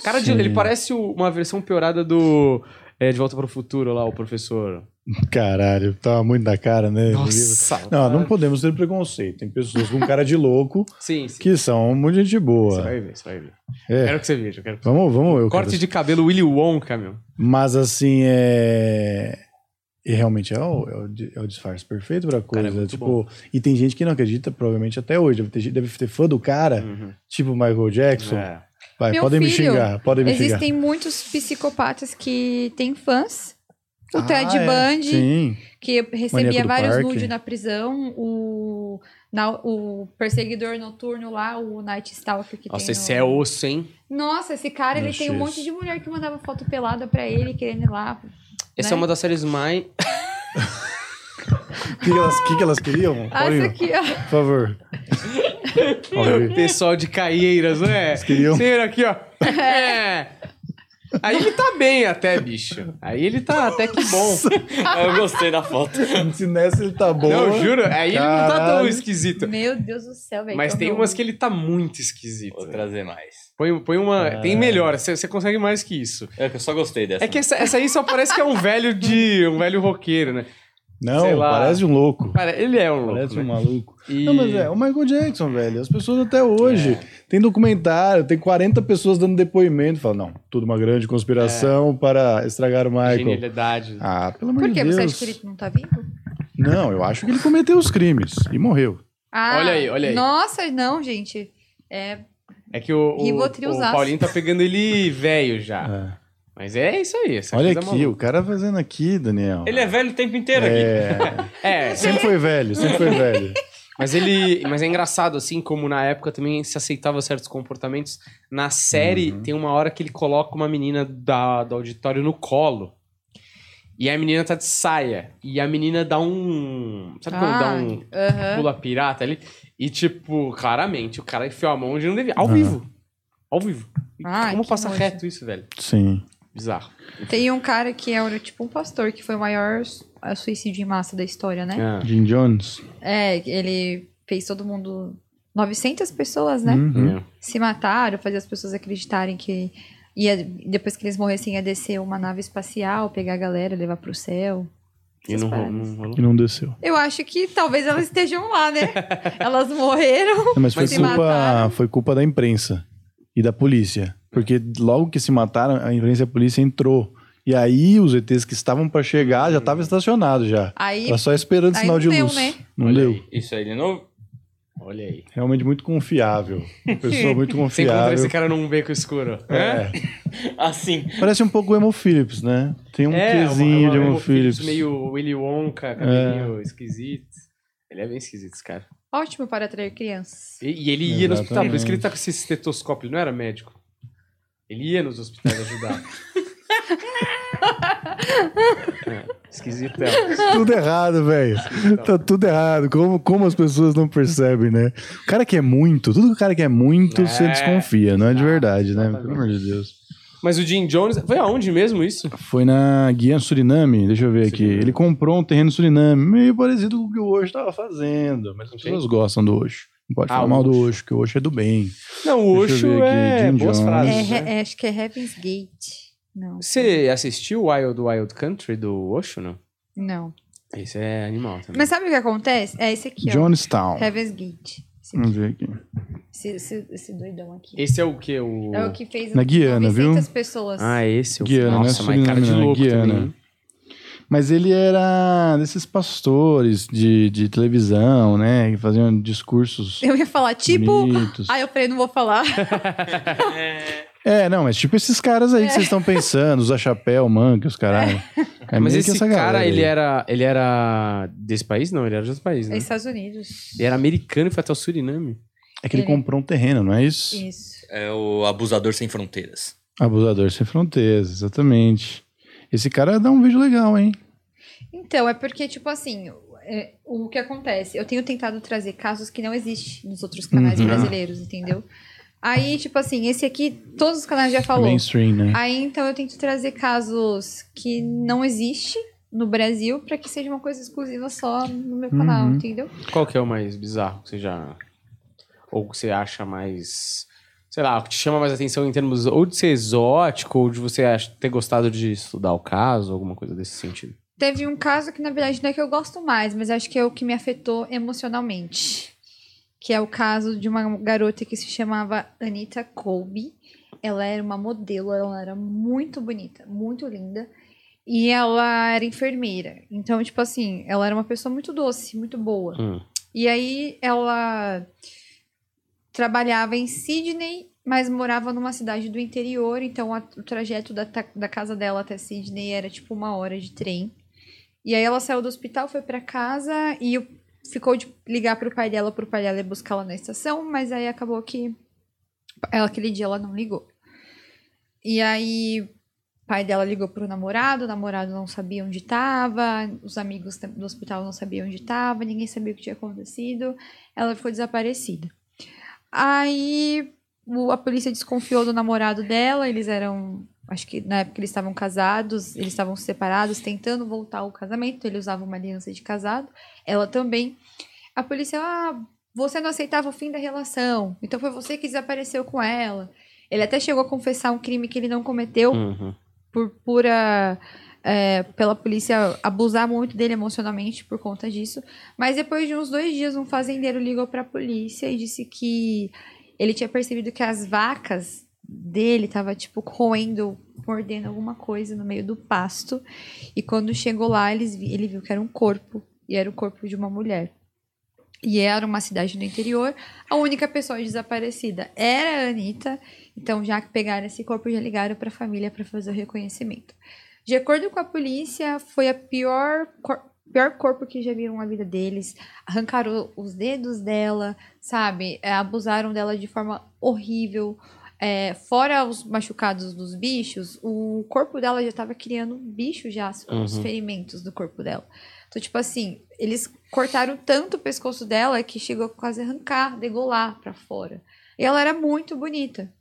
Cara, de, ele parece uma versão piorada do é, De Volta para o Futuro lá, o professor. Caralho, tava muito na cara, né? Nossa. Não, não podemos ter preconceito. Tem pessoas com cara de louco (laughs) Sim, sim. que são muito gente Você boa. vai ver, você vai ver. É. Quero que você veja. Quero que... Vamos, vamos. Eu Corte quero- de cabelo Willy Wonka, meu. Mas assim, é. E realmente é o, é o, é o disfarce perfeito pra Cara, é coisa. tipo, e tem gente que não acredita, provavelmente até hoje. Deve ter, deve ter fã do cara, Uhum. tipo Michael Jackson. É. Vai, Meu podem me filho, xingar, podem me Existem xingar. muitos psicopatas que têm fãs. O Ah, Ted é. Bundy, Sim. que recebia vários nudes na prisão. O, na- o perseguidor noturno lá, o Night Stalker que Nossa, tem esse no- é osso, hein? Nossa, esse cara, ele Meu tem um monte de mulher que mandava foto pelada pra ele, querendo ir lá. Essa né? é uma das séries mais. O (laughs) que, que elas, que elas queriam? Ah, Paulinho, essa aqui, ó. por favor. (laughs) Olha aí. Pessoal de Caieiras, não é? queriam- Senhor aqui, ó. (laughs) É. Aí ele tá bem até, bicho. Aí ele tá até que bom. Eu gostei da foto. Se nessa ele tá bom. Não, juro. Aí ele não tá tão Caralho. esquisito. Meu Deus do céu, velho. Mas tem umas que ele tá muito esquisito. Vou trazer mais. Põe, põe uma. Ah. Tem melhor, você você consegue mais que isso. É que eu só gostei dessa. É que essa, essa aí só parece que é um velho de. um velho roqueiro, né? Não, Sei lá. parece um louco. Ele é um louco, Parece né? um maluco. (laughs) E- Não, mas é, o Michael Jackson, velho. As pessoas até hoje. É. Tem documentário, tem 40 pessoas dando depoimento. Fala, não, tudo uma grande conspiração para estragar o Michael. Genialidade. Ah, pelo amor Por de? Deus. Você acha que ele não tá vivo? Não, eu acho que ele cometeu os crimes e morreu. Ah, Olha aí, olha aí. Nossa, não, gente. É, É que o, o, o Paulinho tá pegando ele velho já. É. Mas é isso aí. Essa Olha coisa aqui, maluca. o cara fazendo aqui, Daniel. Ele é velho o tempo inteiro aqui. É, (laughs) É, sempre foi velho, sempre foi velho. (laughs) mas ele. Mas é engraçado, assim, como na época também se aceitava certos comportamentos. Na série, Uhum. tem uma hora que ele coloca uma menina da, do auditório no colo. E a menina tá de saia. E a menina dá um. Sabe quando dá Ah, um aham. pula pirata ali? E, tipo, claramente, o cara enfiou a mão onde não devia. Ao Aham. vivo. Ao vivo. Ai, como passa reto isso, velho? Sim. Bizarro. Tem um cara que era tipo um pastor, que foi o maior suicídio em massa da história, né? Ah. Jim Jones. É, ele fez todo mundo. 900 pessoas, né? Uhum. É. Se mataram, fazer as pessoas acreditarem que ia, depois que eles morressem ia descer uma nave espacial, pegar a galera, levar pro céu. E não, não rolou. E não desceu. Eu acho que talvez elas estejam lá, né? (laughs) elas morreram. Não, mas (laughs) foi culpa, mataram. foi culpa da imprensa e da polícia. Porque logo que se mataram, a imprensa e a polícia entrou. E aí os ETs que estavam pra chegar já estavam estacionados já. Aí Tava só esperando aí sinal não de deu, luz. né? Não Olha deu. aí, Isso aí de novo. Olha aí. Realmente muito confiável. Uma pessoa (laughs) muito confiável. esse cara num beco escuro. É. (laughs) Assim. Parece um pouco o Emo Phillips, né? Tem um quesinho de Emo Phillips. É. Meio Willy Wonka, cabelinho esquisito. Ele é bem esquisito, esse cara. ótimo para atrair crianças. E, e ele ia no hospital, por isso que ele Exatamente. tá com esse estetoscópio, ele não era médico. Ele ia nos hospitais ajudar. (laughs) é, esquisitão. Tudo errado, velho. Tá tudo errado. Como, como as pessoas não percebem, né? O cara que é muito, tudo que o cara que é muito, É, você desconfia, não é de verdade, né? Pelo amor de Deus. Mas o Jim Jones, foi aonde mesmo isso? Foi na Guiana Suriname, deixa eu ver aqui. Suriname. Ele comprou um terreno Suriname, meio parecido com o que o Osho estava fazendo. Mas as pessoas gostam do Osho. Não pode Ah, falar o mal do Osho. Que o Osho é do bem. Não, o Osho é Jim boas Jones. frases. É, né? É, acho que é Heaven's Gate. Não. Você assistiu Wild Wild Country do Osho, não? Não. Esse é animal também. Mas sabe o que acontece? É esse aqui, ó. Jonestown. Heaven's Gate. Esse, Vamos ver aqui. Esse, esse- esse doidão aqui. Esse é o que? O... É o que fez Na Guiana, viu? 900 pessoas. Ah, esse é o Guiana, Nossa, não é mas cara de é louco Guiana. também. Mas ele era desses pastores de, de televisão, né? Que faziam discursos Eu ia falar, tipo. bonitos. Ah, eu falei, não vou falar. (laughs) É, não, mas tipo esses caras aí que vocês estão pensando, usa chapéu, manca, os caralho. É Mas meio que esse essa cara, galera ele era, ele era desse país? Não, ele era de outro país, É né? Estados Unidos. Ele era americano e foi até o Suriname. É que ele Ele- comprou um terreno, não é isso? Isso. É o abusador sem fronteiras. Abusador sem fronteiras, exatamente. Esse cara dá um vídeo legal, hein? Então, é porque, tipo assim, é, o que acontece? Eu tenho tentado trazer casos que não existem nos outros canais Uhum. brasileiros, entendeu? Aí, tipo assim, esse aqui, todos os canais já falou. Mainstream, né? Aí, então, eu tento trazer casos que não existem no Brasil pra que seja uma coisa exclusiva só no meu canal, Uhum. entendeu? Qual que é o mais bizarro que você já... Ou que você acha mais... Sei lá, o que te chama mais atenção em termos ou de ser exótico, ou de você ter gostado de estudar o caso, alguma coisa desse sentido. Teve um caso que, na verdade, não é que eu gosto mais, mas acho que é o que me afetou emocionalmente. Que é o caso de uma garota que se chamava Anita Colby. Ela era uma modelo, ela era muito bonita, muito linda. E ela era enfermeira. Então, tipo assim, ela era uma pessoa muito doce, muito boa. Hum. E aí ela trabalhava em Sydney, mas morava numa cidade do interior, então a- o trajeto da, da casa dela até Sydney era tipo uma hora de trem. E aí ela saiu do hospital, foi pra casa e o- ficou de ligar pro pai dela, pro pai dela ir buscar ela na estação, mas aí acabou que ela, aquele dia ela não ligou. E aí o pai dela ligou pro namorado, o namorado não sabia onde estava, os amigos do hospital não sabiam onde estava, ninguém sabia o que tinha acontecido, ela ficou desaparecida. Aí o- a polícia desconfiou do namorado dela, eles eram, acho que na época eles estavam casados, eles estavam separados, tentando voltar ao casamento, ele usava uma aliança de casado, ela também. A polícia, ah, você não aceitava o fim da relação, então foi você que desapareceu com ela. Ele até chegou a confessar um crime que ele não cometeu Uhum. por pura é, pela polícia abusar muito dele emocionalmente por conta disso. Mas depois de uns dois dias, um fazendeiro ligou para a polícia e disse que ele tinha percebido que as vacas dele tava tipo roendo, mordendo alguma coisa no meio do pasto. E quando chegou lá, eles ele viu que era um corpo e era o corpo de uma mulher. E era uma cidade no interior. A única pessoa desaparecida era a Anitta. Então, já que pegaram esse corpo, já ligaram para a família para fazer o reconhecimento. De acordo com a polícia, foi a pior, cor pior corpo que já viram na vida deles. Arrancaram os dedos dela, sabe? É, abusaram dela de forma horrível. É, fora os machucados dos bichos, o corpo dela já estava criando bicho já, os Uhum. ferimentos do corpo dela. Então, tipo assim, eles cortaram tanto o pescoço dela que chegou a quase arrancar, degolar pra fora. E ela era muito bonita.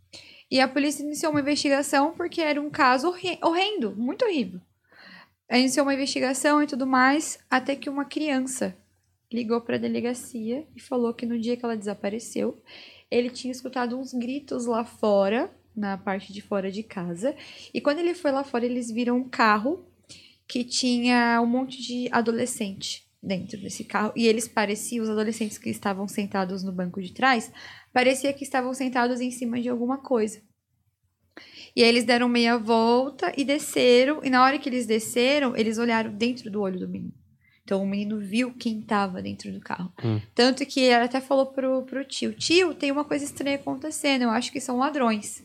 E a polícia iniciou uma investigação porque era um caso horre- horrendo, muito horrível. Iniciou uma investigação e tudo mais, até que uma criança ligou para a delegacia e falou que no dia que ela desapareceu, ele tinha escutado uns gritos lá fora, na parte de fora de casa. E quando ele foi lá fora, eles viram um carro que tinha um monte de adolescente dentro desse carro. E eles pareciam, os adolescentes que estavam sentados no banco de trás, parecia que estavam sentados em cima de alguma coisa. E aí eles deram meia volta e desceram. E na hora que eles desceram, eles olharam dentro do olho do menino. Então o menino viu quem estava dentro do carro. Hum. Tanto que ele até falou pro, pro tio: Tio, tem uma coisa estranha acontecendo. Eu acho que são ladrões.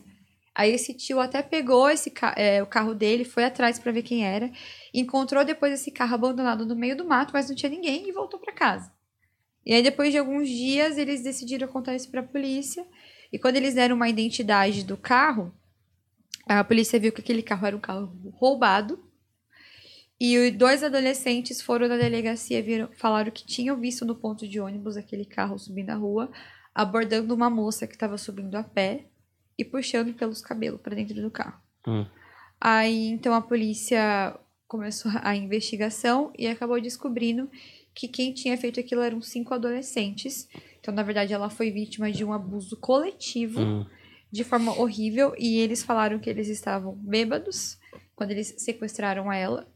Aí esse tio até pegou esse é, o carro dele, foi atrás para ver quem era, encontrou depois esse carro abandonado no meio do mato, mas não tinha ninguém e voltou para casa. E aí depois de alguns dias eles decidiram contar isso para a polícia e quando eles deram uma identidade do carro, a polícia viu que aquele carro era um carro roubado. E dois adolescentes foram na delegacia e viram, falaram que tinham visto no ponto de ônibus aquele carro subindo a rua, abordando uma moça que estava subindo a pé e puxando pelos cabelos para dentro do carro. Hum. Aí então a polícia começou a investigação e acabou descobrindo que quem tinha feito aquilo eram cinco adolescentes. Então, na verdade, ela foi vítima de um abuso coletivo Hum. de forma horrível e eles falaram que eles estavam bêbados quando eles sequestraram ela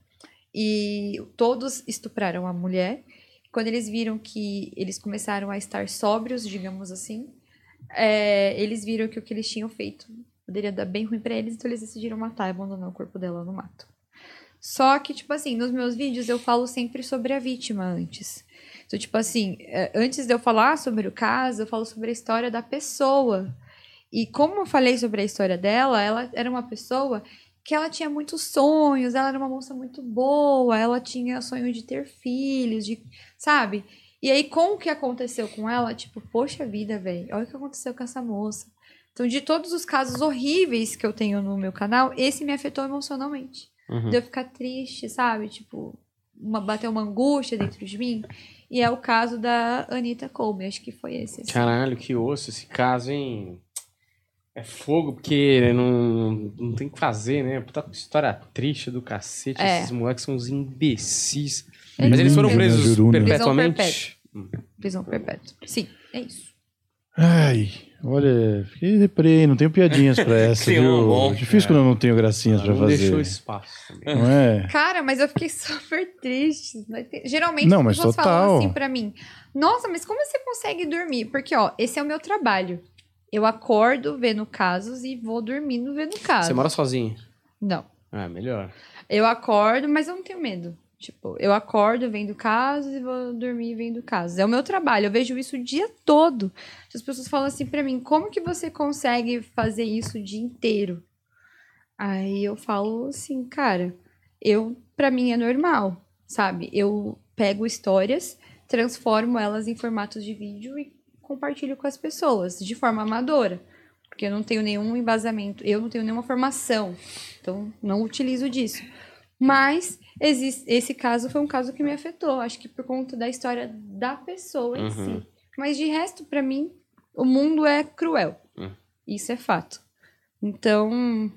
e todos estupraram a mulher. Quando eles viram que eles começaram a estar sóbrios, digamos assim, é, eles viram que o que eles tinham feito poderia dar bem ruim pra eles, então eles decidiram matar e abandonar o corpo dela no mato. Só que, tipo assim, nos meus vídeos eu falo sempre sobre a vítima antes. Então, tipo assim, é, antes de eu falar sobre o caso, eu falo sobre a história da pessoa. E como eu falei sobre a história dela, ela era uma pessoa que ela tinha muitos sonhos, ela era uma moça muito boa, ela tinha sonho de ter filhos, de, sabe? E aí, com o que aconteceu com ela, tipo, poxa vida, velho, olha o que aconteceu com essa moça. Então, de todos os casos horríveis que eu tenho no meu canal, esse me afetou emocionalmente. Uhum. De eu ficar triste, sabe? Tipo, uma, bater uma angústia dentro de mim. E é o caso da Anitta Colby, acho que foi esse. assim. Caralho, que osso esse caso, hein? É fogo, porque não, não tem o que fazer, né? Puta história triste do cacete. É. Esses moleques são uns imbecis. É Mas eles foram presos Juruna. perpetuamente? Prisão perpétua. Sim, é isso. Ai, olha, fiquei deprê, não tenho piadinhas pra (laughs) essa, um viu? bom. Difícil quando eu não tenho gracinhas pra não fazer. deixou espaço também. Não é? Cara, mas eu fiquei (laughs) super triste. Geralmente Não, as mas pessoas total. falam assim pra mim: Nossa, mas como você consegue dormir? Porque, ó, esse é o meu trabalho. Eu acordo vendo casos e vou dormindo vendo casos. Você mora sozinho? Não. Ah, melhor. Eu acordo, mas eu não tenho medo. Tipo, eu acordo vendo casos e vou dormir vendo casos. É o meu trabalho, eu vejo isso o dia todo. As pessoas falam assim pra mim: como que você consegue fazer isso o dia inteiro? Aí eu falo assim, cara, eu, pra mim é normal, sabe? Eu pego histórias, transformo elas em formatos de vídeo e compartilho com as pessoas, de forma amadora. Porque eu não tenho nenhum embasamento, eu não tenho nenhuma formação. Então, não utilizo disso. Mas existe, esse caso foi um caso que me afetou, acho que por conta da história da pessoa em Uhum. si. Mas de resto, pra mim, o mundo é cruel. Uhum. Isso é fato. Então,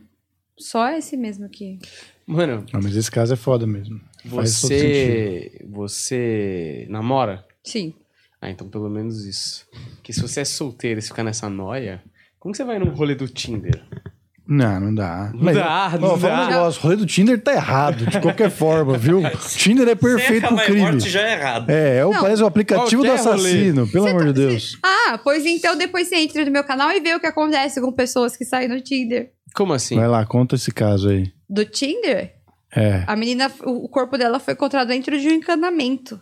só esse mesmo que. Mano, Não, mas esse caso é foda mesmo. Você. Você namora? Sim. Ah, então pelo menos isso. Porque se você é solteiro e ficar nessa noia, como que você vai num rolê do Tinder? Não, não dá. Não dá, não ó, fala dá. um negócio, o rolê do Tinder tá errado, de qualquer (laughs) forma, viu? Tinder é perfeito Cerca pro crime. morte já é errado. É, é o, Não. parece o aplicativo do rolê. assassino, pelo Você amor tá- de Deus. Ah, pois então depois você entra no meu canal e vê o que acontece com pessoas que saem no Tinder. Como assim? Vai lá, conta esse caso aí. Do Tinder? É. A menina, o corpo dela foi encontrado dentro de um encanamento.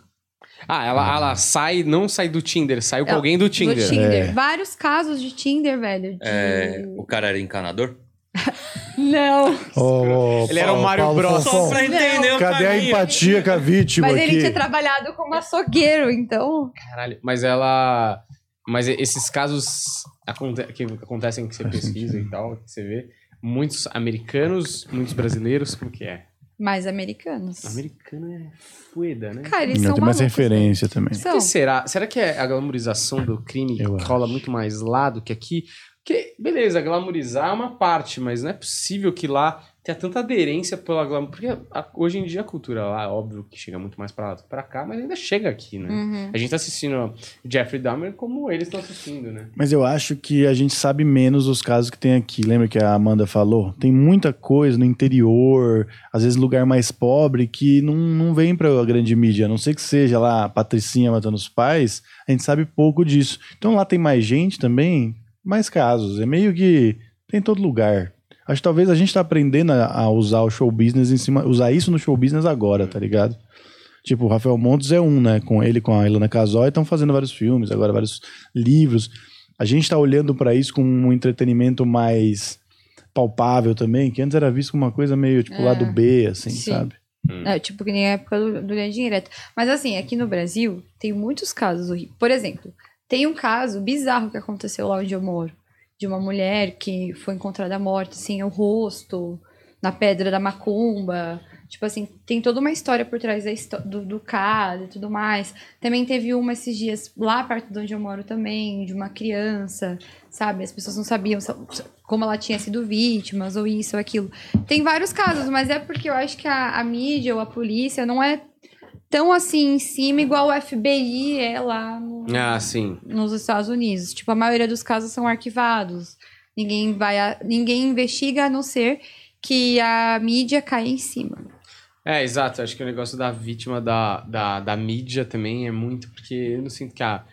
Ah, ela, ela sai, não sai do Tinder, saiu com Ela- alguém do Tinder. Do Tinder. É. Vários casos de Tinder, velho. de- É, o cara era encanador? (laughs) Não. Ô, Ele era o Mario Paulo Bros. Só pra entender o Cadê a empatia com a vítima Mas ele aqui? tinha trabalhado como açougueiro, então. Caralho, mas ela. Mas esses casos aconte- que acontecem que você pesquisa e tal, que você vê, muitos americanos, muitos brasileiros, como que é? Mais americanos. Americano é fueda, né? Cara, eles Não, são tem mais malucos, referência também. velho. Por São. que será? Será que é a glamorização do crime Eu que acho. rola muito mais lá do que aqui? Porque, beleza, glamorizar é uma parte, mas não é possível que lá tenha tanta aderência pela glamour. Porque a- hoje em dia a cultura lá, óbvio que chega muito mais pra lá do que pra cá, mas ainda chega aqui, né? Uhum. A gente tá assistindo Jeffrey Dahmer como eles estão assistindo, né? Mas eu acho que a gente sabe menos os casos que tem aqui. Lembra que a Amanda falou? Tem muita coisa no interior, às vezes lugar mais pobre, que não, não vem pra grande mídia. A não ser que seja lá a Patricinha matando os pais, a gente sabe pouco disso. Então lá tem mais gente também, mais casos. É meio que tem em todo lugar. Acho que talvez a gente tá aprendendo a, a usar o show business em cima, usar isso no show business agora, tá ligado? Tipo, o Rafael Montes é um, né? Com ele, com a Ilana Casoy, estão fazendo vários filmes, agora vários livros. A gente tá olhando pra isso com um entretenimento mais palpável também, que antes era visto como uma coisa meio, tipo, É. lado B, assim, Sim. sabe? É, tipo, que nem a época do, do Linha Direta. Mas assim, aqui no Brasil, tem muitos casos horríveis. Por exemplo, tem um caso bizarro que aconteceu lá onde eu moro. De uma mulher que foi encontrada morta, assim, o rosto, na pedra da macumba. Tipo assim, tem toda uma história por trás do, do caso e tudo mais. Também teve uma esses dias lá perto de onde eu moro também, de uma criança, sabe? As pessoas não sabiam como ela tinha sido vítima, ou isso ou aquilo. Tem vários casos, mas é porque eu acho que a, a mídia ou a polícia não é tão assim em cima igual o FBI é lá no- Ah, sim. nos Estados Unidos. Tipo, a maioria dos casos são arquivados. Ninguém vai, a- ninguém investiga a não ser que a mídia caia em cima. É, exato. Acho que o negócio da vítima da, da, da mídia também é muito, porque eu não sinto que a,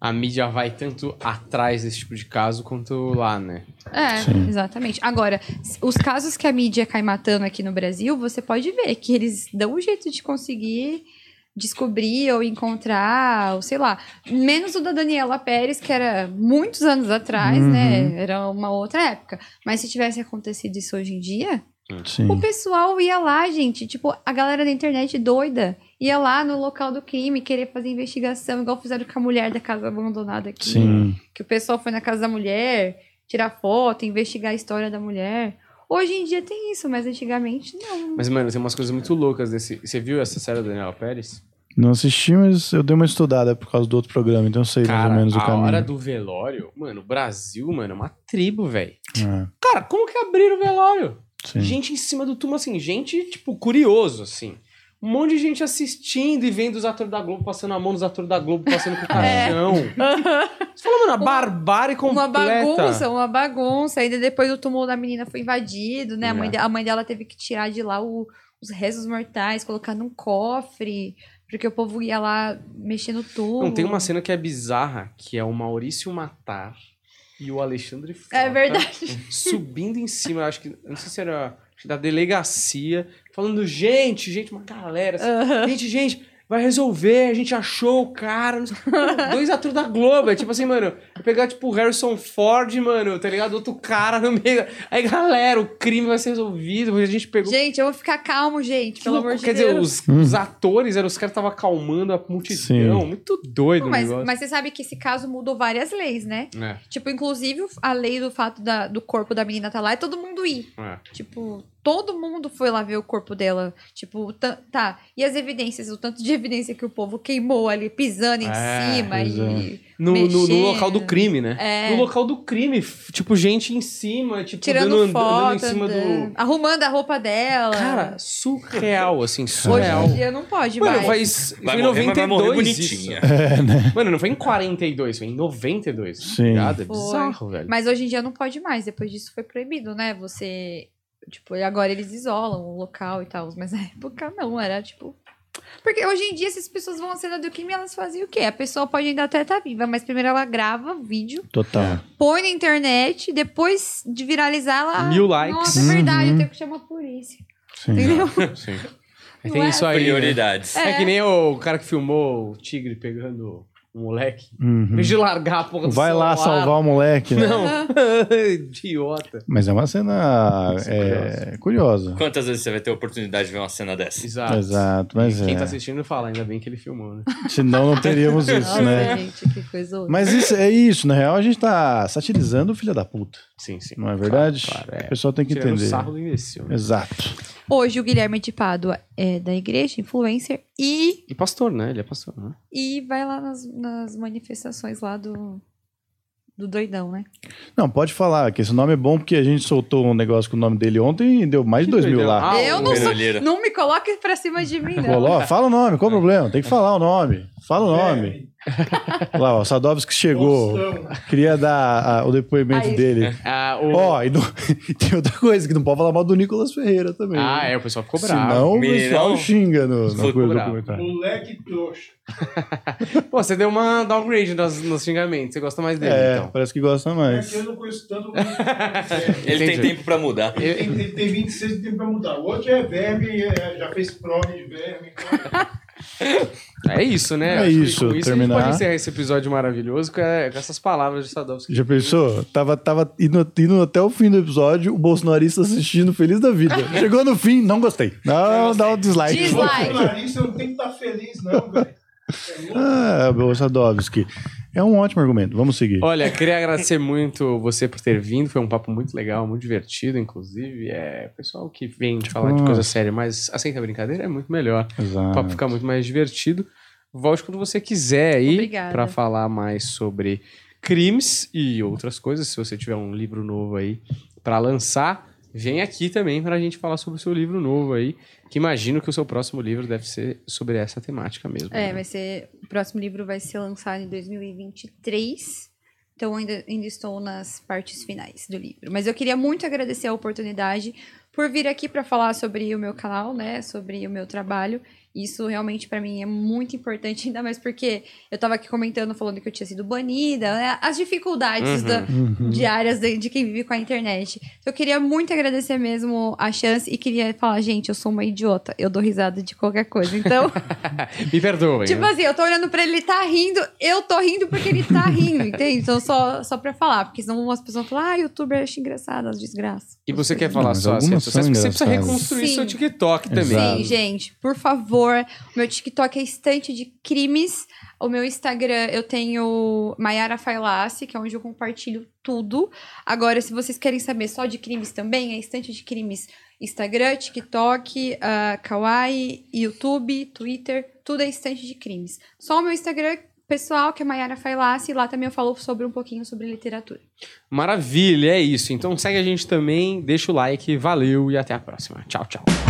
a mídia vai tanto atrás desse tipo de caso quanto lá, né? É, Sim. exatamente. Agora, os casos que a mídia cai matando aqui no Brasil, você pode ver que eles dão um jeito de conseguir descobrir ou encontrar, ou sei lá. Menos o da Daniela Pérez, que era muitos anos atrás, Uhum. né? Era uma outra época. Mas se tivesse acontecido isso hoje em dia, Sim. o pessoal ia lá, gente. Tipo, a galera da internet doida ia lá no local do crime querer fazer investigação, igual fizeram com a mulher da casa abandonada aqui Sim. que o pessoal foi na casa da mulher, tirar foto, investigar a história da mulher. Hoje em dia tem isso, mas antigamente não. Mas, mano, tem umas coisas muito loucas desse. Você viu essa série da Daniela Pérez? Não assisti, mas eu dei uma estudada por causa do outro programa, então eu sei mais Cara, ou menos o a caminho. hora do velório, mano, o Brasil, mano, é uma tribo, velho. É, Cara, como que abriram o velório? sim. Gente em cima do túmulo, assim, gente, tipo, curioso, assim. Um monte de gente assistindo e vendo os atores da Globo passando a mão nos atores da Globo, passando com o (laughs) caixão. (laughs) Você fala, mano, a barbárie completa. Uma bagunça, uma bagunça. Ainda depois o túmulo da menina foi invadido, né? A, mãe, É. de- a mãe dela teve que tirar de lá o- os restos mortais, colocar num cofre, porque o povo ia lá mexer no túmulo. Não, tem uma cena que é bizarra, que é o Maurício Matar e o Alexandre Frota É verdade. subindo em cima, acho que, não sei se era da delegacia, falando, gente, gente, uma galera, assim, gente, gente, vai resolver, a gente achou o cara, não sei- Mano, dois atores da Globo, é tipo assim, mano, eu pegar, tipo, o Harrison Ford, mano, tá ligado? Outro cara no meio, aí, galera, o crime vai ser resolvido, a gente pegou... Gente, eu vou ficar calmo, gente, Que pelo louco, amor de Quer Deus. dizer, os, os atores, eram os caras que estavam acalmando a multidão, Sim. muito doido Não, o mas, você sabe que esse caso mudou várias leis, né? É, Tipo, inclusive a lei do fato da- do corpo da menina tá lá é todo mundo ir. é. Tipo, todo mundo foi lá ver o corpo dela. Tipo, tá. E as evidências, o tanto de evidência que o povo queimou ali, pisando em É, cima e. No, no- no mexendo. local do crime, né? É. No local do crime, tipo, gente em cima, tipo, Tirando dando, foto, andando em cima andando- do. arrumando a roupa dela. Cara, surreal, assim, Hoje surreal. em dia não pode Mano, mais. faz. Vai foi em morrer, mas vai morrer 92 isso. bonitinha. (laughs) Mano, não foi em 42, foi em 92. Sim. Ligado? É Foi. bizarro, velho. Mas hoje em dia não pode mais. Depois disso foi proibido, né? Você. Tipo, e agora eles isolam o local e tal. Mas na (laughs) época não, era tipo. Porque hoje em dia, se as pessoas vão à cena do crime, elas fazem o quê? A pessoa pode ainda até estar viva, mas primeiro ela grava o vídeo, Total. põe na internet, depois de viralizar, ela. Mil likes. Nossa, é verdade, Uhum. eu tenho que chamar a polícia. Sim. Entendeu? (laughs) Sim. Tem é? isso aí. né? Prioridades. É. que nem o cara que filmou o tigre pegando o moleque. Uhum. Em vez de largar a porra do Vai lá celular. salvar o moleque, né? Não. (laughs) Idiota. Mas é uma cena Isso é, curiosa. Quantas vezes você vai ter a oportunidade de ver uma cena dessa? Exato. Exato, mas Quem é. tá assistindo fala, ainda bem que ele filmou, né? (laughs) Senão não teríamos (laughs) isso, Nossa, né? gente, que coisa horrível. Mas isso, é isso, na real a gente tá satirizando o filho da puta, Sim, sim. não é verdade? Claro, claro, é. O pessoal tem que Tirando entender. sarro do imbecil. né? Exato. Hoje o Guilherme de Pádua é da igreja, influencer, e, E pastor, né? Ele é pastor, né? e vai lá nas, nas manifestações lá do, do doidão, né? Não, pode falar que esse nome é bom porque a gente soltou um negócio com o nome dele ontem e deu mais de dois mil lá. Ah, eu não sou. Não me coloque pra cima de mim, não. Falou, fala o nome, qual o problema? Tem que falar o nome. Fala o nome. Lá, ó, o Sadovski chegou. Queria dar ah, o depoimento Aí. dele. Ah, o... Ó, e não- (laughs) tem outra coisa, que não pode falar mal do Nicolas Ferreira também. ah, né? é, o pessoal ficou bravo. Senão o pessoal xinga no, no coisa do documentário. Moleque trouxa. Pô, você deu uma downgrade nos, nos xingamentos. Você gosta mais dele, É, então. parece que gosta É mais. que eu não conheço tanto. (laughs) Ele tem tempo pra mudar. Ele tem, ele tem 26 e tem pra mudar. O outro é verme, é- já fez prova de verme. Então... É isso, né? É Acho isso, com isso a terminar. gente pode encerrar esse episódio maravilhoso com, é, com essas palavras de Sadovski. Já pensou? Tava, tava indo, indo até o fim do episódio, o bolsonarista assistindo feliz da vida. (laughs) Chegou no fim, não gostei. Não, dá um dislike. Dislike. Bolsonarista não tem que estar feliz, não, velho. Ah, Bolsadovski. É um ótimo argumento. Vamos seguir. Olha, queria agradecer muito você por ter vindo. Foi um papo muito legal, muito divertido, inclusive. É, pessoal que vem de falar de coisa séria, mas aceita a brincadeira, é muito melhor. O Exato. papo fica muito mais divertido. Volte quando você quiser aí para falar mais sobre crimes e outras coisas. Se você tiver um livro novo aí para lançar, vem aqui também para a gente falar sobre o seu livro novo aí. Que imagino que o seu próximo livro deve ser sobre essa temática mesmo. É, né? vai ser. O próximo livro vai ser lançado em 2023. Então ainda, ainda estou nas partes finais do livro. Mas eu queria muito agradecer a oportunidade por vir aqui para falar sobre o meu canal, né? Sobre o meu trabalho. Isso realmente para mim é muito importante, (laughs) ainda mais porque eu tava aqui comentando, falando que eu tinha sido banida, né? As dificuldades Uhum. da, Uhum. diárias de, de quem vive com a internet. Eu queria muito agradecer mesmo a chance e queria falar, gente, eu sou uma idiota. Eu dou risada de qualquer coisa. Então, (laughs) Me perdoem. tipo né? assim, eu tô olhando pra ele, ele tá rindo, eu tô rindo porque ele tá rindo, entende? Então, só, só pra falar, porque senão as pessoas falam, ah, youtuber acha engraçado, as desgraças. E você quer falar Mas só as algumas redes sociais? Porque você precisa reconstruir Sim. seu TikTok também. Sim, gente, por favor. O meu TikTok é estante de crimes. O meu Instagram eu tenho Mayara Failassi, que é onde eu compartilho tudo. Agora, se vocês querem saber só de crimes também, é estante de crimes Instagram, TikTok, ah, Kawaii, YouTube, Twitter, tudo é estante de crimes. Só o meu Instagram pessoal, que é Mayara Failassi, lá também eu falo sobre um pouquinho sobre literatura. Maravilha, é isso. Então segue a gente também, deixa o like, valeu e até a próxima. Tchau, tchau.